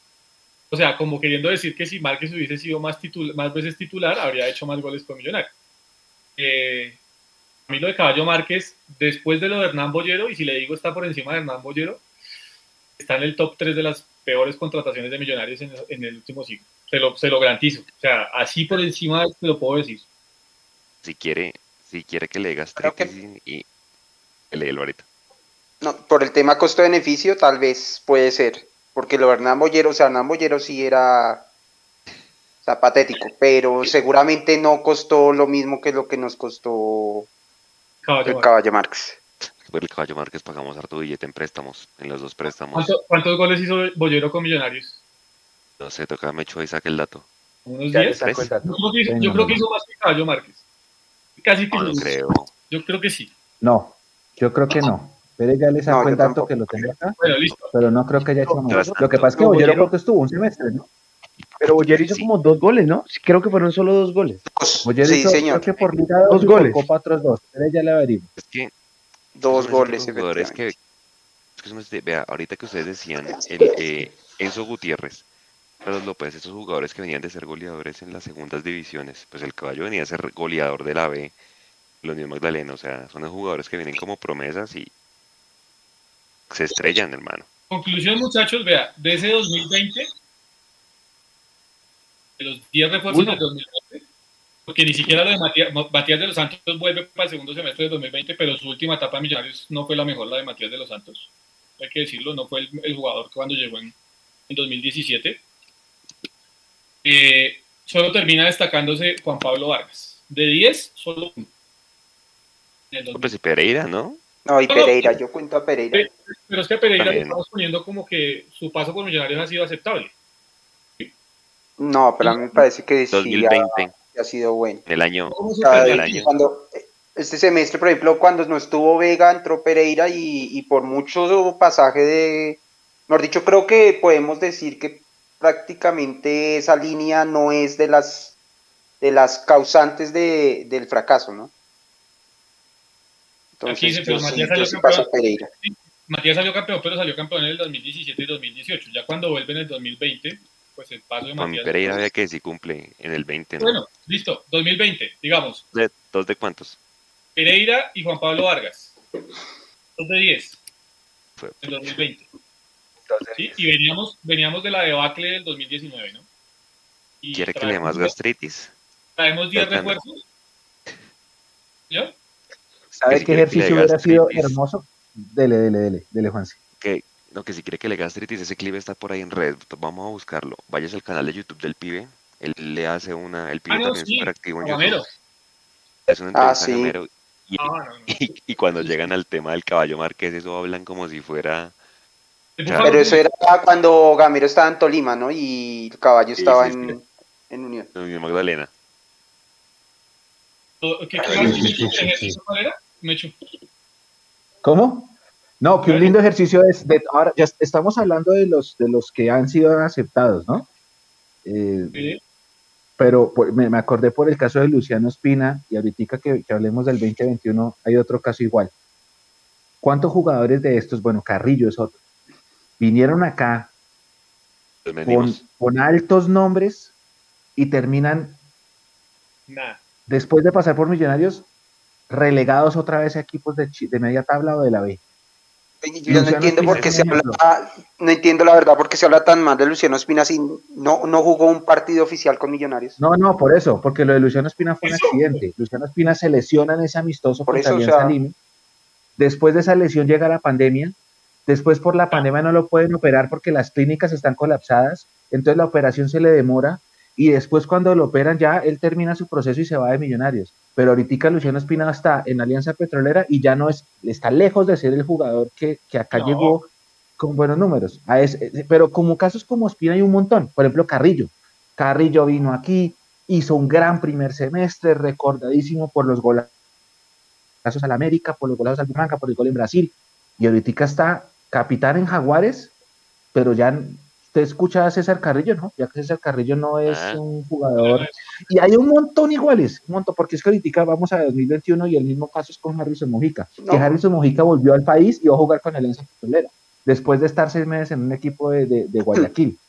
O sea, como queriendo decir que si Márquez hubiese sido más, titul- más veces titular, habría hecho más goles con Millonario. Eh, a mí lo de Caballo Márquez, después de lo de Hernán Bollero, y si le digo está por encima de Hernán Bollero, está en el top 3 de las peores contrataciones de Millonarios en el último siglo. Se lo, se lo garantizo. O sea, así por encima te lo puedo decir.
Si quiere, si quiere que le digas
que-
y, y dé ahorita.
No, por el tema costo-beneficio, tal vez puede ser. Porque lo de Hernán Bollero, o sea, Hernán Bollero sí era o sea, patético, pero seguramente no costó lo mismo que lo que nos costó
Caballo
el caballo Márquez.
Por el caballo Márquez pagamos harto billete en préstamos, en los dos préstamos.
¿Cuánto- ¿Cuántos goles hizo Bollero con Millonarios?
No sé, toca Mecho ahí saque el dato.
¿Unos
Ya le
10?
saco el dato.
Yo creo que hizo, yo
Venga,
creo que hizo más que Caballo Márquez. Casi que
No
hizo-
creo.
Yo creo que sí.
No, yo creo que no. Pero ya le sacó
No,
el dato
tampoco.
que lo tengo acá,
Bueno, listo.
pero no creo que haya hecho más. Lo que pasa es que
No,
Bollero
Bollero-
creo que estuvo un semestre, ¿no?
pero Boyer hizo
Sí.
como dos goles, ¿no? Creo que fueron solo dos goles.
Sí,
hizo,
señor.
creo que por Liga 2
Dos
y
goles.
Copa otros dos. Pero ya.
Es que
Dos goles, efectivamente.
es que vea, ahorita que ustedes decían, el, eh, Enzo Gutiérrez, Carlos López, esos jugadores que venían de ser goleadores en las segundas divisiones, pues el caballo venía a ser goleador de la B, la Unión Magdalena, o sea, son esos jugadores que vienen como promesas y se estrellan, hermano.
Conclusión, muchachos, vea, de ese 2020, de los 10 refuerzos del 2020, porque ni siquiera lo de Matías, Matías de los Santos vuelve para el segundo semestre del 2020, pero su última etapa en Millonarios no fue la mejor, la de Matías de los Santos. Hay que decirlo, no fue el, el jugador cuando llegó en, en 2017. Eh, solo termina destacándose Juan Pablo Vargas. De 10, solo uno. En el 2020.
Pues y Pereira, ¿no?
No, y. Pereira, yo cuento a Pereira.
Pero es que a Pereira le estamos poniendo como que su paso por Millonarios ha sido aceptable.
No, pero a mí me parece que sí ha,
2020,
ha sido bueno.
el año,
¿Cómo
O sea,
el año.
cuando este semestre, por ejemplo, cuando no estuvo Vega, entró Pereira y, y por mucho pasaje de, mejor dicho, creo que podemos decir que prácticamente esa línea no es de las de las causantes de, del fracaso, ¿no?
Aquí
Entonces,
dice, pero
yo sí,
Matías
yo
salió
sí
campeón.
Pereira.
Matías salió campeón, pero salió campeón en el 2017 y 2018. Ya cuando vuelve en el 2020, pues el paso de Matías.
Pereira vea que sí cumple en el 20, ¿no?
Bueno, listo, 2020, digamos.
¿De, ¿Dos de cuántos?
Pereira y Juan Pablo Vargas. Dos de 10
Fue-
en 2020. ¿Sí? Y veníamos, veníamos de la debacle del 2019, ¿no? Y
¿Quiere que le dé más gastritis?
Traemos 10
Fernando.
refuerzos. ¿Ya?
¿Sabe
si
qué ejercicio hubiera sido hermoso? Dele, dele, dele, dele, Juanse.
que no que si quiere que le gastritis ese clip está por ahí en red vamos a buscarlo váyase al canal de YouTube del pibe él le hace una el pibe
Ah, no,
también
sí,
es súper activo en. YouTube es una
Ah,
entrevista
sí.
Y,
Ah, no, no.
y, y cuando llegan al tema del caballo marqués eso hablan como si fuera
Pero eso era cuando Gamero estaba en Tolima, ¿no? Y el caballo
Sí,
estaba
sí,
en, en Unión.
Unión Magdalena.
¿Cómo? No, que un lindo ejercicio es de ahora ya est- estamos hablando de los de los que han sido aceptados, ¿no? Eh,
Sí.
pero por- me, me acordé por el caso de Luciano Espina y ahorita que, que hablemos del 2021 hay otro caso igual. ¿Cuántos jugadores de estos, bueno, Carrillo es otro, vinieron acá con, altos nombres y terminan. Después de pasar por Millonarios, relegados otra vez a equipos de, media tabla o de la B.
Yo no
Luciano
entiendo por qué se habla, no entiendo la verdad por qué se habla tan mal de Luciano Espina si no, no jugó un partido oficial con Millonarios.
No, no, por eso, porque lo de Luciano Espina fue un
Eso.
accidente. Luciano Espina se lesiona en ese amistoso
Por
contra
eso, o sea-
Lima. Después de esa lesión llega la pandemia. Después por la pandemia no lo pueden operar porque las clínicas están colapsadas. Entonces la operación se le demora. Y después cuando lo operan ya, él termina su proceso y se va de Millonarios. Pero ahorita Luciano Espina está en Alianza Petrolera y ya no es, está lejos de ser el jugador que, que acá
No.
llegó con buenos números. A ese- pero como casos como Espina hay un montón. Por ejemplo, Carrillo. Carrillo vino aquí, hizo un gran primer semestre, recordadísimo por los golazos al América, por los golazos al Bumanca, por el gol en Brasil. Y ahorita está capitán en Jaguares, pero ya usted escucha a César Carrillo, ¿no? Ya que César Carrillo no es
Ah.
un jugador. Y hay un montón iguales, un montón, porque es que ahorita vamos a 2021 y el mismo caso es con Harrison Mojica.
No.
Que Harrison Mojica volvió al país y va a jugar con Alianza Petrolera, después de estar seis meses en un equipo de, de- de Guayaquil.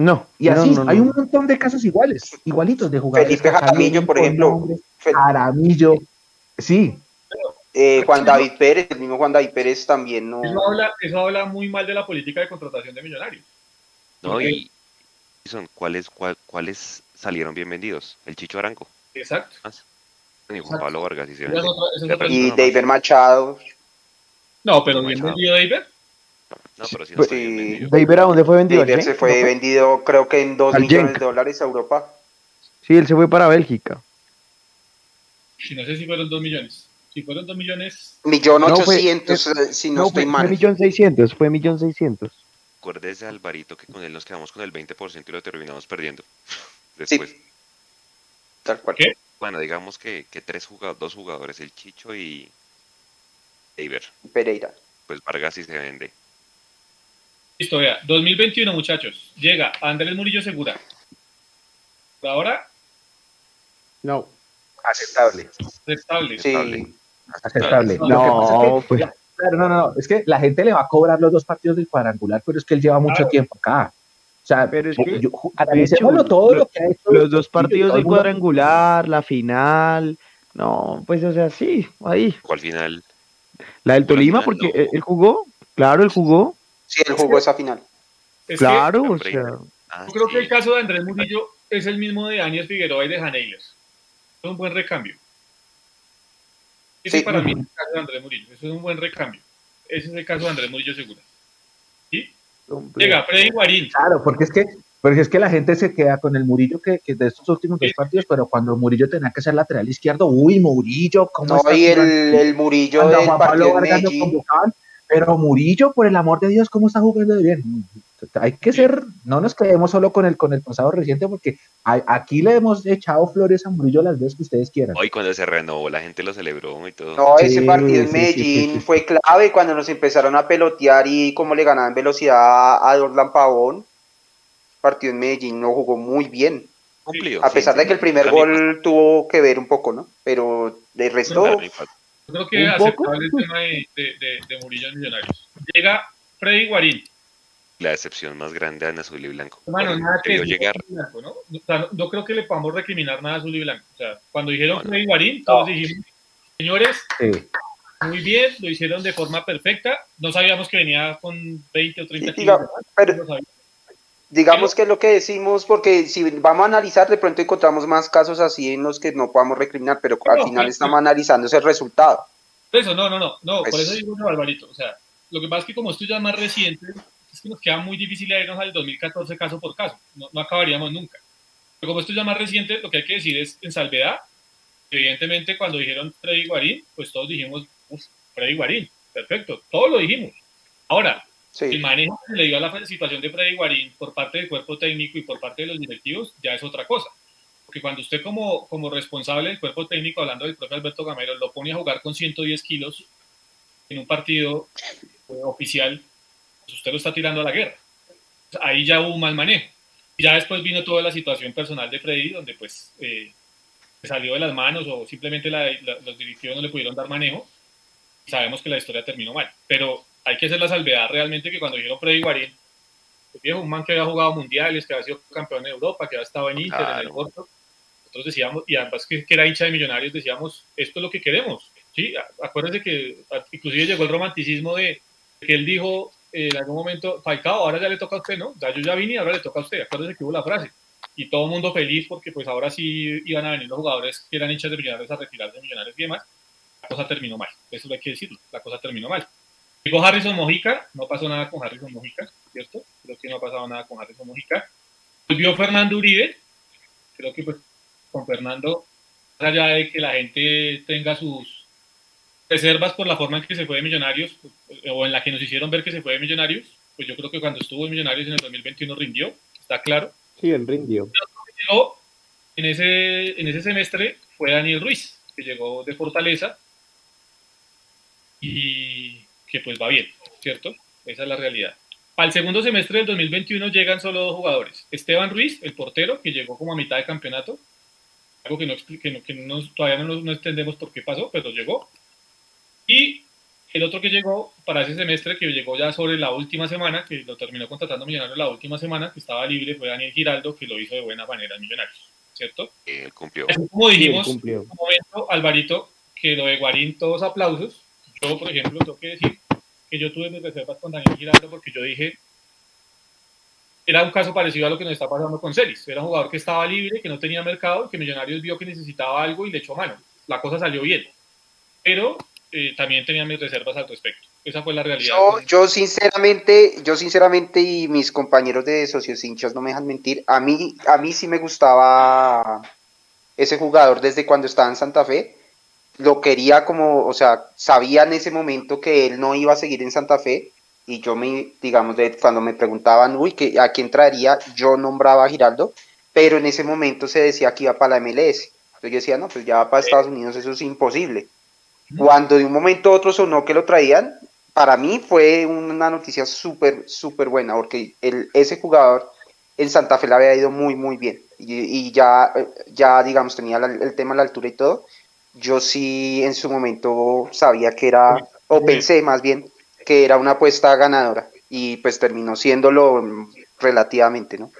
No.
Y así,
no, no.
hay un montón de casos iguales, igualitos de jugadores.
Felipe Jaramillo, por ejemplo.
nombres.
Fel-
Jaramillo, sí,
eh, Juan David Pérez, el mismo Juan David Pérez también no.
Eso habla, eso habla muy mal de la política de contratación de millonarios.
No, y son cuáles cuál- cuáles salieron bien vendidos. El Chicho Arango.
Exacto.
Ni Juan Pablo Vargas. Y se
otra-
Y David Machado.
No, pero bien
Machado.
vendido David.
No, pero sí no
Pues,
bien vendido.
David, ¿a dónde fue vendido?
David
¿Al
se fue vendido creo que en 2
Al
millones
Genk.
de dólares a Europa.
Sí, él se fue para Bélgica.
Y no sé si fueron dos millones. Si fueron dos millones,
Millón
No, fue-
ochocientos, eh, si no,
No,
estoy
fue,
mal.
fue millón seiscientos, fue millón seiscientos.
Acuérdese, Alvarito, que con él nos quedamos con el 20% y lo terminamos perdiendo.
Sí.
Después.
Tal cual.
¿Qué?
Bueno, digamos que, que tres jugadores, dos jugadores, el Chicho y David.
Pereira.
Pues Vargas sí se vende.
listo, vea. 2021, muchachos. Llega Andrés Murillo Segura. Ahora,
No.
aceptable.
aceptable.
Sí.
Estable.
Aceptable.
No,
Lo que pasa es
No,
que-
pues.
Claro, no, no, no, es que la gente le va a cobrar los dos partidos del cuadrangular, pero es que él lleva mucho
Claro.
tiempo acá. O sea,
Pero es que,
yo- analicémoslo
hecho,
todo
lo-
lo que ha hecho.
Los dos partidos del
mundo-
cuadrangular, la final. No, pues o sea, sí, ahí.
¿Cuál final?
La del Tolima,
final
porque
no.
él, jugó. Claro, él jugó.
Sí, él jugó esa final.
Es
Claro, o sea.
Ah,
yo creo que el caso de Andrés Murillo es el mismo de Áñez Figueroa y de Janeilers. Es un buen recambio. Ese
Sí.
para mí es el caso de Andrés Murillo. Eso es un buen recambio. Ese es el caso de Andrés Murillo Segura.
hombre.
Llega Freddy Guarín.
Claro, porque es que, porque es que la gente se queda con el Murillo que, que de estos últimos dos
Sí.
partidos, pero cuando Murillo tenía que ser lateral izquierdo, uy, Murillo, ¿cómo
No,
está
y el, el Murillo del
Juan Pablo Vargas lo convocaban, pero Murillo, por el amor de Dios, ¿cómo está jugando de bien? Hay que ser, no nos quedemos solo con el, con el pasado reciente, porque a- aquí le hemos echado flores a Murillo las veces que ustedes quieran.
Hoy cuando se renovó, la gente lo celebró y todo.
No, ese
Sí,
partido en
sí,
Medellín
sí, sí, sí.
fue clave cuando nos empezaron a pelotear y cómo le ganaban velocidad a Dorlan Pavón. Partido en Medellín no jugó muy bien.
Cumplido.
A pesar
sí.
de que el primer gol tuvo que ver un poco, ¿no? Pero de resto,
Yo creo que aceptable el tema de, de, de, de Murillo en Millonarios. Llega Freddy Guarín.
La decepción más grande a Azul y Blanco.
Bueno, nada que
llegar.
azul y blanco, ¿no? O sea, no, no creo que le podamos recriminar nada a azul y blanco. O sea, cuando dijeron
No, no.
Freddy Guarín, todos dijimos, señores,
Sí.
muy bien, lo hicieron de forma perfecta. No sabíamos que venía con 20 o 30
Sí,
kilos.
pero-
No
digamos que es lo que decimos, porque si vamos a analizar, de pronto encontramos más casos así en los que no podamos recriminar, pero al
No,
final
sí,
estamos analizando ese resultado.
Por eso, no, no, no, no, por
Pues-
eso digo, no, Alvarito. O sea, lo que pasa es que como esto ya es más reciente, es que nos queda muy difícil irnos al 2014 caso por caso. No, no acabaríamos nunca. Pero como esto ya es más reciente, lo que hay que decir es en salvedad. Evidentemente, cuando dijeron Freddy Guarín, pues todos dijimos, uff, Freddy Guarín, perfecto, todos lo dijimos. Ahora, el
Sí,
manejo que le dio a la situación de Freddy Guarín por parte del cuerpo técnico y por parte de los directivos ya es otra cosa. Porque cuando usted como, como responsable del cuerpo técnico, hablando del propio Alberto Gamero, lo pone a jugar con 110 kilos en un partido eh, oficial, pues usted lo está tirando a la guerra. Ahí ya hubo un mal manejo. Ya después vino toda la situación personal de Freddy, donde pues eh, salió de las manos o simplemente la- la- los directivos no le pudieron dar manejo. Sabemos que la historia terminó mal. Pero hay que hacer la salvedad realmente que cuando dijeron Freddy Guarín, viejo, un man que había jugado mundiales, que había sido campeón de Europa, que había estado en Inter, en el
Claro.
Porto, Nosotros decíamos, y además que, que era hincha de Millonarios, decíamos, esto es lo que queremos. ¿sí? Acuérdense que inclusive llegó el romanticismo de que él dijo eh, en algún momento, Falcao, ahora ya le toca a usted, ¿no? Ya yo ya vine, ahora le toca a usted. Acuérdense que hubo la frase. Y todo el mundo feliz porque pues ahora sí iban a venir los jugadores que eran hinchas de Millonarios a retirarse de Millonarios y demás. La cosa terminó mal. Eso hay que decirlo. La cosa terminó mal. Llegó Harrison Mojica, no pasó nada con Harrison Mojica, ¿cierto? Creo que no ha pasado nada con Harrison Mojica. Volvió Fernando Uribe, creo que pues con Fernando, más allá de que la gente tenga sus reservas por la forma en que se fue de Millonarios, pues, o en la que nos hicieron ver que se fue de Millonarios, pues yo creo que cuando estuvo en Millonarios en el 2021 rindió, está claro.
Sí, él rindió.
En ese, en ese semestre fue Daniel Ruiz, que llegó de Fortaleza y que pues va bien, ¿cierto? Esa es la realidad. Al segundo semestre del 2021 llegan solo dos jugadores. Esteban Ruiz, el portero, que llegó como a mitad de campeonato. Algo que, no, que, que no, todavía no, no, entendemos por qué pasó, pero llegó. Y el otro que llegó para ese semestre, que llegó ya sobre la última semana, que lo terminó contratando Millonarios la última semana, que estaba libre, fue Daniel Giraldo, que lo hizo de buena manera en Millonarios, ¿cierto?
Él cumplió.
como dijimos en un momento, Alvarito, que lo de Guarín, todos aplausos. Yo, por ejemplo, tengo que decir que yo tuve mis reservas con Daniel Giraldo porque yo dije, era un caso parecido a lo que nos está pasando con Celis. Era un jugador que estaba libre, que no tenía mercado, que Millonarios vio que necesitaba algo y le echó mano. La cosa salió bien. Pero eh, también tenía mis reservas al respecto. Esa fue la realidad.
Yo, yo, sinceramente, yo sinceramente y mis compañeros de socios hinchas no me dejan mentir, a mí, a mí sí me gustaba ese jugador desde cuando estaba en Santa Fe lo quería como, o sea, sabía en ese momento que él no iba a seguir en Santa Fe y yo me, digamos, de, cuando me preguntaban, uy, ¿a quién traería? Yo nombraba a Giraldo, pero en ese momento se decía que iba para la MLS. Entonces yo decía, no, pues ya va para Estados Unidos, eso es imposible. Cuando de un momento a otro sonó que lo traían, para mí fue una noticia súper, súper buena, porque el, ese jugador en Santa Fe le había ido muy, muy bien. Y, ya, ya, digamos, tenía el tema de la altura y todo yo sí en su momento sabía que era, o pensé más bien, que era una apuesta ganadora y pues terminó siéndolo relativamente, ¿no?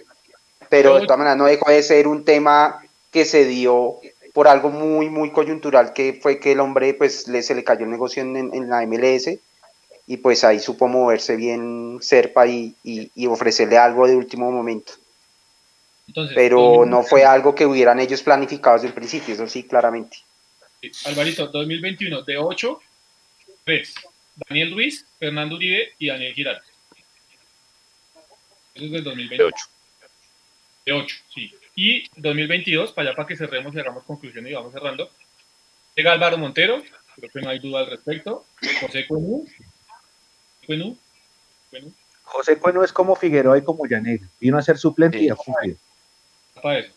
Pero de todas maneras no dejó de ser un tema que se dio por algo muy, muy coyuntural, que fue que el hombre pues le, se le cayó el negocio en, la MLS y pues ahí supo moverse bien Serpa y, y, ofrecerle algo de último momento. Pero no fue algo que hubieran ellos planificado desde el principio, eso sí, claramente.
Alvarito, 2021, de 8, 3. Daniel Ruiz, Fernando Uribe y Daniel Giraldo. Eso es del 2028. De 8. De 8, sí. Y 2022, para allá para que cerremos y hagamos conclusiones y vamos cerrando. Llega Álvaro Montero, creo que no hay duda al respecto. José Cuenú. Cuenú.
Cuenú. José Cuenú es como Figueroa y como Yanel. Vino a ser suplente y a
cumplir. Para eso.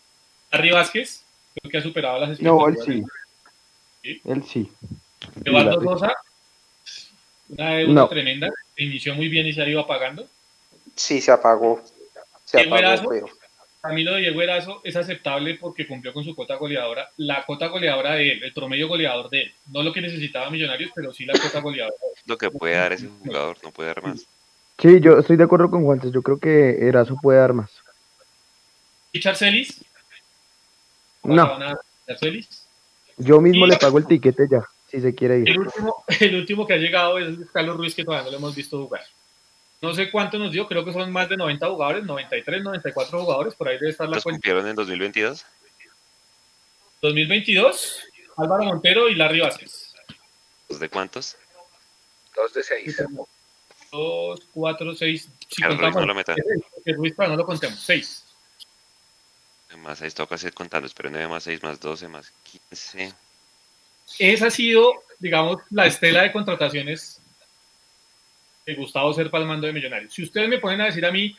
Harry Vázquez, creo que ha superado las
expectativas. No, él sí. Él sí.
Eduardo Rosa, una deuda tremenda, inició muy bien y se ha ido apagando.
Sí, se apagó. Se apagó,
mí lo de Diego Erazo es aceptable porque cumplió con su cuota goleadora, la cuota goleadora de él, el promedio goleador de él. No lo que necesitaba Millonarios, pero sí la cuota goleadora.
Lo que puede dar ese jugador, no puede dar más.
Sí, yo estoy de acuerdo con Juantes, yo creo que Erazo puede dar más.
¿Richard Celis?
No.
Celis?
Yo mismo le pago el tiquete ya, si se quiere ir.
El último, el último que ha llegado es Carlos Ruiz, que todavía no lo hemos visto jugar. No sé cuánto nos dio, creo que son más de 90 jugadores, 93, 94 jugadores, por ahí debe estar la
¿Los cumplieron en 2022?
2022, Álvaro Montero y Larry Vázquez.
¿Dos de cuántos?
Dos de seis.
Dos, cuatro, seis.
Si Ruiz no lo metan.
El Ruiz, para no lo contemos, seis
más 6 toca hacer contarlos, pero 9 más 6 más 12 más 15.
Esa ha sido, digamos, la estela de contrataciones de Gustavo Serpa al mando de Millonarios. Si ustedes me ponen a decir a mí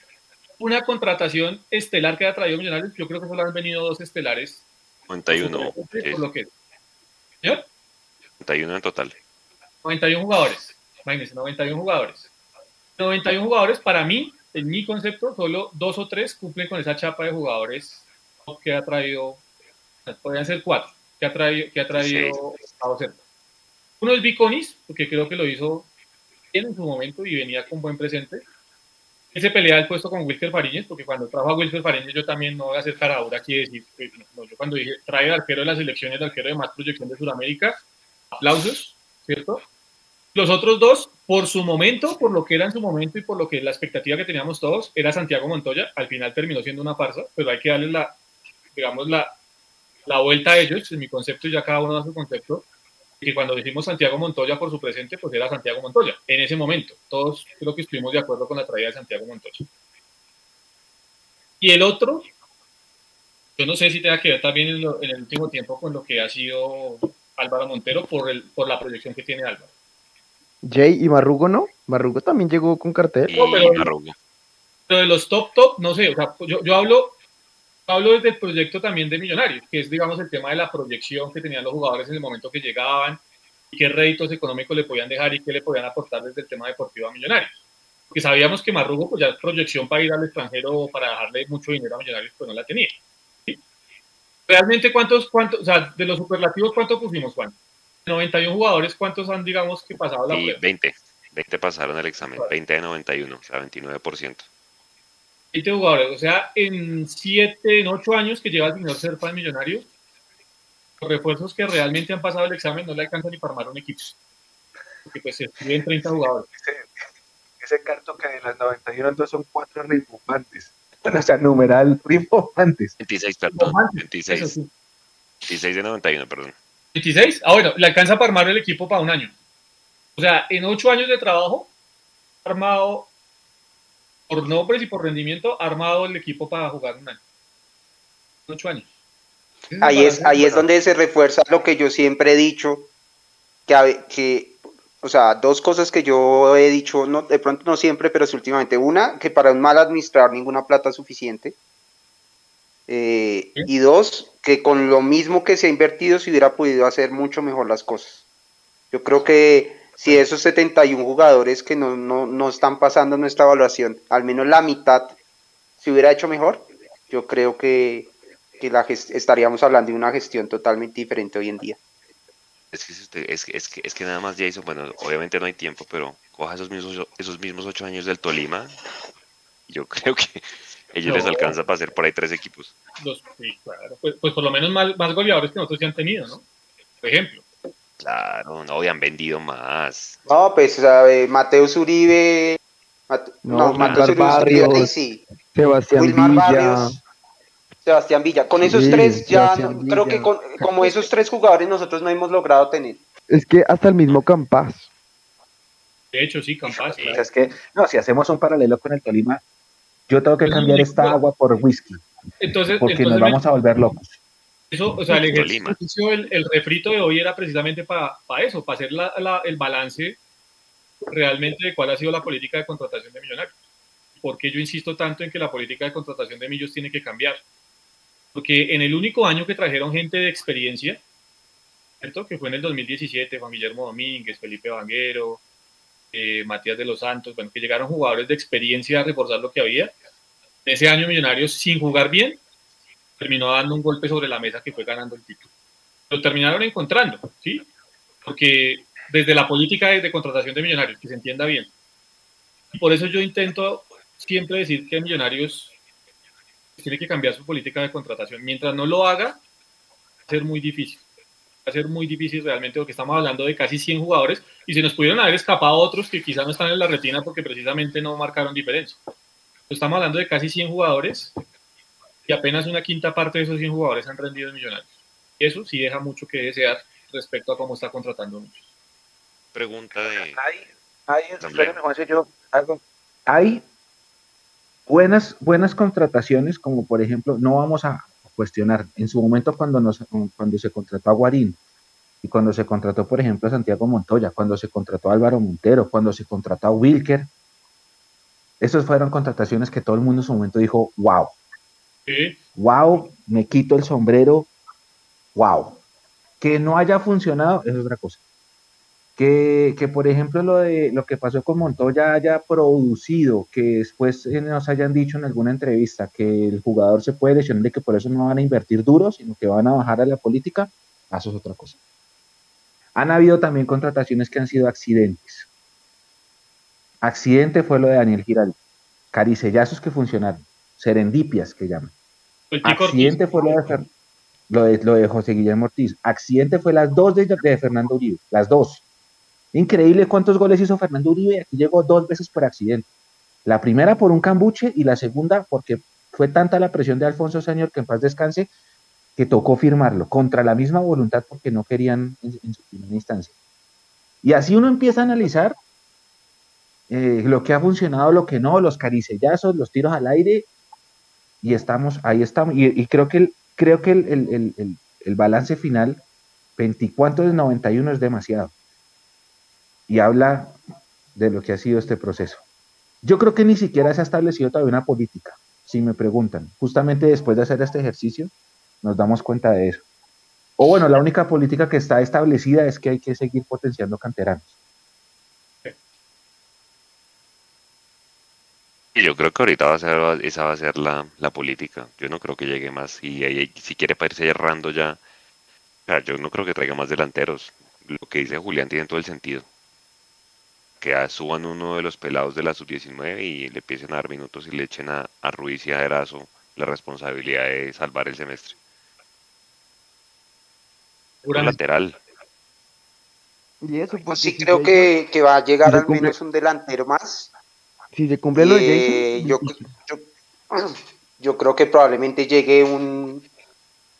una contratación estelar que ha traído Millonarios, yo creo que solo han venido dos estelares.
91.
Por lo que, ¿Señor?
91 en total.
91 jugadores. Imagínense, 91 jugadores. 91 jugadores, para mí, en mi concepto, solo dos o tres cumplen con esa chapa de jugadores que ha traído, podrían ser cuatro, que ha traído, que ha traído Uno es Viconis, porque creo que lo hizo en su momento y venía con buen presente. Él se pelea el puesto con Wilker Fariñez, porque cuando trajo a Wilker Fariñez yo también no voy a hacer caradura aquí decir, no, yo cuando dije trae el arquero de la selección, el arquero de más proyección de Sudamérica, aplausos, ¿cierto? Los otros dos, por su momento, por lo que era en su momento y por lo que la expectativa que teníamos todos, era Santiago Montoya. Al final terminó siendo una farsa, pero hay que darle la, digamos, la, la vuelta a ellos, en mi concepto, y ya cada uno da su concepto. Y cuando decimos Santiago Montoya por su presente, pues era Santiago Montoya, en ese momento. Todos creo que estuvimos de acuerdo con la traída de Santiago Montoya. Y el otro, yo no sé si tenga que ver también en, en el último tiempo con lo que ha sido Álvaro Montero por, el, por la proyección que tiene Álvaro.
Jay y Marrugo no. Marrugo también llegó con cartel.
No, pero-
Marrugo.
Pero de los top top, no sé, o sea, yo, yo hablo, hablo desde el proyecto también de Millonarios, que es, digamos, el tema de la proyección que tenían los jugadores en el momento que llegaban y qué réditos económicos le podían dejar y qué le podían aportar desde el tema deportivo a Millonarios. Porque sabíamos que Marrugo, pues ya proyección para ir al extranjero o para dejarle mucho dinero a Millonarios, pues no la tenía. ¿sí? Realmente, ¿cuántos, cuántos, o sea, de los superlativos, ¿cuántos pusimos, Juan? 91 jugadores, ¿cuántos han, digamos, que pasado la
Y
prueba?
20. 20 pasaron el examen. 20 de 91, o sea, 29%.
20 jugadores, o sea, en 7, en 8 años que lleva el señor Serpa en Millonarios, los refuerzos que realmente han pasado el examen no le alcanzan ni para armar un equipo. Porque pues se escriben 30 jugadores.
Ese carto que de las 91 entonces son cuatro rimbombantes. O sea, numeral rimbombantes.
26, perdón.
Eso
26.
sí.
26 de 91, perdón.
26, ah bueno, le alcanza para armar el equipo para un año. O sea, en 8 años de trabajo, ha armado, por nombres y por rendimiento, ha armado el equipo para jugar un año. 8 años.
Ahí es, ahí es donde se refuerza lo que yo siempre he dicho, que, que, o sea, dos cosas que yo he dicho, no, de pronto no siempre, pero sí últimamente. Una, que para un mal administrar ninguna plata es suficiente. Eh, y dos, que con lo mismo que se ha invertido se hubiera podido hacer mucho mejor las cosas. Yo creo que si esos 71 jugadores que no, no, no están pasando nuestra evaluación, al menos la mitad se hubiera hecho mejor, yo creo que, que la gest- estaríamos hablando de una gestión totalmente diferente hoy en día.
Es que, si usted- es, que- es, que, es que nada más Jason, bueno, obviamente no hay tiempo, pero coja esos mismos, esos mismos ocho años del Tolima. Yo creo que ellos les alcanza para hacer por ahí tres equipos.
Los, sí, claro. Pues, pues por lo menos más, más goleadores que nosotros ya han tenido, ¿no? Por ejemplo.
Claro, no, y han vendido más.
No, pues a ver, Mateus Uribe, Mate-
No,
no, Mateus Uribe, sí,
Sebastián
Wilmar
Villa.
Barrios, Sebastián Villa. Con esos
Sí,
tres ya, no- creo que con- como esos tres jugadores nosotros no hemos logrado tener.
Es que hasta el mismo Campas.
De hecho, sí, Campas.
Sí.
O sea, es que, no, si hacemos un paralelo con el Tolima, yo tengo que
Pues,
cambiar esta agua por whisky,
Entonces,
porque
entonces
nos vamos a volver locos.
Eso, o sea, el ejercicio, el, el refrito de hoy era precisamente para eso, para hacer la- la- el balance realmente de cuál ha sido la política de contratación de millonarios. ¿Por qué yo insisto tanto en que la política de contratación de Millos tiene que cambiar? Porque en el único año que trajeron gente de experiencia, ¿cierto? que fue en el 2017, Juan Guillermo Domínguez, Felipe Vanguero, eh, Matías de los Santos, bueno, que llegaron jugadores de experiencia a reforzar lo que había. Ese año Millonarios, sin jugar bien, terminó dando un golpe sobre la mesa que fue ganando el título. Lo terminaron encontrando, ¿sí? Porque desde la política de, contratación de millonarios, que se entienda bien. Por eso yo intento siempre decir que Millonarios tiene que cambiar su política de contratación. Mientras no lo haga, va a ser muy difícil. Va a ser muy difícil realmente porque estamos hablando de casi 100 jugadores y se nos pudieron haber escapado otros que quizás no están en la retina porque precisamente no marcaron diferencia. Estamos hablando de casi 100 jugadores y apenas una quinta parte de esos 100 jugadores han rendido en Millonarios. Eso sí deja mucho que desear respecto a cómo está contratando muchos.
Pregunta de.
Hay, hay, espérame, Juanse, yo algo. Hay buenas, buenas contrataciones, como por ejemplo, no vamos a cuestionar, en su momento cuando, nos, cuando se contrató a Guarín, y cuando se contrató, por ejemplo, a Santiago Montoya, cuando se contrató a Álvaro Montero, cuando se contrató a Wilker, esas fueron contrataciones que todo el mundo en su momento dijo, wow, Wow, me quito el sombrero, wow. Que no haya funcionado es otra cosa. Que, que, por ejemplo lo de lo que pasó con Montoya haya producido, que después eh, nos hayan dicho en alguna entrevista que el jugador se puede lesionar y que por eso no van a invertir duro, sino que van a bajar a la política, eso es otra cosa. Han habido también contrataciones que han sido accidentes. Accidente fue lo de Daniel Giraldo. caricellazos que funcionaron, serendipias que llaman.
Tico
Accidente fue lo de, lo de, lo de José Guillermo Ortiz. Accidente fue las dos de, de Fernando Uribe, las dos. Increíble cuántos goles hizo Fernando Uribe. Aquí llegó dos veces por accidente. La primera por un cambuche y la segunda porque fue tanta la presión de Alfonso Señor que en paz descanse que tocó firmarlo contra la misma voluntad porque no querían en, en su primera instancia. Y así uno empieza a analizar eh, lo que ha funcionado, lo que no, los caricellazos, los tiros al aire y estamos, ahí estamos. Y, creo que, el, creo que el, el, el, el, el balance final, 24 de 91 es demasiado. Y habla de lo que ha sido este proceso. Yo creo que ni siquiera se ha establecido todavía una política, si me preguntan. Justamente después de hacer este ejercicio, nos damos cuenta de eso. O bueno, la única política que está establecida es que hay que seguir potenciando canteranos.
Y yo creo que ahorita va a ser, esa va a ser la, la política. Yo no creo que llegue más. Y ahí, si quiere para irse errando ya, o sea, yo no creo que traiga más delanteros. Lo que dice Julián tiene todo el sentido. Que a- suban uno de los pelados de la sub-19 y le empiecen a dar minutos y le echen a, a Ruiz y a Erazo la responsabilidad de salvar el semestre. Un lateral.
Y eso, porque
sí
si
creo que, que va a llegar al menos un delantero más.
Si se cumple lo de
Eh,
Jason,
yo, yo, yo creo que probablemente llegue un,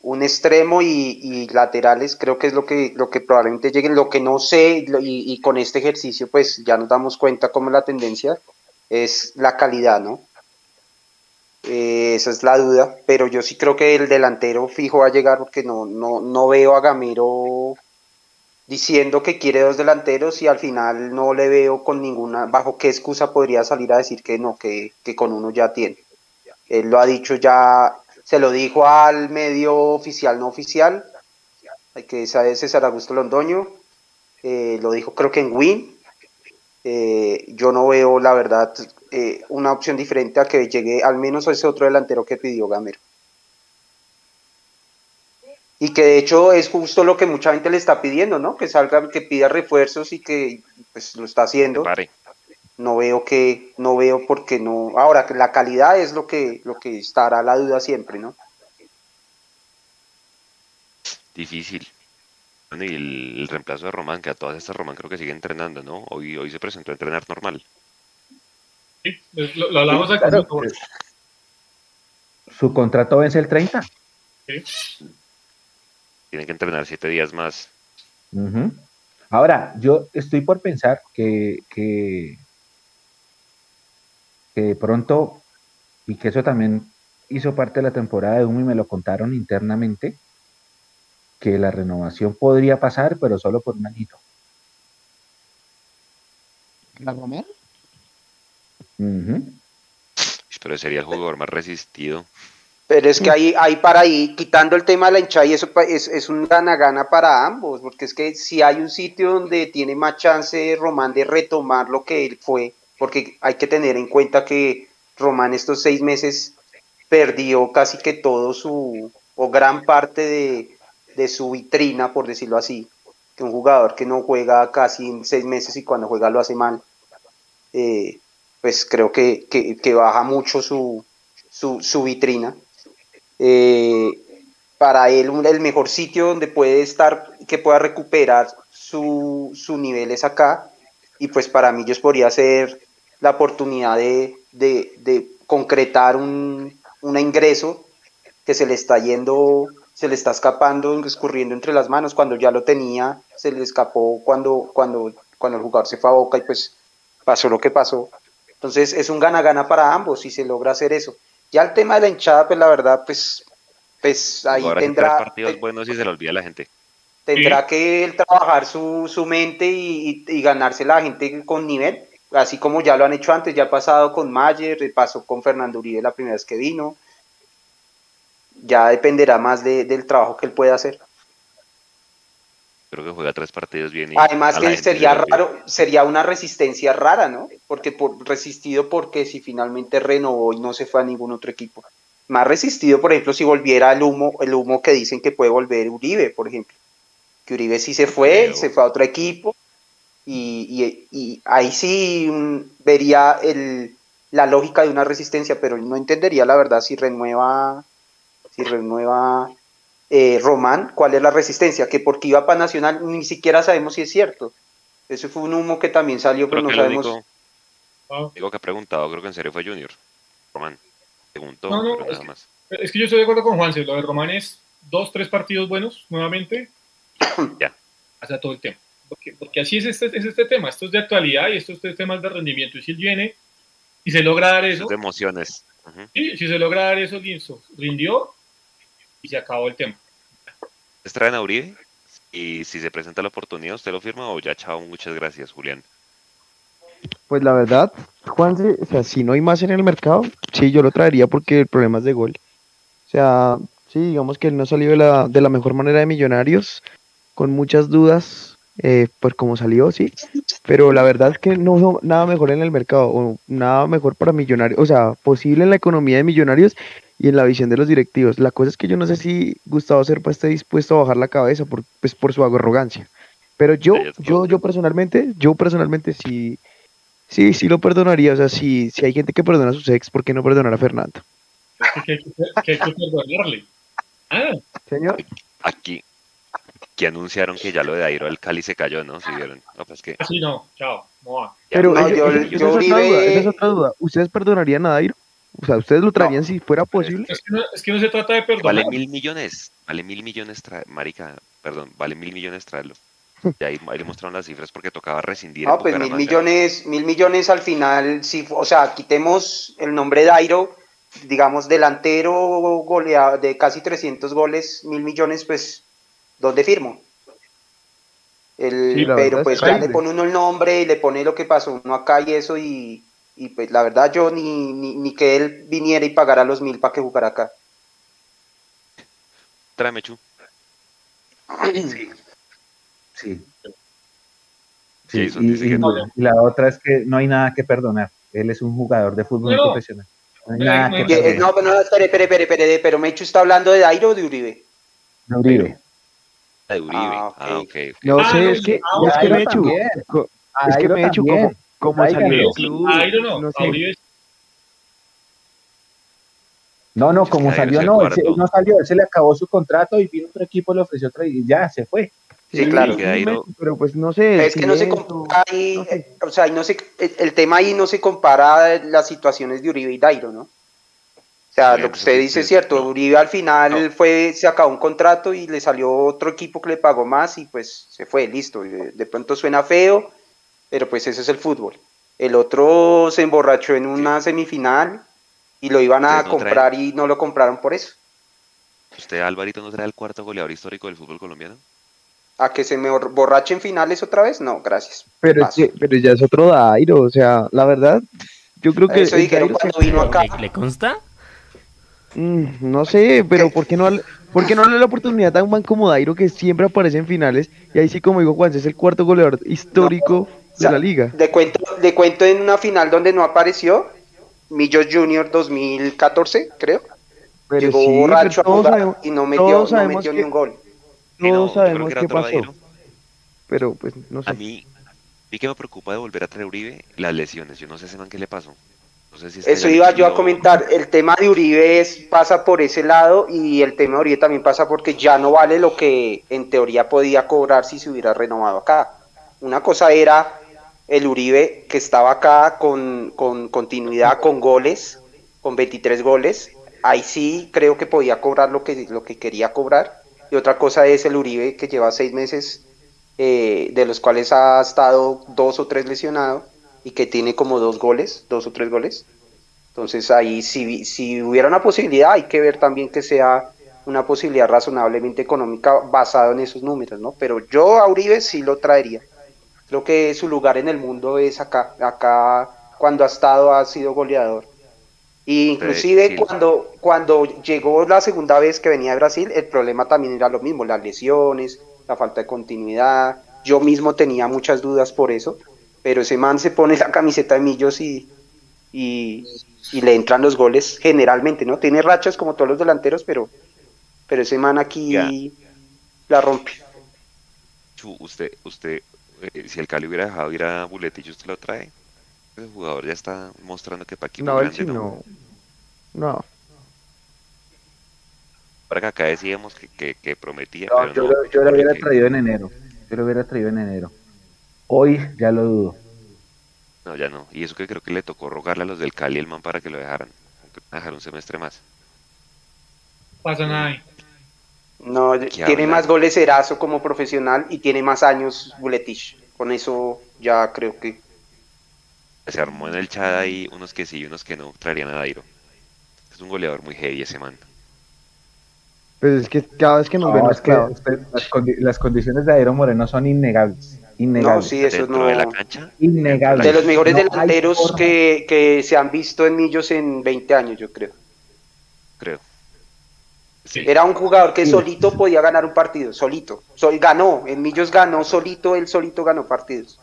un extremo y, y laterales, creo que es lo que, lo que probablemente lleguen. Lo que no sé, y con este ejercicio, pues ya nos damos cuenta cómo es la tendencia, es la calidad, ¿no? Eh, esa es la duda, pero yo sí creo que el delantero fijo va a llegar porque no, no, no veo a Gamero diciendo que quiere dos delanteros y al final no le veo con ninguna, bajo qué excusa podría salir a decir que no, que, que con uno ya tiene. Él lo ha dicho ya, se lo dijo al medio oficial, no oficial, que esa es César Augusto Londoño, eh, lo dijo creo que en Win. Eh, yo no veo, la verdad, eh, una opción diferente a que llegue al menos a ese otro delantero que pidió Gamero. Y que de hecho es justo lo que mucha gente le está pidiendo, ¿no? Que salga, que pida refuerzos y que pues lo está haciendo.
Pare.
No veo que, no veo por qué no. Ahora, que la calidad es lo que, lo que estará la duda siempre, ¿no?
Difícil. Bueno, y el, el reemplazo de Román, que a todas estas Román creo que sigue entrenando, ¿no? Hoy, hoy se presentó a entrenar normal.
Sí, lo, lo hablamos.
Claro, eh, su contrato vence el 30.
Sí.
Tiene que entrenar siete días más.
Ahora, yo estoy por pensar que, que, que de pronto, y que eso también hizo parte de la temporada de humo y me lo contaron internamente, que la renovación podría pasar, pero solo por un añito.
¿La Romero?
Pero sería el jugador más resistido.
Pero es que ahí, ahí para ahí, quitando el tema de la hinchada, y eso es, es un gana-gana para ambos, porque es que si hay un sitio donde tiene más chance Román de retomar lo que él fue, porque hay que tener en cuenta que Román estos seis meses perdió casi que todo su, o gran parte de, de su vitrina, por decirlo así, que un jugador que no juega casi en seis meses y cuando juega lo hace mal, eh, pues creo que, que- que baja mucho su, su, su vitrina. Eh, para él un- el mejor sitio donde puede estar, que pueda recuperar su, su nivel es acá. Y pues para mí yo podría ser la oportunidad de, de- de concretar un, un ingreso que se le está yendo, se le está escapando, escurriendo entre las manos. Cuando ya lo tenía, se le escapó cuando, cuando, cuando el jugador se fue a boca y pues pasó lo que pasó. Entonces es un gana-gana para ambos si se logra hacer eso. Ya el tema de la hinchada, pues la verdad, pues, pues ahí
Ahora sí, tres
tendrá,
partidos
te-
buenos y se le olvida a la gente.
tendrá que él trabajar su, su mente y, y- y ganarse la gente con nivel, así como ya lo han hecho antes, ya ha pasado con Mayer, pasó con Fernando Uribe la primera vez que vino. Ya dependerá más de- del trabajo que él pueda hacer.
Creo que juega tres partidos bien. Y
Además que sería raro, sería una resistencia rara, ¿no? Porque por resistido porque si finalmente renovó y no se fue a ningún otro equipo. Más resistido, por ejemplo, si volviera el humo, el humo que dicen que puede volver Uribe, por ejemplo. Que Uribe sí se fue, se fue a otro equipo y, y- y ahí sí mm, vería el, la lógica de una resistencia, pero no entendería la verdad si renueva, si renueva eh, Román, cuál es la resistencia, que porque iba para Nacional ni siquiera sabemos si es cierto. Ese fue un humo que también salió, pero
Creo
no
que lo
sabemos.
único,
Ah.
digo que ha preguntado, creo que en serio fue Junior. Román. Preguntó,
No, no,
pero
es
nada
que-
más.
Es que yo estoy de acuerdo con Juanse, lo de Román es dos, tres partidos buenos nuevamente.
Ya.
Hacia todo el tema. Porque, porque así es este, es este tema, esto es de actualidad y estos tres temas de rendimiento. Y si él viene y se logra dar
Eso
eso,
es de emociones. Ujú.
sí, si se logra dar eso, listo, rindió y se acabó el tema.
¿Ustedes traen a Uribe? Y si se presenta la oportunidad, ¿usted lo firma o ya chao? Muchas gracias, Julián.
Pues la verdad, Juanse, o sea, si no hay más en el mercado, sí, yo lo traería porque el problema es de gol. O sea, sí, digamos que él no salió de la, de la mejor manera de Millonarios, con muchas dudas, eh, pues como salió, sí. Pero la verdad es que no veo nada mejor en el mercado, o nada mejor para Millonarios, o sea, posible en la economía de Millonarios y en la visión de los directivos. La cosa es que yo no sé si Gustavo Serpa esté dispuesto a bajar la cabeza por, pues, por su arrogancia. Pero yo,
Sí,
yo, yo personalmente, yo personalmente sí, sí, sí lo perdonaría. O sea, si, si hay gente que perdona a sus ex, ¿por qué no perdonar a Fernando?
Es que hay que, que hay que perdonarle. Ah,
Señor,
Aquí, aquí anunciaron que ya lo de Dairo al Cali se cayó, ¿no? Si vieron. No, pues que
así no, chao, no va.
ya
pero
no, yo-
ese- esa
yo
es otra duda, esa es otra duda. ¿Ustedes perdonarían a Dairo? O sea, ¿ustedes lo traerían si fuera posible?
Es que, no, es que no se trata de perdonar.
vale mil millones. Vale mil millones traer. Marica, perdón, vale mil millones traerlo. Ya ahí, ahí le mostraron las cifras porque tocaba rescindir.
No, pues mil millones, mil millones al final, sí, o sea, quitemos el nombre de Dairo, digamos, delantero goleado de casi 300 goles, mil millones, pues, ¿dónde firmo? El,
Sí,
pero
es
pues ya le pone uno el nombre y le pone lo que pasó uno acá y eso y, y pues la verdad yo ni, ni, ni que él viniera y pagara los mil para que jugara acá.
Tráeme, Chu.
Sí. Sí.
Sí,
Sí, y,
dice que
y-
no.
y la otra es que no hay nada que perdonar. Él es un jugador de fútbol
No.
profesional. No hay
No,
nada
no,
que
eh,
perdonar.
no, pero no, espere, espere, espere, espere, pero Mecho está hablando de Dairo o de Uribe.
No, Uribe.
La de Uribe.
Ah,
Ah,
ok.
ok. ok.
No
Ah,
sé, es que,
ah,
es que Mechu, es que Mechu, como,
Tráiganlo.
salió del club,
no,
sé.
Uribe
No, no,
Es que
como salió, no, él, no salió, él se le acabó su contrato y vino otro equipo, le ofreció otro y ya, se fue.
Sí, claro.
pero pues no sé.
Es que no se compara ahí,
no sé.
o sea, ahí no se, el, el tema ahí no se compara las situaciones de Uribe y Dairo, ¿no? O sea, lo que usted
sí,
dice es cierto,
no.
Uribe al final
No.
fue, se acabó un contrato y le salió otro equipo que le pagó más y pues se fue, listo. De, de pronto suena feo, pero pues ese es el fútbol. El otro se emborrachó en una semifinal y lo iban a
no
comprar y no lo compraron por eso.
¿Usted, Alvarito, no trae el cuarto goleador histórico del fútbol colombiano?
¿A que se me borrache en finales otra vez? No, gracias.
Pero, es que, pero ya es otro Dairo, o sea, la verdad, yo creo que
Eso dijeron
Dairo
cuando
se-
vino acá.
¿Le, le consta?
Mm, no sé, pero ¿por qué no, por qué no darle la oportunidad a un man como Dairo que siempre aparece en finales? Y ahí sí, como digo Juan, es el cuarto goleador histórico
O
de
sea,
la liga.
De cuento, de cuento en una final donde no apareció, Millos Junior 2014, creo.
Pero
Llegó
sí,
borracho
pero
a jugar
sabemos,
y no metió,
todos
no
sabemos
metió
que-
ni un gol.
No,
sabemos qué pasó. Pero pues no sé.
A mí, vi que me preocupa de volver a traer Uribe las lesiones. Yo no sé ese man qué le pasó. No sé si
Eso iba yo a comentar. El tema de Uribe es- pasa por ese lado y el tema de Uribe también pasa porque ya no vale lo que en teoría podía cobrar si se hubiera renovado acá. Una cosa era el Uribe que estaba acá con, con continuidad, con goles, con 23 goles. Ahí sí creo que podía cobrar lo que, lo que quería cobrar. Y otra cosa es el Uribe que lleva seis meses, eh, de los cuales ha estado dos o tres lesionado y que tiene como dos goles, dos o tres goles. Entonces ahí si, si hubiera una posibilidad hay que ver también que sea una posibilidad razonablemente económica basado en esos números, ¿no? Pero yo a Uribe sí lo traería. Creo que su lugar en el mundo es acá. Acá cuando ha estado ha sido goleador. Y inclusive
sí.
cuando, cuando llegó la segunda vez que venía de Brasil, el problema también era lo mismo, las lesiones, la falta de continuidad. Yo mismo tenía muchas dudas por eso, pero ese man se pone la camiseta de Millos y, y, y le entran los goles generalmente, ¿no? Tiene rachas como todos los delanteros, pero, pero ese man aquí
Ya.
la rompe.
Usted, usted, eh, si el Cali hubiera dejado ir a Buletillo, ¿usted lo trae? El jugador ya está mostrando que para equipo
No,
grande
sí
no.
no. No.
Para que acá decíamos que, que, que prometía,
No,
pero
yo,
no.
lo, yo lo hubiera traído en enero. Yo lo hubiera traído en enero. Hoy ya lo dudo.
No, ya no. Y eso que creo que le tocó rogarle a los del Cali el man para que lo dejaran. Dejar un semestre más.
Pasa nada ahí.
No,
¿Qué
tiene
habla?
más goles Erazo como profesional y tiene más años Buletich. Con eso ya creo que.
Se armó en el chat ahí unos que sí y unos que no traerían a Dairo. Es un goleador muy heavy ese man.
Pues es que cada vez que nos ven
No,
nos
es que usted- las, condi- las condiciones de Aero Moreno son innegables.
No,
Innegables.
sí, eso no.
de la cancha,
Innegables.
De los mejores
No
delanteros que, que se han visto en Millos en 20 años, yo creo.
creo. Sí.
Era un jugador que solito podía ganar un partido, solito. Sol, ganó, en Millos ganó solito, él solito ganó partidos.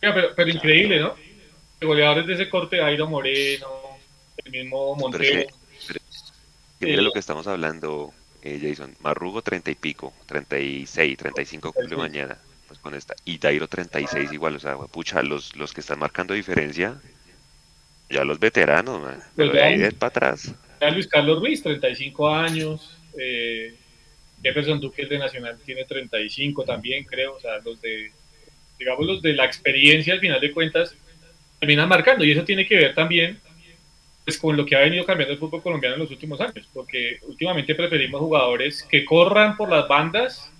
Pero, pero increíble, ¿no? De goleadores de ese corte, Airo Moreno, el mismo Montero.
mire lo que estamos hablando, eh, Jason. Marrugo 30 y pico, 36, 35 cumple mañana. Pues con esta. Y Dairo 36 igual. O sea, pucha, los, los que están marcando diferencia, ya los veteranos, man. Pero de ahí para atrás.
Luis Carlos Ruiz, 35 años. Eh, Jefferson Duque, de Nacional, tiene 35 también, creo. O sea, los de, digamos, los de la experiencia, al final de cuentas, terminan marcando. Y eso tiene que ver también pues, con lo que ha venido cambiando el fútbol colombiano en los últimos años. Porque últimamente preferimos jugadores que corran por las bandas,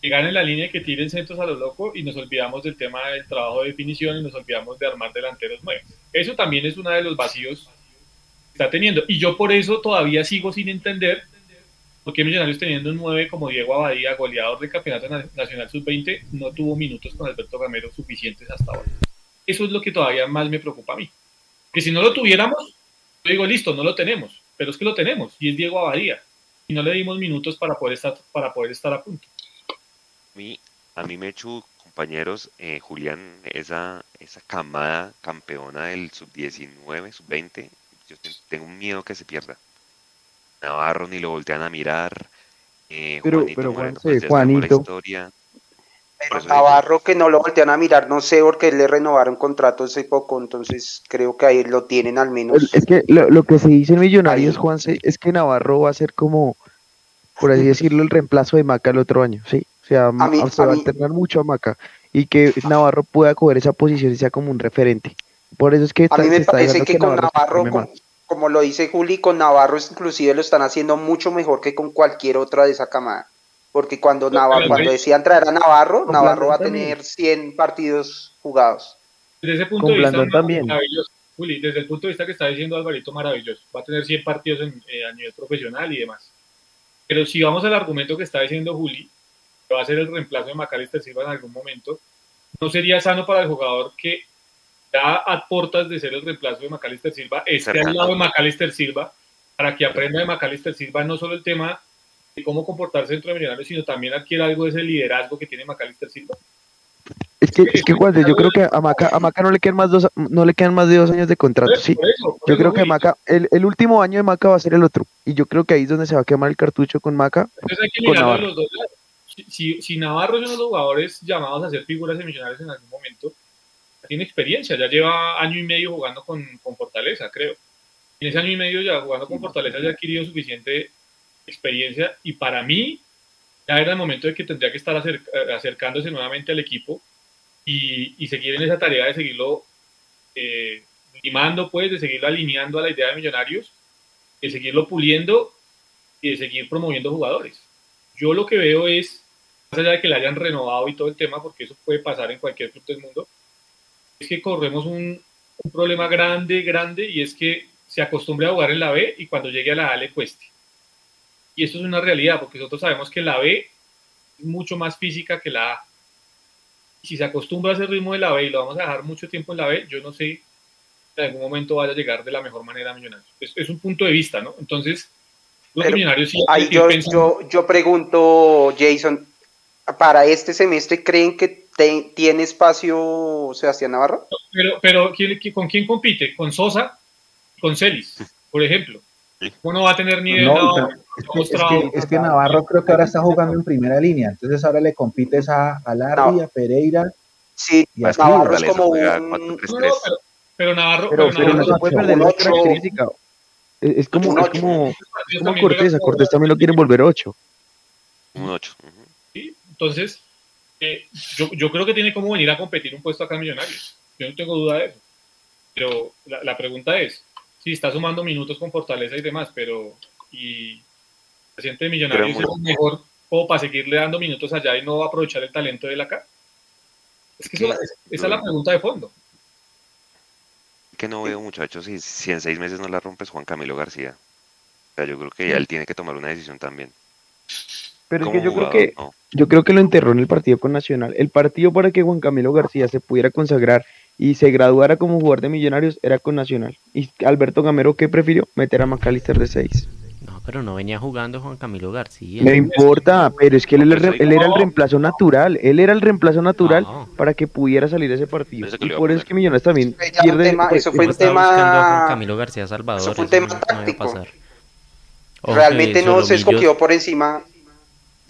que ganen la línea y que tiren centros a lo loco. Y nos olvidamos del tema del trabajo de definición y nos olvidamos de armar delanteros nuevos. Eso también es uno de los vacíos está teniendo. Y yo por eso todavía sigo sin entender por qué Millonarios teniendo un 9 como Diego Abadía, goleador del Campeonato Na- Nacional Sub-20, no tuvo minutos con Alberto Gamero suficientes hasta ahora. Eso es lo que todavía más me preocupa a mí. Que si no lo tuviéramos, yo digo, listo, no lo tenemos, pero es que lo tenemos, y es Diego Abadía. Y no le dimos minutos para poder estar, para poder estar a punto.
A mí, a mí me echu, compañeros, eh, Julián, esa, esa camada campeona del sub-19, sub-20, yo tengo un miedo que se pierda. Navarro ni lo voltean a mirar. eh,
Pero-
Juanito
pero,
Moreno,
Juanse,
pues, la
Juanito.
historia.
Pero
digo,
Navarro que no lo voltean a mirar, no sé, porque le renovaron contrato hace poco, entonces creo que ahí lo tienen al menos.
Es que lo, lo que se dice en Millonarios. Juanse, es que Navarro va a ser como, por así decirlo, el reemplazo de Maca el otro año, ¿sí? O sea,
mí-
se
a
va a alternar mucho a Maca y que Navarro pueda coger esa posición y sea como un referente. Por eso es que
A
está-
mí me parece que con Navarro, con- como lo dice Juli, con Navarro es- inclusive lo están haciendo mucho mejor que con cualquier otra de esa camada. Porque cuando Navarro, cuando decían traer a Navarro,
con
Navarro va a tener 100 partidos jugados.
Desde ese punto
Con
de vista,
Blandón también.
maravilloso. Juli, desde el punto de vista que está diciendo Alvarito, maravilloso. Va a tener 100 partidos en- eh, a nivel profesional y demás. Pero si vamos al argumento que está diciendo Juli, que va a ser el reemplazo de Macalister Silva en algún momento, no sería sano para el jugador que ya a portas de ser el reemplazo de Macalister Silva, esté al lado de Macalister Silva, para que aprenda de Macalister Silva no solo el tema de cómo comportarse dentro de Millonarios, sino también adquiera algo de ese liderazgo que tiene Macalister Silva.
Es que, es que Juanse, yo creo que a Maca, a Maca no le quedan más dos, no le quedan más de dos años de contrato, sí.
Por eso, por
Yo creo que
Juli.
Maca, el, el último año de Maca va a ser el otro. Y yo creo que ahí es donde se va a quemar el cartucho con Maca.
Entonces hay que los dos lados. Si, si Navarro es uno de los jugadores llamados a ser figuras de millonarios en algún momento, tiene experiencia, ya lleva año y medio jugando con, con Fortaleza, creo. En ese año y medio ya jugando con Fortaleza ya ha adquirido suficiente experiencia y para mí ya era el momento de que tendría que estar acer- eh, acercándose nuevamente al equipo y, y seguir en esa tarea de seguirlo eh, limando, pues, de seguirlo alineando a la idea de millonarios, de seguirlo puliendo y de seguir promoviendo jugadores. Yo lo que veo es, más allá de que le hayan renovado y todo el tema, porque eso puede pasar en cualquier club del mundo, es que corremos un, un problema grande, grande, y es que se acostumbre a jugar en la B y cuando llegue a la A le cueste. Y esto es una realidad, porque nosotros sabemos que la B es mucho más física que la A. Si se acostumbra a ese ritmo de la B y lo vamos a dejar mucho tiempo en la B, yo no sé en algún momento vaya a llegar de la mejor manera a Millonarios. Es, es un punto de vista, ¿no? Entonces, los
Pero
Millonarios sí
yo, yo, yo pregunto, Jason, ¿para este semestre creen que te- tiene espacio Sebastián Navarro?
Pero, pero ¿quién- quién- ¿con quién compite? Con Sosa, con Celis, por ejemplo. Uno va a tener nivel.
No,
no,
es, que, es
mostrado.
que- es que Navarro creo que ahora está jugando en primera línea, entonces ahora le compites a, a Larry,
No.
a Pereira
Sí,
Y
Navarro es como un...
4-3-3.
No, no, pero, pero Navarro,
Pero,
pero
pero no
Navarro-
se puede perder
ocho.
característica. Es, es como, es como, es como
también
Cortés, a Cortés también lo quieren volver 8.
Un 8.
¿sí? Entonces, eh, yo, yo creo que tiene como venir a competir un puesto acá en Millonarios. Yo no tengo duda de eso. Pero la, la pregunta es, si está sumando minutos con Fortaleza y demás, pero y presidente de Millonarios es el mejor como para seguirle dando minutos allá y no aprovechar el talento de él acá. Es que esa es la pregunta de fondo.
Que no veo, muchachos, si, si en seis meses no la rompes Juan Camilo García. O sea, yo creo que ya él tiene que tomar una decisión también.
Pero es que yo creo que
no.
yo creo que lo enterró en el partido con Nacional. El partido para que Juan Camilo García se pudiera consagrar y se graduara como jugador de Millonarios era con Nacional. Y Alberto Gamero, ¿qué prefirió? Meter a McAllister de 6.
No, pero no venía jugando Juan Camilo García.
No importa, pero es que él, era el re-
Pues
él era el reemplazo natural. Él era el reemplazo natural
No.
para que pudiera salir ese partido.
Eso
Y por eso es que Millonarios también
Fue ya un
pierde.
tema-
pues,
eso fue un
estaba buscando a Juan
tema...
Camilo García Salvador.
eso fue un tema táctico. Realmente no se
Solomillos-
escogió por encima...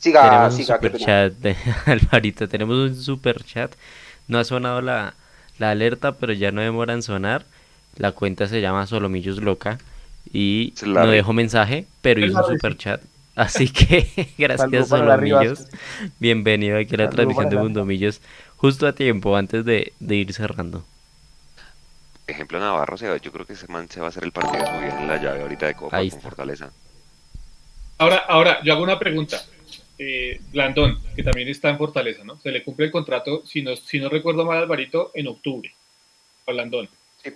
Siga,
Tenemos un
siga, qué
super chat de Alvarito. Tenemos un super chat. No ha sonado la, la alerta, pero ya no demora en sonar. La cuenta se llama Solomillos Loca. Y no dejó mensaje, pero
Es
hizo un super chat. Así que gracias Solomillos. Bienvenido aquí a la transmisión de. Mundomillos. Justo a tiempo, antes de, de ir cerrando.
Ejemplo, Navarro, se yo creo que ese man se va a hacer el partido de su vida en la llave ahorita de Copa
Ahí
con
está.
Fortaleza.
Ahora, ahora, yo hago una pregunta. Eh, Blandón, que también está en Fortaleza, ¿no? Se le cumple el contrato, si no, si no recuerdo mal, Alvarito, en octubre. A Blandón.
Sí.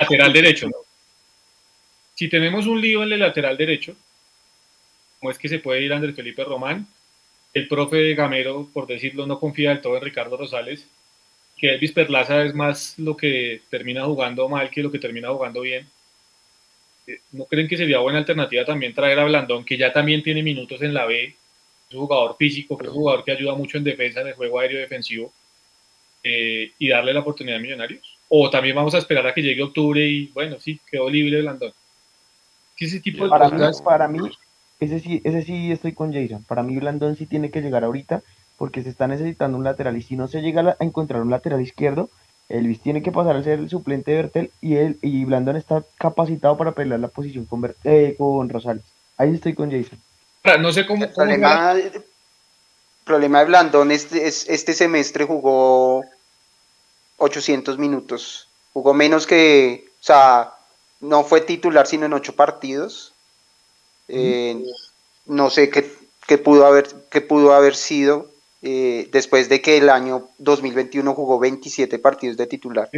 Lateral derecho, ¿no? Si tenemos un lío en el lateral derecho, ¿cómo es que se puede ir Andrés Felipe Román? El profe Gamero, por decirlo, no confía del todo en Ricardo Rosales. Que Elvis Perlaza es más lo que termina jugando mal que lo que termina jugando bien. ¿No creen que sería buena alternativa también traer a Blandón, que ya también tiene minutos en la B? Es un jugador físico, que es un jugador que ayuda mucho en defensa, en el juego aéreo defensivo, eh, y darle la oportunidad a Millonarios? ¿O también vamos a esperar a que llegue octubre y, bueno, sí, quedó libre Blandón? ¿Qué ese tipo de
Para mí, para mí, ese sí, ese sí estoy con Jason. Para mí Blandón sí tiene que llegar ahorita porque se está necesitando un lateral y si no se llega a encontrar un lateral izquierdo, Elvis tiene que pasar a ser el suplente de Bertel y él y Blandón está capacitado para pelear la posición con, eh, con Rosales. Ahí estoy con Jason.
No sé cómo...
El
cómo
problema, el problema de Blandón es, es- este semestre jugó 800 minutos. Jugó menos que, o sea, no fue titular sino en ocho partidos. Eh, no sé qué, qué pudo haber, qué pudo haber sido eh, después de que el año 2021 jugó 27 partidos de titular.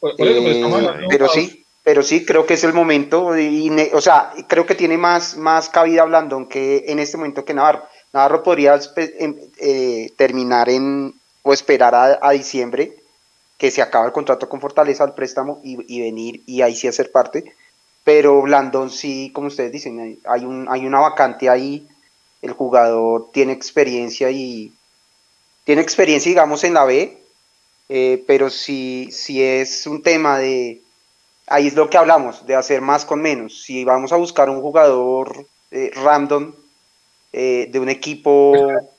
por- por eso, pero
Eh, pero sí, pero sí, creo que es el momento. Y, ne- o sea, creo que tiene más, más cabida Blandón que en este momento que Navarro. Navarro podría espe- em- eh, terminar en o esperar a, a diciembre que se acaba el contrato con Fortaleza al préstamo y, y venir y ahí sí hacer parte. Pero Blandón sí, como ustedes dicen, hay un, hay una vacante ahí. El jugador tiene experiencia y tiene experiencia, digamos, en la B, eh, pero si, si es un tema de, ahí es lo que hablamos, de hacer más con menos. Si vamos a buscar un jugador eh, random eh, de un equipo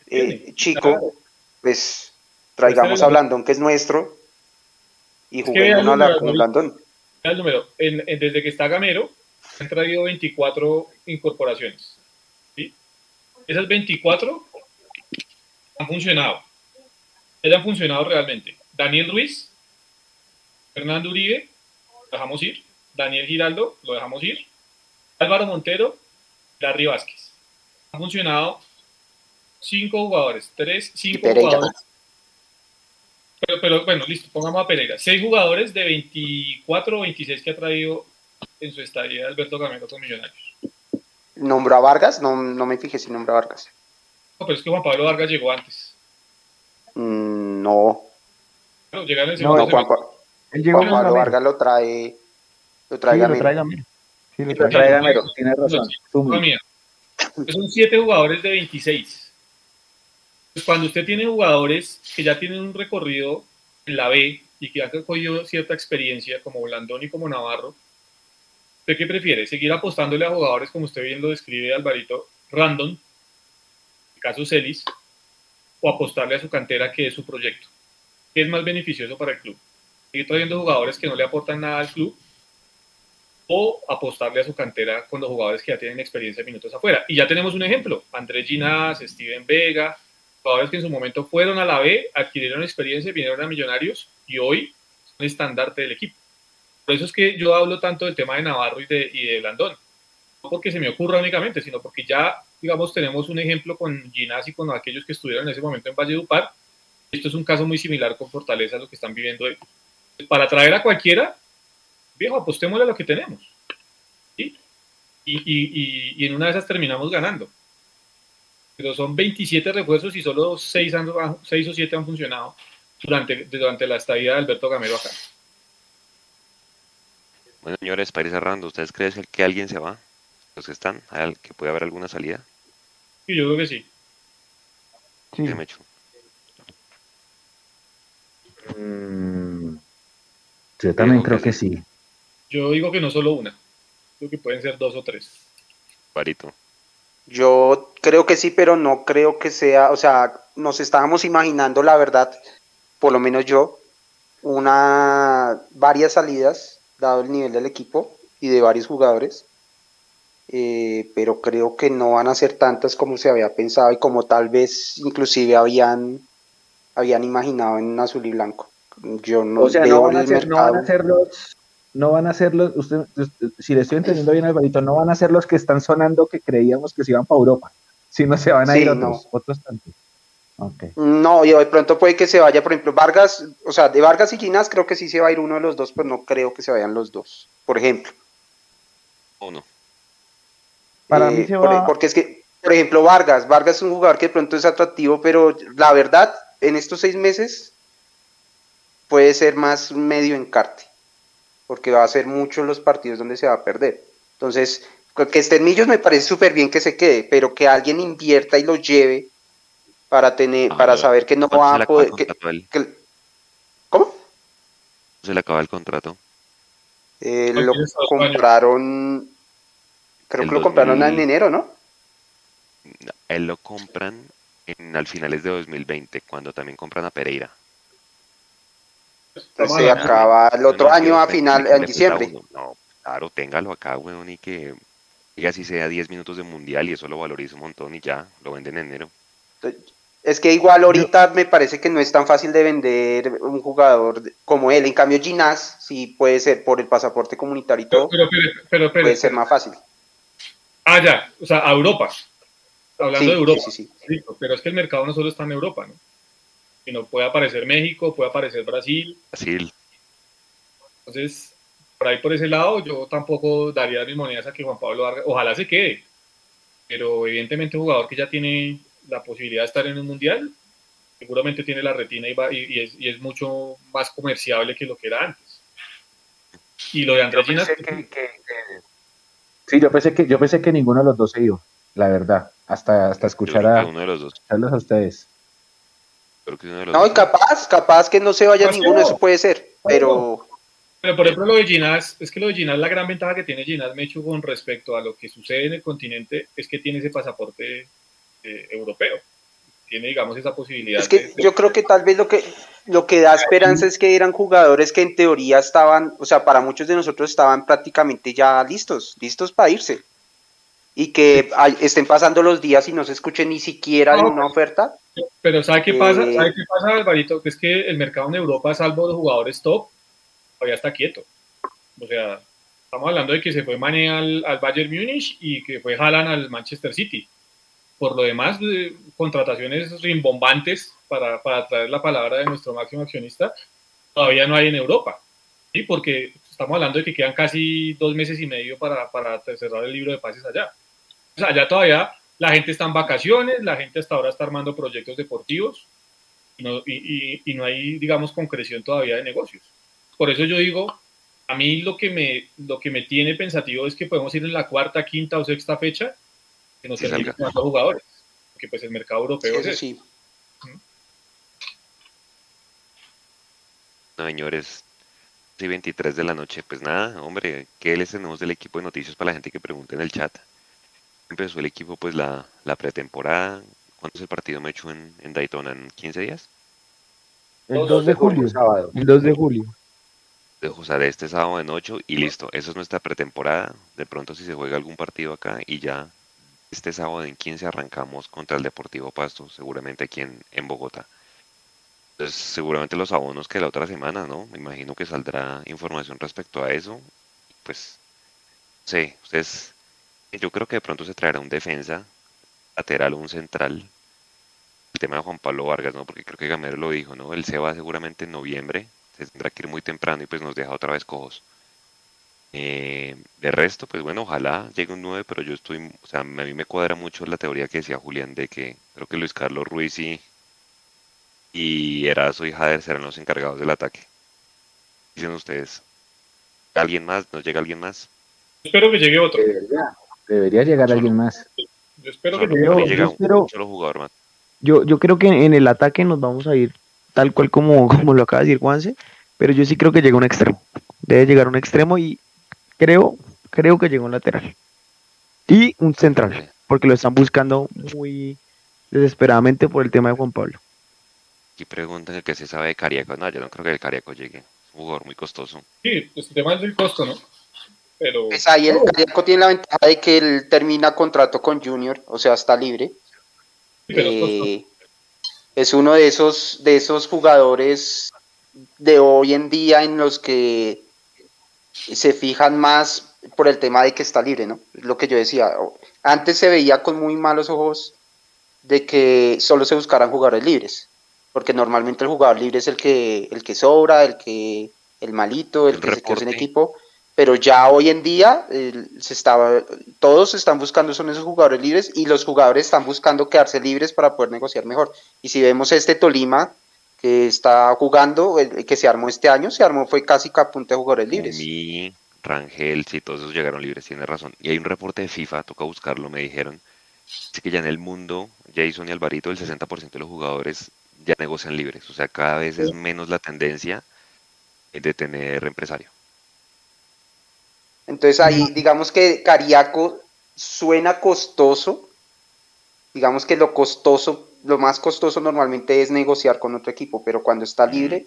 eh, chico, pues traigamos a Blandón, que es nuestro, y juguemos a la- con. Blandón.
Vea el número. En- en- desde que está Gamero, han traído 24 incorporaciones. Esas 24 han funcionado. Ellas han funcionado realmente. Daniel Ruiz, Fernando Uribe, lo dejamos ir. Daniel Giraldo, lo dejamos ir. Álvaro Montero, Larry Vázquez. Han funcionado cinco jugadores, tres, cinco jugadores. Pero, pero bueno, listo, pongamos a Pereira. Seis jugadores de 24 o 26 que ha traído en su estadía Alberto Gamero con Millonarios.
¿Nombró a Vargas? No, no me fijé si nombró a Vargas.
No, pero es que Juan Pablo Vargas llegó antes.
Mm, no,
No,
segundo
no, Juan,
Él llegó
Juan Pablo
Gamero.
Vargas lo trae, lo trae
Sí, lo
Gamero.
trae Gamero. Sí, lo
Lo
trae.
Gamero, razón.
No. Son siete jugadores de 26. Pues cuando usted tiene jugadores que ya tienen un recorrido en la B y que han cogido cierta experiencia, como Blandón y como Navarro, ¿usted qué prefiere? ¿Seguir apostándole a jugadores, como usted bien lo describe, Alvarito, random, el caso Celis, o apostarle a su cantera, que es su proyecto. ¿Qué es más beneficioso para el club? ¿Seguir trayendo jugadores que no le aportan nada al club? ¿O apostarle a su cantera con los jugadores que ya tienen experiencia de minutos afuera? Y ya tenemos un ejemplo. Andrés Ginás, Steven Vega, jugadores que en su momento fueron a la B, adquirieron experiencia, vinieron a Millonarios y hoy son estandarte del equipo. Por eso es que yo hablo tanto del tema de Navarro y de, y de Blandón. No porque se me ocurra únicamente, sino porque ya, digamos, tenemos un ejemplo con Ginás y con aquellos que estuvieron en ese momento en Valledupar. Esto es un caso muy similar con Fortaleza lo que están viviendo ellos. Para traer a cualquiera, viejo, apostémosle a lo que tenemos. ¿sí? Y, y, y, en una de esas terminamos ganando. Pero son 27 refuerzos y solo 6, han, 6 o 7 han funcionado durante, durante la estadía de Alberto Gamero acá.
Bueno, señores, para ir cerrando, ¿ustedes creen que alguien se va? ¿Los que están? ¿Que puede haber alguna salida?
Sí, yo creo que sí.
Sí. ¿Qué me echo?
Mm, yo también creo que, sí.
Yo digo que no solo una. Creo que pueden ser dos o tres.
Parito.
Yo creo que sí, pero no creo que sea, o sea, nos estábamos imaginando la verdad, por lo menos yo, una varias salidas dado el nivel del equipo y de varios jugadores. Eh, pero creo que no van a ser tantas como se había pensado y como tal vez inclusive habían, habían imaginado en azul y blanco. Yo no
o sea, no van, a ser, no van a ser los, no van a ser los, usted, si le estoy entendiendo bien Alvarito, no van a ser los que están sonando que creíamos que se iban para Europa, sino se van a ir otros, otros tantos.
No, yo de pronto puede que se vaya, por ejemplo, Vargas, o sea, de Vargas y Ginás creo que sí se va a ir uno de los dos, pero no creo que se vayan los dos, por ejemplo.
Uno.
Para mí eh, se va... porque es que, por ejemplo, Vargas, Vargas es un jugador que de pronto es atractivo, pero la verdad, en estos seis meses puede ser más medio encarte, porque va a ser muchos los partidos donde se va a perder. Entonces, que estén Millos me parece súper bien que se quede, pero que alguien invierta y lo lleve para tener, ah, para saber que no va a poder. ¿Cómo?
Se le acaba el contrato.
Eh, lo compraron, creo que lo compraron en enero, ¿no?
Él lo compran en, al finales de 2020, cuando también compran a Pereira.
se acaba el otro año a final, en diciembre.
No, claro, téngalo acá, weón, y que diga si sea 10 minutos de mundial y eso lo valoriza un montón y ya, lo venden en enero.
Es que igual ahorita me parece que no es tan fácil de vender un jugador como él. En cambio, Ginás sí puede ser por el pasaporte comunitario y todo. Pero, puede ser más fácil.
Ah, ya. O sea, a Europa. Hablando de Europa. Sí, sí, Pero es que el mercado no solo está en Europa, ¿no? Sino puede aparecer México, puede aparecer Brasil.
Brasil.
Entonces, por ahí por ese lado, yo tampoco daría mis monedas a que Juan Pablo Vargas, ojalá se quede. Pero evidentemente un jugador que ya tiene la posibilidad de estar en un mundial, seguramente tiene la retina y, va, y, es, y, es, mucho más comerciable que lo que era antes. Y lo de Andrés
Sí, yo pensé que yo pensé que ninguno de los dos se iba, la verdad, hasta hasta escuchar a,
uno de los dos.
a ustedes.
no, y capaz, capaz que no se vaya ninguno, eso puede ser, pero
pero por ejemplo lo de Ginás, es que lo de Ginás, la gran ventaja que tiene Ginás Mecho con respecto a lo que sucede en el continente es que tiene ese pasaporte eh, europeo. Tiene, digamos, esa posibilidad.
Es que yo creo que tal vez lo que, lo que da esperanza es que eran jugadores que en teoría estaban, o sea, para muchos de nosotros estaban prácticamente ya listos, listos para irse. Y que estén pasando los días y no se escuche ni siquiera de una oferta.
Pero ¿sabe qué pasa? Eh, ¿Sabe qué pasa, Alvarito? Que es que el mercado en Europa, salvo los jugadores top, todavía está quieto. O sea, estamos hablando de que se fue Mane al, al Bayern Múnich y que fue Haaland al Manchester City. Por lo demás, contrataciones rimbombantes, para, para traer la palabra de nuestro máximo accionista, todavía no hay en Europa. ¿sí? Porque estamos hablando de que quedan casi dos meses y medio para, para cerrar el libro de pases allá. O sea, allá todavía la gente está en vacaciones, la gente hasta ahora está armando proyectos deportivos y no, y, y, no hay, digamos, concreción todavía de negocios. Por eso yo digo, a mí lo que me, lo que me tiene pensativo es que podemos ir en la cuarta, quinta o sexta fecha que nos termine los jugadores, porque pues el mercado europeo es sí.
No, señores, sí, 23 de la noche, pues nada, hombre, ¿qué les tenemos del equipo de noticias para la gente que pregunta en el chat? Empezó el equipo pues la, la pretemporada, ¿Cuándo es el partido Mechu en, en Daytona? ¿En 15 días?
El 2 de julio.
sábado.
El 2 de julio.
de usar este sábado en 8 y listo. Eso es nuestra pretemporada. De pronto si se juega algún partido acá y ya este sábado en 15 arrancamos contra el Deportivo Pasto, seguramente aquí en, Bogotá. Entonces seguramente los abonos que la otra semana, ¿no? Me imagino que saldrá información respecto a eso. Pues, sí, ustedes, yo creo que de pronto se traerá un defensa lateral o un central. El tema de Juan Pablo Vargas, ¿no? Porque creo que Gamero lo dijo, ¿no? Él se va seguramente en noviembre, se tendrá que ir muy temprano y pues nos deja otra vez cojos. Eh, de resto, pues bueno, ojalá llegue un 9, pero yo estoy, o sea, a mí me cuadra mucho la teoría que decía Julián de que creo que Luis Carlos Ruiz y, y Erazo y Jader serán los encargados del ataque. Dicen ustedes, ¿alguien más? ¿Nos llega alguien más?
Espero que llegue otro.
Debería, debería llegar alguien más.
Yo espero que llegue otro.
llega
yo espero-
un solo jugador más.
Yo, yo creo que en el ataque nos vamos a ir tal cual como, como lo acaba de decir Juanse, pero yo sí creo que llega un extremo. Debe llegar un extremo y creo, creo que llega un lateral. Y un central, porque lo están buscando muy desesperadamente por el tema de Juan Pablo.
Aquí preguntan el que se sabe de Cariaco. No, yo no creo que el Cariaco llegue. Es un jugador muy costoso.
Sí, pues el tema es el costo, ¿no? Pero
Pues ahí el Cariaco tiene la ventaja de que él termina contrato con Junior, o sea, está libre. Eh, es uno de esos, de esos jugadores de hoy en día en los que se fijan más por el tema de que está libre, ¿no? Lo que yo decía. Antes se veía con muy malos ojos de que solo se buscaran jugadores libres, porque normalmente el jugador libre es el que, el que sobra, el que, el malito, el,
El
que se queda sin
reporte.
equipo. Pero ya hoy en día se estaba, todos están buscando son esos jugadores libres y los jugadores están buscando quedarse libres para poder negociar mejor. Y si vemos este Tolima que está jugando, el que se armó este año, se armó fue casi que a punta de jugadores libres.
Mi, Rangel, sí, todos esos llegaron libres, tiene razón. Y hay un reporte de FIFA, toca buscarlo, me dijeron. Dice que ya en el mundo, Jason y Alvarito, el 60% de los jugadores ya negocian libres. O sea, cada vez es menos la tendencia de tener empresario.
Entonces ahí, digamos que Cariaco suena costoso. Digamos que lo costoso, lo más costoso normalmente es negociar con otro equipo, pero cuando está libre,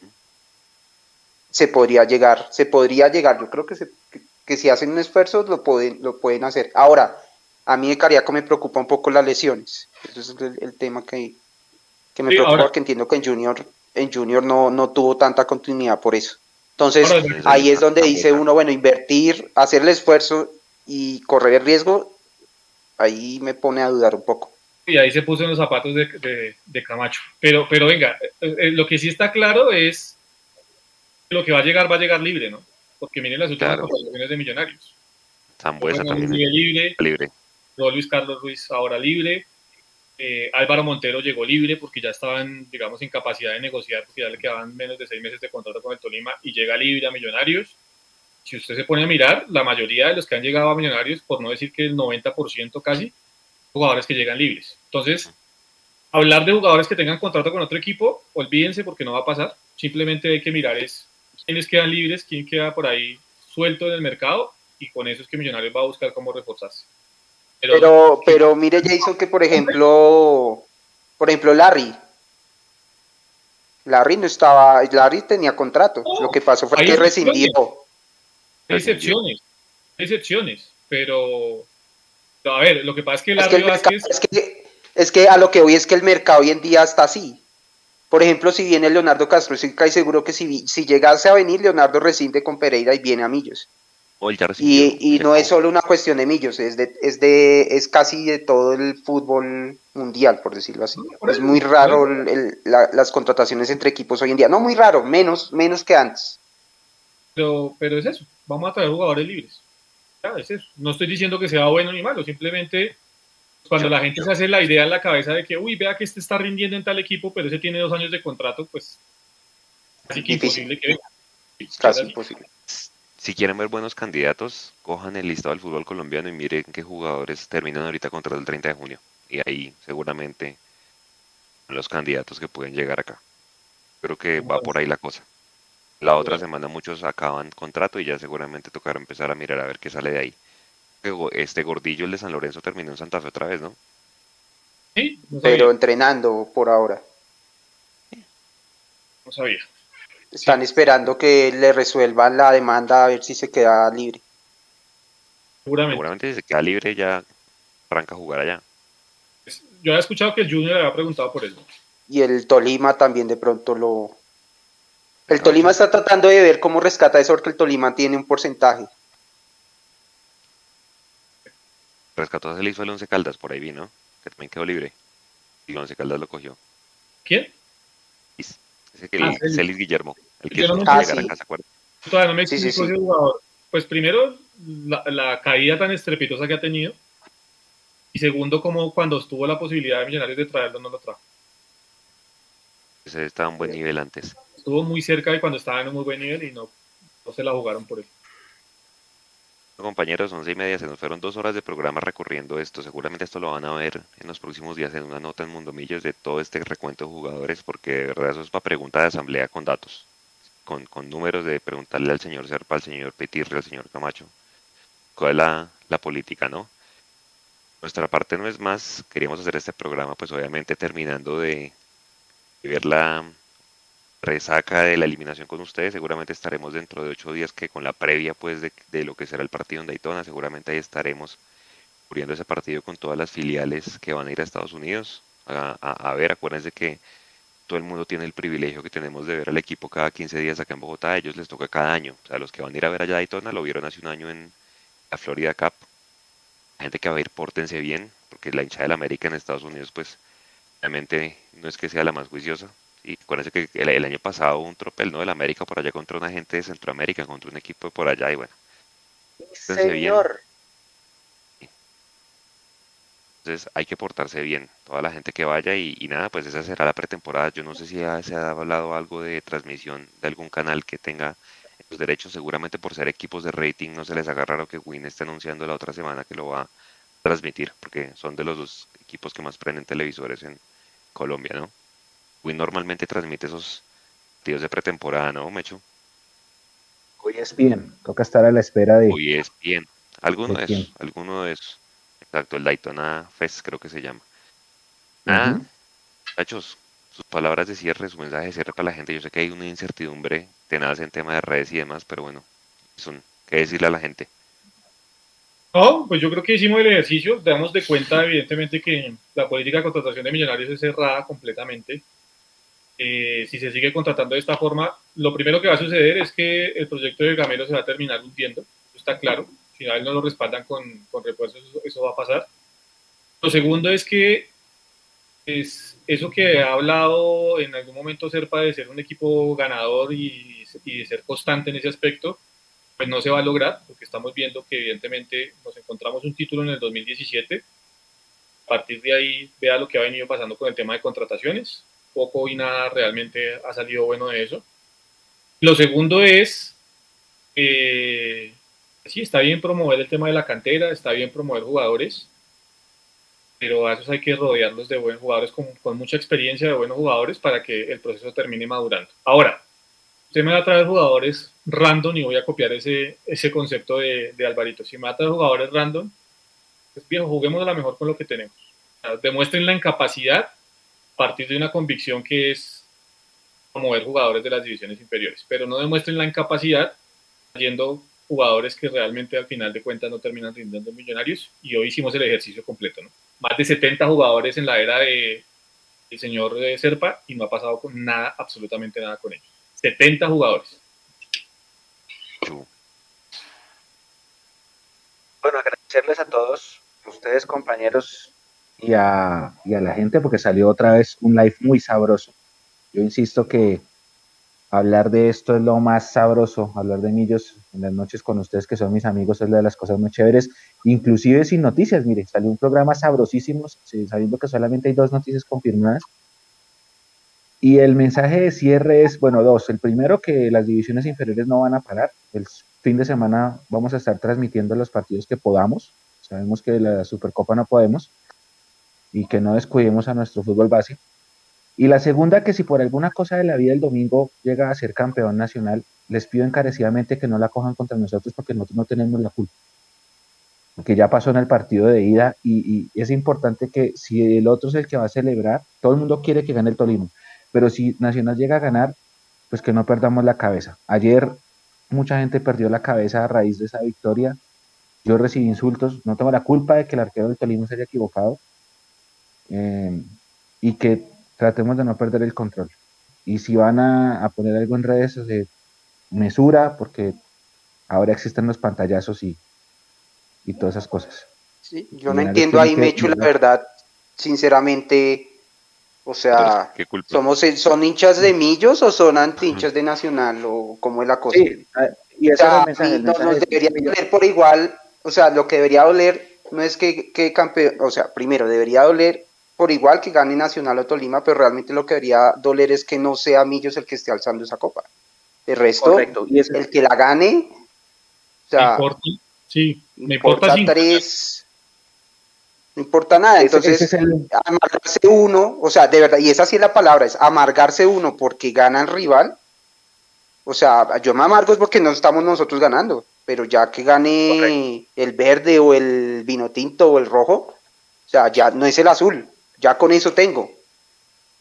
se podría llegar, se podría llegar. Yo creo que, se- que, que si hacen un esfuerzo lo pueden, lo pueden hacer. Ahora, a mí de Cariaco me preocupa un poco las lesiones. Ese es el, el tema que, que me
Sí,
preocupa
ahora-
porque entiendo que en Junior, en Junior no, no tuvo tanta continuidad por eso. Entonces,
Ahora,
ahí es donde dice uno, bueno, invertir, hacer el esfuerzo y correr el riesgo, ahí me pone a dudar un poco.
Y ahí se puso en los zapatos de, de- de Camacho. Pero, pero venga, eh, eh, lo que sí está claro es lo que va a llegar, va a llegar libre, ¿no? Porque miren las últimas
Claro.
de Millonarios.
Zambuesa también
libre,
libre.
Luis Carlos Ruiz ahora libre. eh, Álvaro Montero llegó libre porque ya estaban, digamos, sin capacidad de negociar, porque ya le quedaban menos de seis meses de contrato con el Tolima y llega libre a Millonarios. Si usted se pone a mirar, la mayoría de los que han llegado a Millonarios, por no decir que el 90% casi, jugadores que llegan libres. Entonces, hablar de jugadores que tengan contrato con otro equipo, olvídense porque no va a pasar. Simplemente hay que mirar es quiénes quedan libres, quién queda por ahí suelto en el mercado y con eso es que Millonarios va a buscar cómo reforzarse.
Pero, pero mire, Jason, que por ejemplo, por ejemplo, Larry. Larry no estaba, Larry tenía contrato. Lo que pasó fue que
excepciones.
rescindió.
Hay excepciones, hay excepciones, pero a ver, lo que pasa es que
Es que, el mercado-
Vázquez,
es, que, es que a lo que voy es que el mercado hoy en día está así. Por ejemplo, si viene Leonardo Castro, estoy casi seguro que si, llegase a venir, Leonardo rescinde con Pereira y viene a Millos.
Ya
Y, y no es solo una cuestión de Millos, es de, es de, es casi de todo el fútbol mundial, por decirlo así.
Por
Es muy raro
por
el- el- la- las contrataciones entre equipos hoy en día. No muy raro, menos, menos que antes.
pero, pero es eso, vamos a traer jugadores libres. Ya, es eso. No estoy diciendo que sea bueno ni malo, simplemente cuando la gente se hace la idea en la cabeza de que, uy, vea que este está rindiendo en tal equipo, pero ese tiene dos años de contrato, pues casi que
Difícil.
imposible que venga.
Casi imposible.
Si quieren ver buenos candidatos, cojan el listado del fútbol colombiano y miren qué jugadores terminan ahorita contra el 30 de junio. Y ahí seguramente los candidatos que pueden llegar acá. Creo que va por ahí la cosa. La otra semana muchos acaban contrato y ya seguramente tocará empezar a mirar a ver qué sale de ahí. Este gordillo, el de San Lorenzo, terminó en Santa Fe otra vez, ¿no?
Sí, no
pero entrenando por ahora.
no sabía.
Están esperando que le resuelvan la demanda a ver si se queda libre.
Seguramente.
Seguramente si se queda libre ya arranca a jugar allá.
Yo había escuchado que el Junior había preguntado por eso.
Y el Tolima también de pronto lo... El Tolima está tratando de ver cómo rescata eso porque el Tolima tiene un porcentaje.
Rescató a Celis fue el Once Caldas, por ahí vi, ¿no? Que también quedó libre. Y el Once Caldas lo cogió.
¿Quién?
Ese que
Ah,
el
Celis.
Guillermo. El que
no
hizo
Ah,
llegar
sí.
a casa.
Todavía no me
Sí, sí,
explico
sí.
ese jugador. Pues primero, la, la caída tan estrepitosa que ha tenido. Y segundo, como cuando estuvo la posibilidad de Millonarios de traerlo, no lo trajo.
Ese estaba a un buen nivel antes.
Estuvo muy cerca de cuando estaba en un muy buen nivel y no, no se la jugaron por él.
Compañeros, once y media, se nos fueron dos horas de programa recorriendo esto. Seguramente esto lo van a ver en los próximos días en una nota en Mundomillos de todo este recuento de jugadores, porque de verdad eso es para pregunta de asamblea con datos, con, con números de preguntarle al señor Serpa, al señor Petirre, al señor Camacho, cuál es la, la política, ¿no? Nuestra parte no es más, queríamos hacer este programa, pues obviamente terminando de, de ver la resaca de la eliminación con ustedes. Seguramente estaremos dentro de ocho días que con la previa pues de, de lo que será el partido en Daytona. Seguramente ahí estaremos cubriendo ese partido con todas las filiales que van a ir a Estados Unidos a, ver. Acuérdense que todo el mundo tiene el privilegio que tenemos de ver al equipo cada 15 días acá en Bogotá. A ellos les toca cada año. O sea, los que van a ir a ver allá a Daytona lo vieron hace un año en la Florida Cup. La gente que va a ir, pórtense bien, porque la hinchada del América en Estados Unidos pues realmente no es que sea la más juiciosa. Y acuérdense que el, el año pasado hubo un tropel, ¿no? Del América por allá contra una gente de Centroamérica, contra un equipo de por allá, y bueno. Pórtense bien. Entonces hay que portarse bien, toda la gente que vaya y, y nada, pues esa será la pretemporada. Yo no sé si ya se ha hablado algo de transmisión de algún canal que tenga los derechos, seguramente por ser equipos de rating no se les haga raro que Win esté anunciando la otra semana que lo va a transmitir, porque son de los dos equipos que más prenden televisores en Colombia, ¿no? Win normalmente transmite esos partidos de pretemporada, ¿no, Mecho?
Hoy es bien, toca estar a la espera de...
Hoy es bien. Alguno
¿De
esos, alguno de esos. Exacto, el Daytona Fest creo que se llama. Nada,
Ujú.
muchachos, sus palabras de cierre, su mensaje de cierre para la gente. Yo sé que hay una incertidumbre tenaz en tema de redes y demás, pero bueno, son, ¿qué decirle a la gente?
No, pues yo creo que hicimos el ejercicio, damos de cuenta evidentemente que la política de contratación de millonarios es cerrada completamente. Eh, si se sigue contratando de esta forma, lo primero que va a suceder es que el proyecto de Gamero se va a terminar hundiendo, eso está claro. Si a él no lo respaldan con, con refuerzos, eso, eso va a pasar. Lo segundo es que es eso que ha hablado en algún momento Serpa de ser un equipo ganador y, y de ser constante en ese aspecto, pues no se va a lograr, porque estamos viendo que evidentemente nos encontramos un título en el 2017. A partir de ahí, vea lo que ha venido pasando con el tema de contrataciones. Poco y nada realmente ha salido bueno de eso. Lo segundo es, eh, sí, está bien promover el tema de la cantera, está bien promover jugadores, pero a esos hay que rodearlos de buenos jugadores con, mucha experiencia, de buenos jugadores, para que el proceso termine madurando. Ahora, usted me va a traer jugadores random y voy a copiar ese, ese concepto de, Alvarito. Si me va a traer jugadores random, pues viejo, juguemos a la mejor con lo que tenemos. Demuestren la incapacidad partir de una convicción que es promover jugadores de las divisiones inferiores, pero no demuestren la incapacidad trayendo jugadores que realmente al final de cuentas no terminan rindiendo en millonarios y hoy hicimos el ejercicio completo, ¿no? Más de 70 jugadores en la era de el señor eh, Serpa y no ha pasado con nada, absolutamente nada con ellos. 70 jugadores.
Bueno, agradecerles a todos, a ustedes compañeros y a, y a la gente porque salió otra vez un live muy sabroso. Yo insisto que hablar de esto es lo más sabroso, hablar de millos en las noches con ustedes que son mis amigos es una de las cosas muy chéveres, inclusive sin noticias, mire, salió un programa sabrosísimo, sí, sabiendo que solamente hay dos noticias confirmadas. Y el mensaje de cierre es, bueno, dos. El primero, que las divisiones inferiores no van a parar. El fin de semana vamos a estar transmitiendo los partidos que podamos. Sabemos que la Supercopa no podemos y que no descuidemos a nuestro fútbol base. Y la segunda, que si por alguna cosa de la vida el domingo llega a ser campeón nacional, les pido encarecidamente que no la cojan contra nosotros porque nosotros no tenemos la culpa. que ya pasó en el partido de ida y, es importante que si el otro es el que va a celebrar, todo el mundo quiere que gane el Tolima, pero si Nacional llega a ganar, pues que no perdamos la cabeza. Ayer mucha gente perdió la cabeza a raíz de esa victoria. Yo recibí insultos, no tengo la culpa de que el arquero del Tolima se haya equivocado eh, y que tratemos de no perder el control. Y si van a, poner algo en redes, de mesura, porque ahora existen los pantallazos y, y todas esas cosas.
Sí, yo no entiendo ahí, Mecho, la verdad, sinceramente, o sea, somos son hinchas de Millos o son anti hinchas de Nacional o cómo es la cosa. Sí,
ah, y eso o mensaje,
nos, debería doler por igual, o sea, lo que debería doler no es que, que campeón, o sea, primero debería doler por igual que gane Nacional o Tolima, pero realmente lo que debería doler es que no sea Millos el que esté alzando esa copa. El resto, y es el que la gane, o sea,
sí, me importa,
tres, no importa nada. Entonces, amargarse uno, o sea, de verdad, y esa sí es la palabra, es amargarse uno porque gana el rival. O sea, yo me amargo es porque no estamos nosotros ganando, pero ya que gane el verde o el vino tinto o el rojo, o sea, ya no es el azul, ya con eso tengo.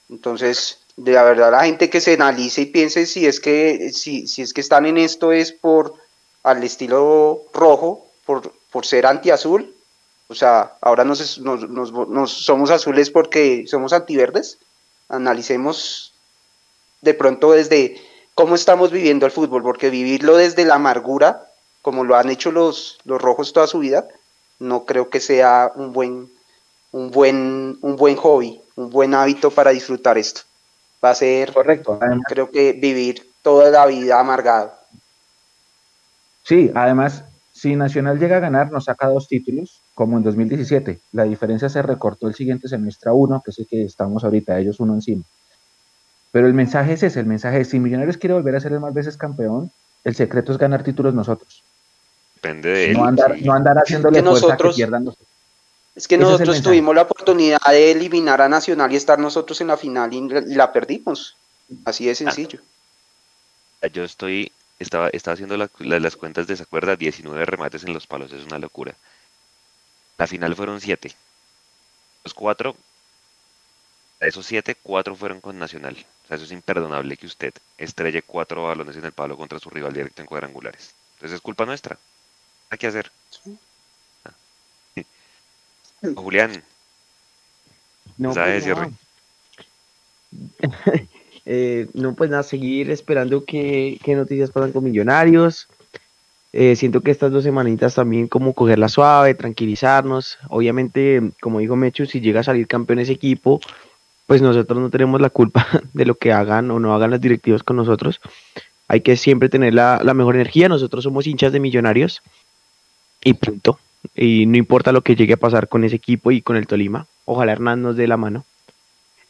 Entonces, de la verdad, la gente que se analice y piense si es que, si, si es que están en esto es por al estilo rojo, por, por ser anti-azul. O sea, ahora nos, nos, nos, somos azules porque somos antiverdes. Analicemos de pronto desde cómo estamos viviendo el fútbol, porque vivirlo desde la amargura, como lo han hecho los, los rojos toda su vida, no creo que sea un buen, un buen, un buen hobby, un buen hábito para disfrutar esto. Va a ser,
correcto.
creo que vivir toda la vida amargado.
Sí, además, si Nacional llega a ganar, nos saca dos títulos, como en 2017. La diferencia se recortó el siguiente semestre a uno, que es el que estamos ahorita, ellos uno encima. Pero el mensaje es ese, el mensaje es, si Millonarios quiere volver a ser el más veces campeón, el secreto es ganar títulos nosotros.
Depende de él.
No andar, no andar haciéndole fuerza que pierdan nosotros.
Es que nosotros tuvimos la oportunidad de eliminar a Nacional y estar nosotros en la final y la perdimos. Así de sencillo.
Ah, yo estoy, estaba, estaba haciendo las cuentas de esa cuerda, 19 remates en los palos, es una locura. La final fueron 7. Los 4, esos 7, 4 fueron con Nacional. O sea, eso es imperdonable que usted estrelle 4 balones en el palo contra su rival directo en cuadrangulares. Entonces es culpa nuestra. Hay que hacer. Julián.
No, pues eh, no, pues nada, seguir esperando que, noticias pasan con Millonarios. Eh, siento que estas dos semanitas también como cogerla suave, tranquilizarnos. Obviamente, como dijo Mechu, si llega a salir campeón ese equipo, pues nosotros no tenemos la culpa de lo que hagan o no hagan los directivos con nosotros. Hay que siempre tener la, la mejor energía. Nosotros somos hinchas de Millonarios y punto y no importa lo que llegue a pasar con ese equipo y con el Tolima. Ojalá Hernán nos dé la mano.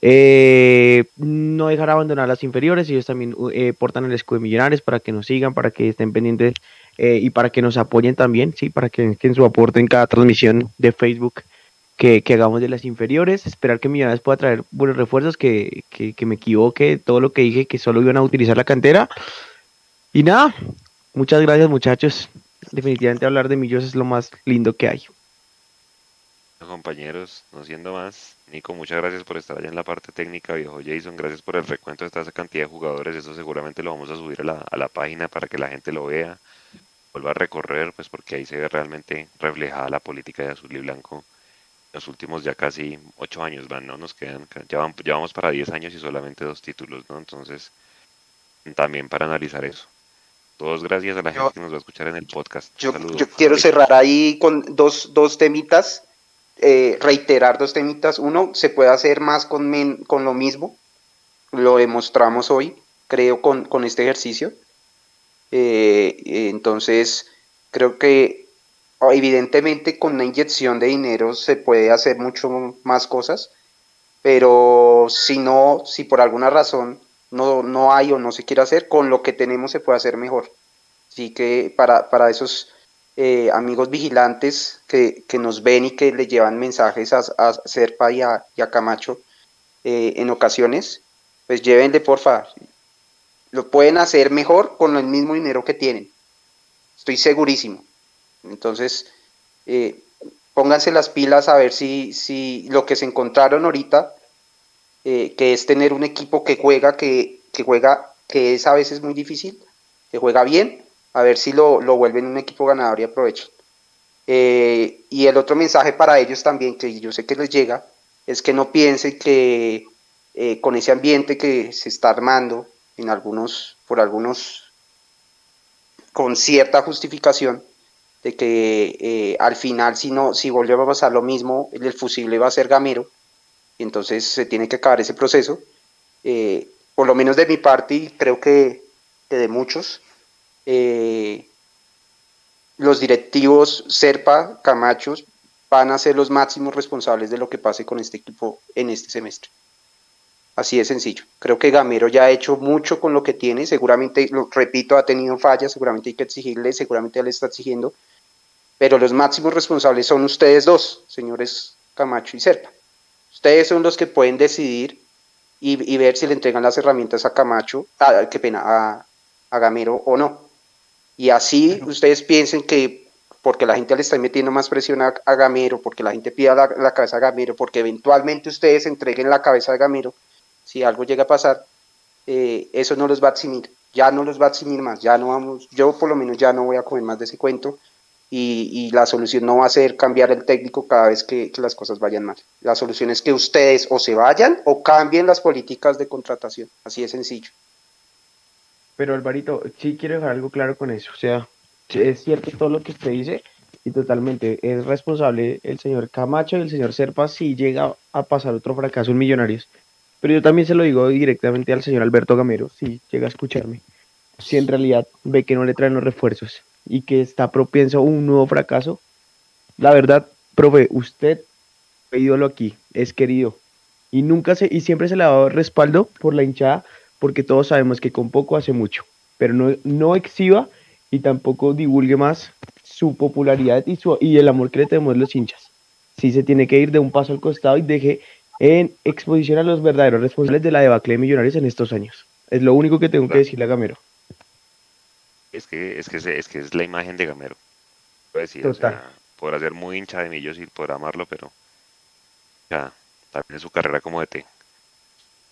Eh, no dejar abandonar las inferiores, ellos también eh, portan el escudo de Millonarios para que nos sigan, para que estén pendientes eh, y para que nos apoyen también, sí, para que, en su aporte en cada transmisión de Facebook que, hagamos de las inferiores. Esperar que Millonarios pueda traer buenos refuerzos, que, que, que me equivoque todo lo que dije, que solo iban a utilizar la cantera. Y nada, muchas gracias muchachos definitivamente hablar de Millos es lo más lindo que hay.
Compañeros, no siendo más, Nico, muchas gracias por estar allá en la parte técnica, viejo Jason, gracias por el recuento de esta cantidad de jugadores, eso seguramente lo vamos a subir a la, a la página para que la gente lo vea, vuelva a recorrer, pues porque ahí se ve realmente reflejada la política de azul y blanco. Los últimos ya casi ocho años van, ¿no? Nos quedan, ya, ya vamos para diez años y solamente dos títulos, ¿no? Entonces, también para analizar eso. Todos gracias a la gente que nos va a escuchar en el podcast.
Yo, quiero cerrar ahí con dos, dos temitas, eh, reiterar dos temitas. Uno, se puede hacer más con, con lo mismo. Lo demostramos hoy, creo, con, con este ejercicio. Eh, entonces, creo que evidentemente con una inyección de dinero se puede hacer mucho más cosas, pero si no, si por alguna razón no, no hay o no se quiere hacer, con lo que tenemos se puede hacer mejor. Así que para, para esos eh, amigos vigilantes que, nos ven y que le llevan mensajes a, a Serpa y a, Camacho eh, en ocasiones, pues llévenle porfa. Lo pueden hacer mejor con el mismo dinero que tienen. Estoy segurísimo. Entonces, eh, pónganse las pilas a ver si, si lo que se encontraron ahorita, eh, que es tener un equipo que juega, que, juega, que es a veces muy difícil, que juega bien, a ver si lo, lo vuelven un equipo ganador y aprovechan. Eh, y el otro mensaje para ellos también, que yo sé que les llega, es que no piensen que eh, con ese ambiente que se está armando en algunos, por algunos, con cierta justificación, de que al final si no, si volvió a lo mismo, el fusible va a ser gamero, entonces se tiene que acabar ese proceso. por lo menos de mi parte, y creo que, de muchos, eh, los directivos Serpa, Camachos, van a ser los máximos responsables de lo que pase con este equipo en este semestre. Así de sencillo. Creo que Gamero ya ha hecho mucho con lo que tiene. Seguramente, lo repito, ha tenido fallas. Seguramente hay que exigirle. Seguramente él está exigiendo. Pero los máximos responsables son ustedes dos, señores Camacho y Serpa. Ustedes son los que pueden decidir y, ver si le entregan las herramientas a Camacho, a, qué pena, a, a Gamero o no. Y así ustedes piensen que porque la gente le está metiendo más presión a, Gamero, porque la gente pida la, cabeza a Gamero, porque eventualmente ustedes entreguen la cabeza a Gamero, si algo llega a pasar, eh, eso no los va a eximir, ya no los va a eximir más, ya no vamos, yo por lo menos ya no voy a comer más de ese cuento y, la solución no va a ser cambiar el técnico cada vez que, que, las cosas vayan mal. La solución es que ustedes o se vayan o cambien las políticas de contratación, así de sencillo.
Pero Alvarito, sí quiero dejar algo claro con eso. O sea, es cierto todo lo que usted dice y totalmente es responsable el señor Camacho y el señor Serpa si llega a pasar otro fracaso en Millonarios. Pero yo también se lo digo directamente al señor Alberto Gamero, si llega a escucharme. Si en realidad ve que no le traen los refuerzos y que está propenso a un nuevo fracaso, la verdad, profe, usted ídolo aquí, es querido y nunca se y siempre se le ha dado respaldo por la hinchada porque todos sabemos que con poco hace mucho, pero no, no exhiba y tampoco divulgue más su popularidad y, su, y el amor que le tenemos los hinchas. Sí se tiene que ir de un paso al costado y deje en exposición a los verdaderos responsables de la debacle de Millonarios en estos años. Es lo único que tengo que decirle a Gamero.
Es que es, que es, que es la imagen de Gamero. Decir, podrá ser muy hincha de Millos y podrá amarlo, pero ya, también es su carrera como de té.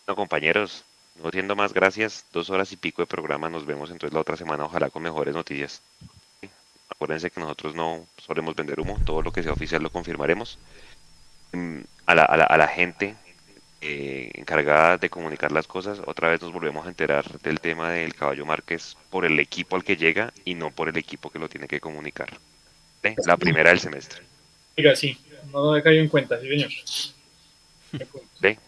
No, compañeros, no siendo más, gracias. Dos horas y pico de programa. Nos vemos entonces la otra semana, ojalá con mejores noticias. Acuérdense que nosotros no solemos vender humo. Todo lo que sea oficial lo confirmaremos. Mm, a la, a la, gente eh, encargada de comunicar las cosas, otra vez nos volvemos a enterar del tema del caballo Márquez por el equipo al que llega y no por el equipo que lo tiene que comunicar. La primera del semestre.
Oiga, sí, no lo he caído en cuenta, sí, señor.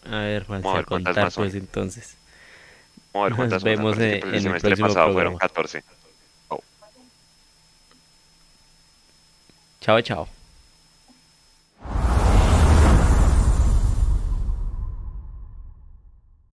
A ver, Vamos a ver contar, más pues entonces.
Nos vemos en, el, semestre pasado fueron 14.
Chao, chao.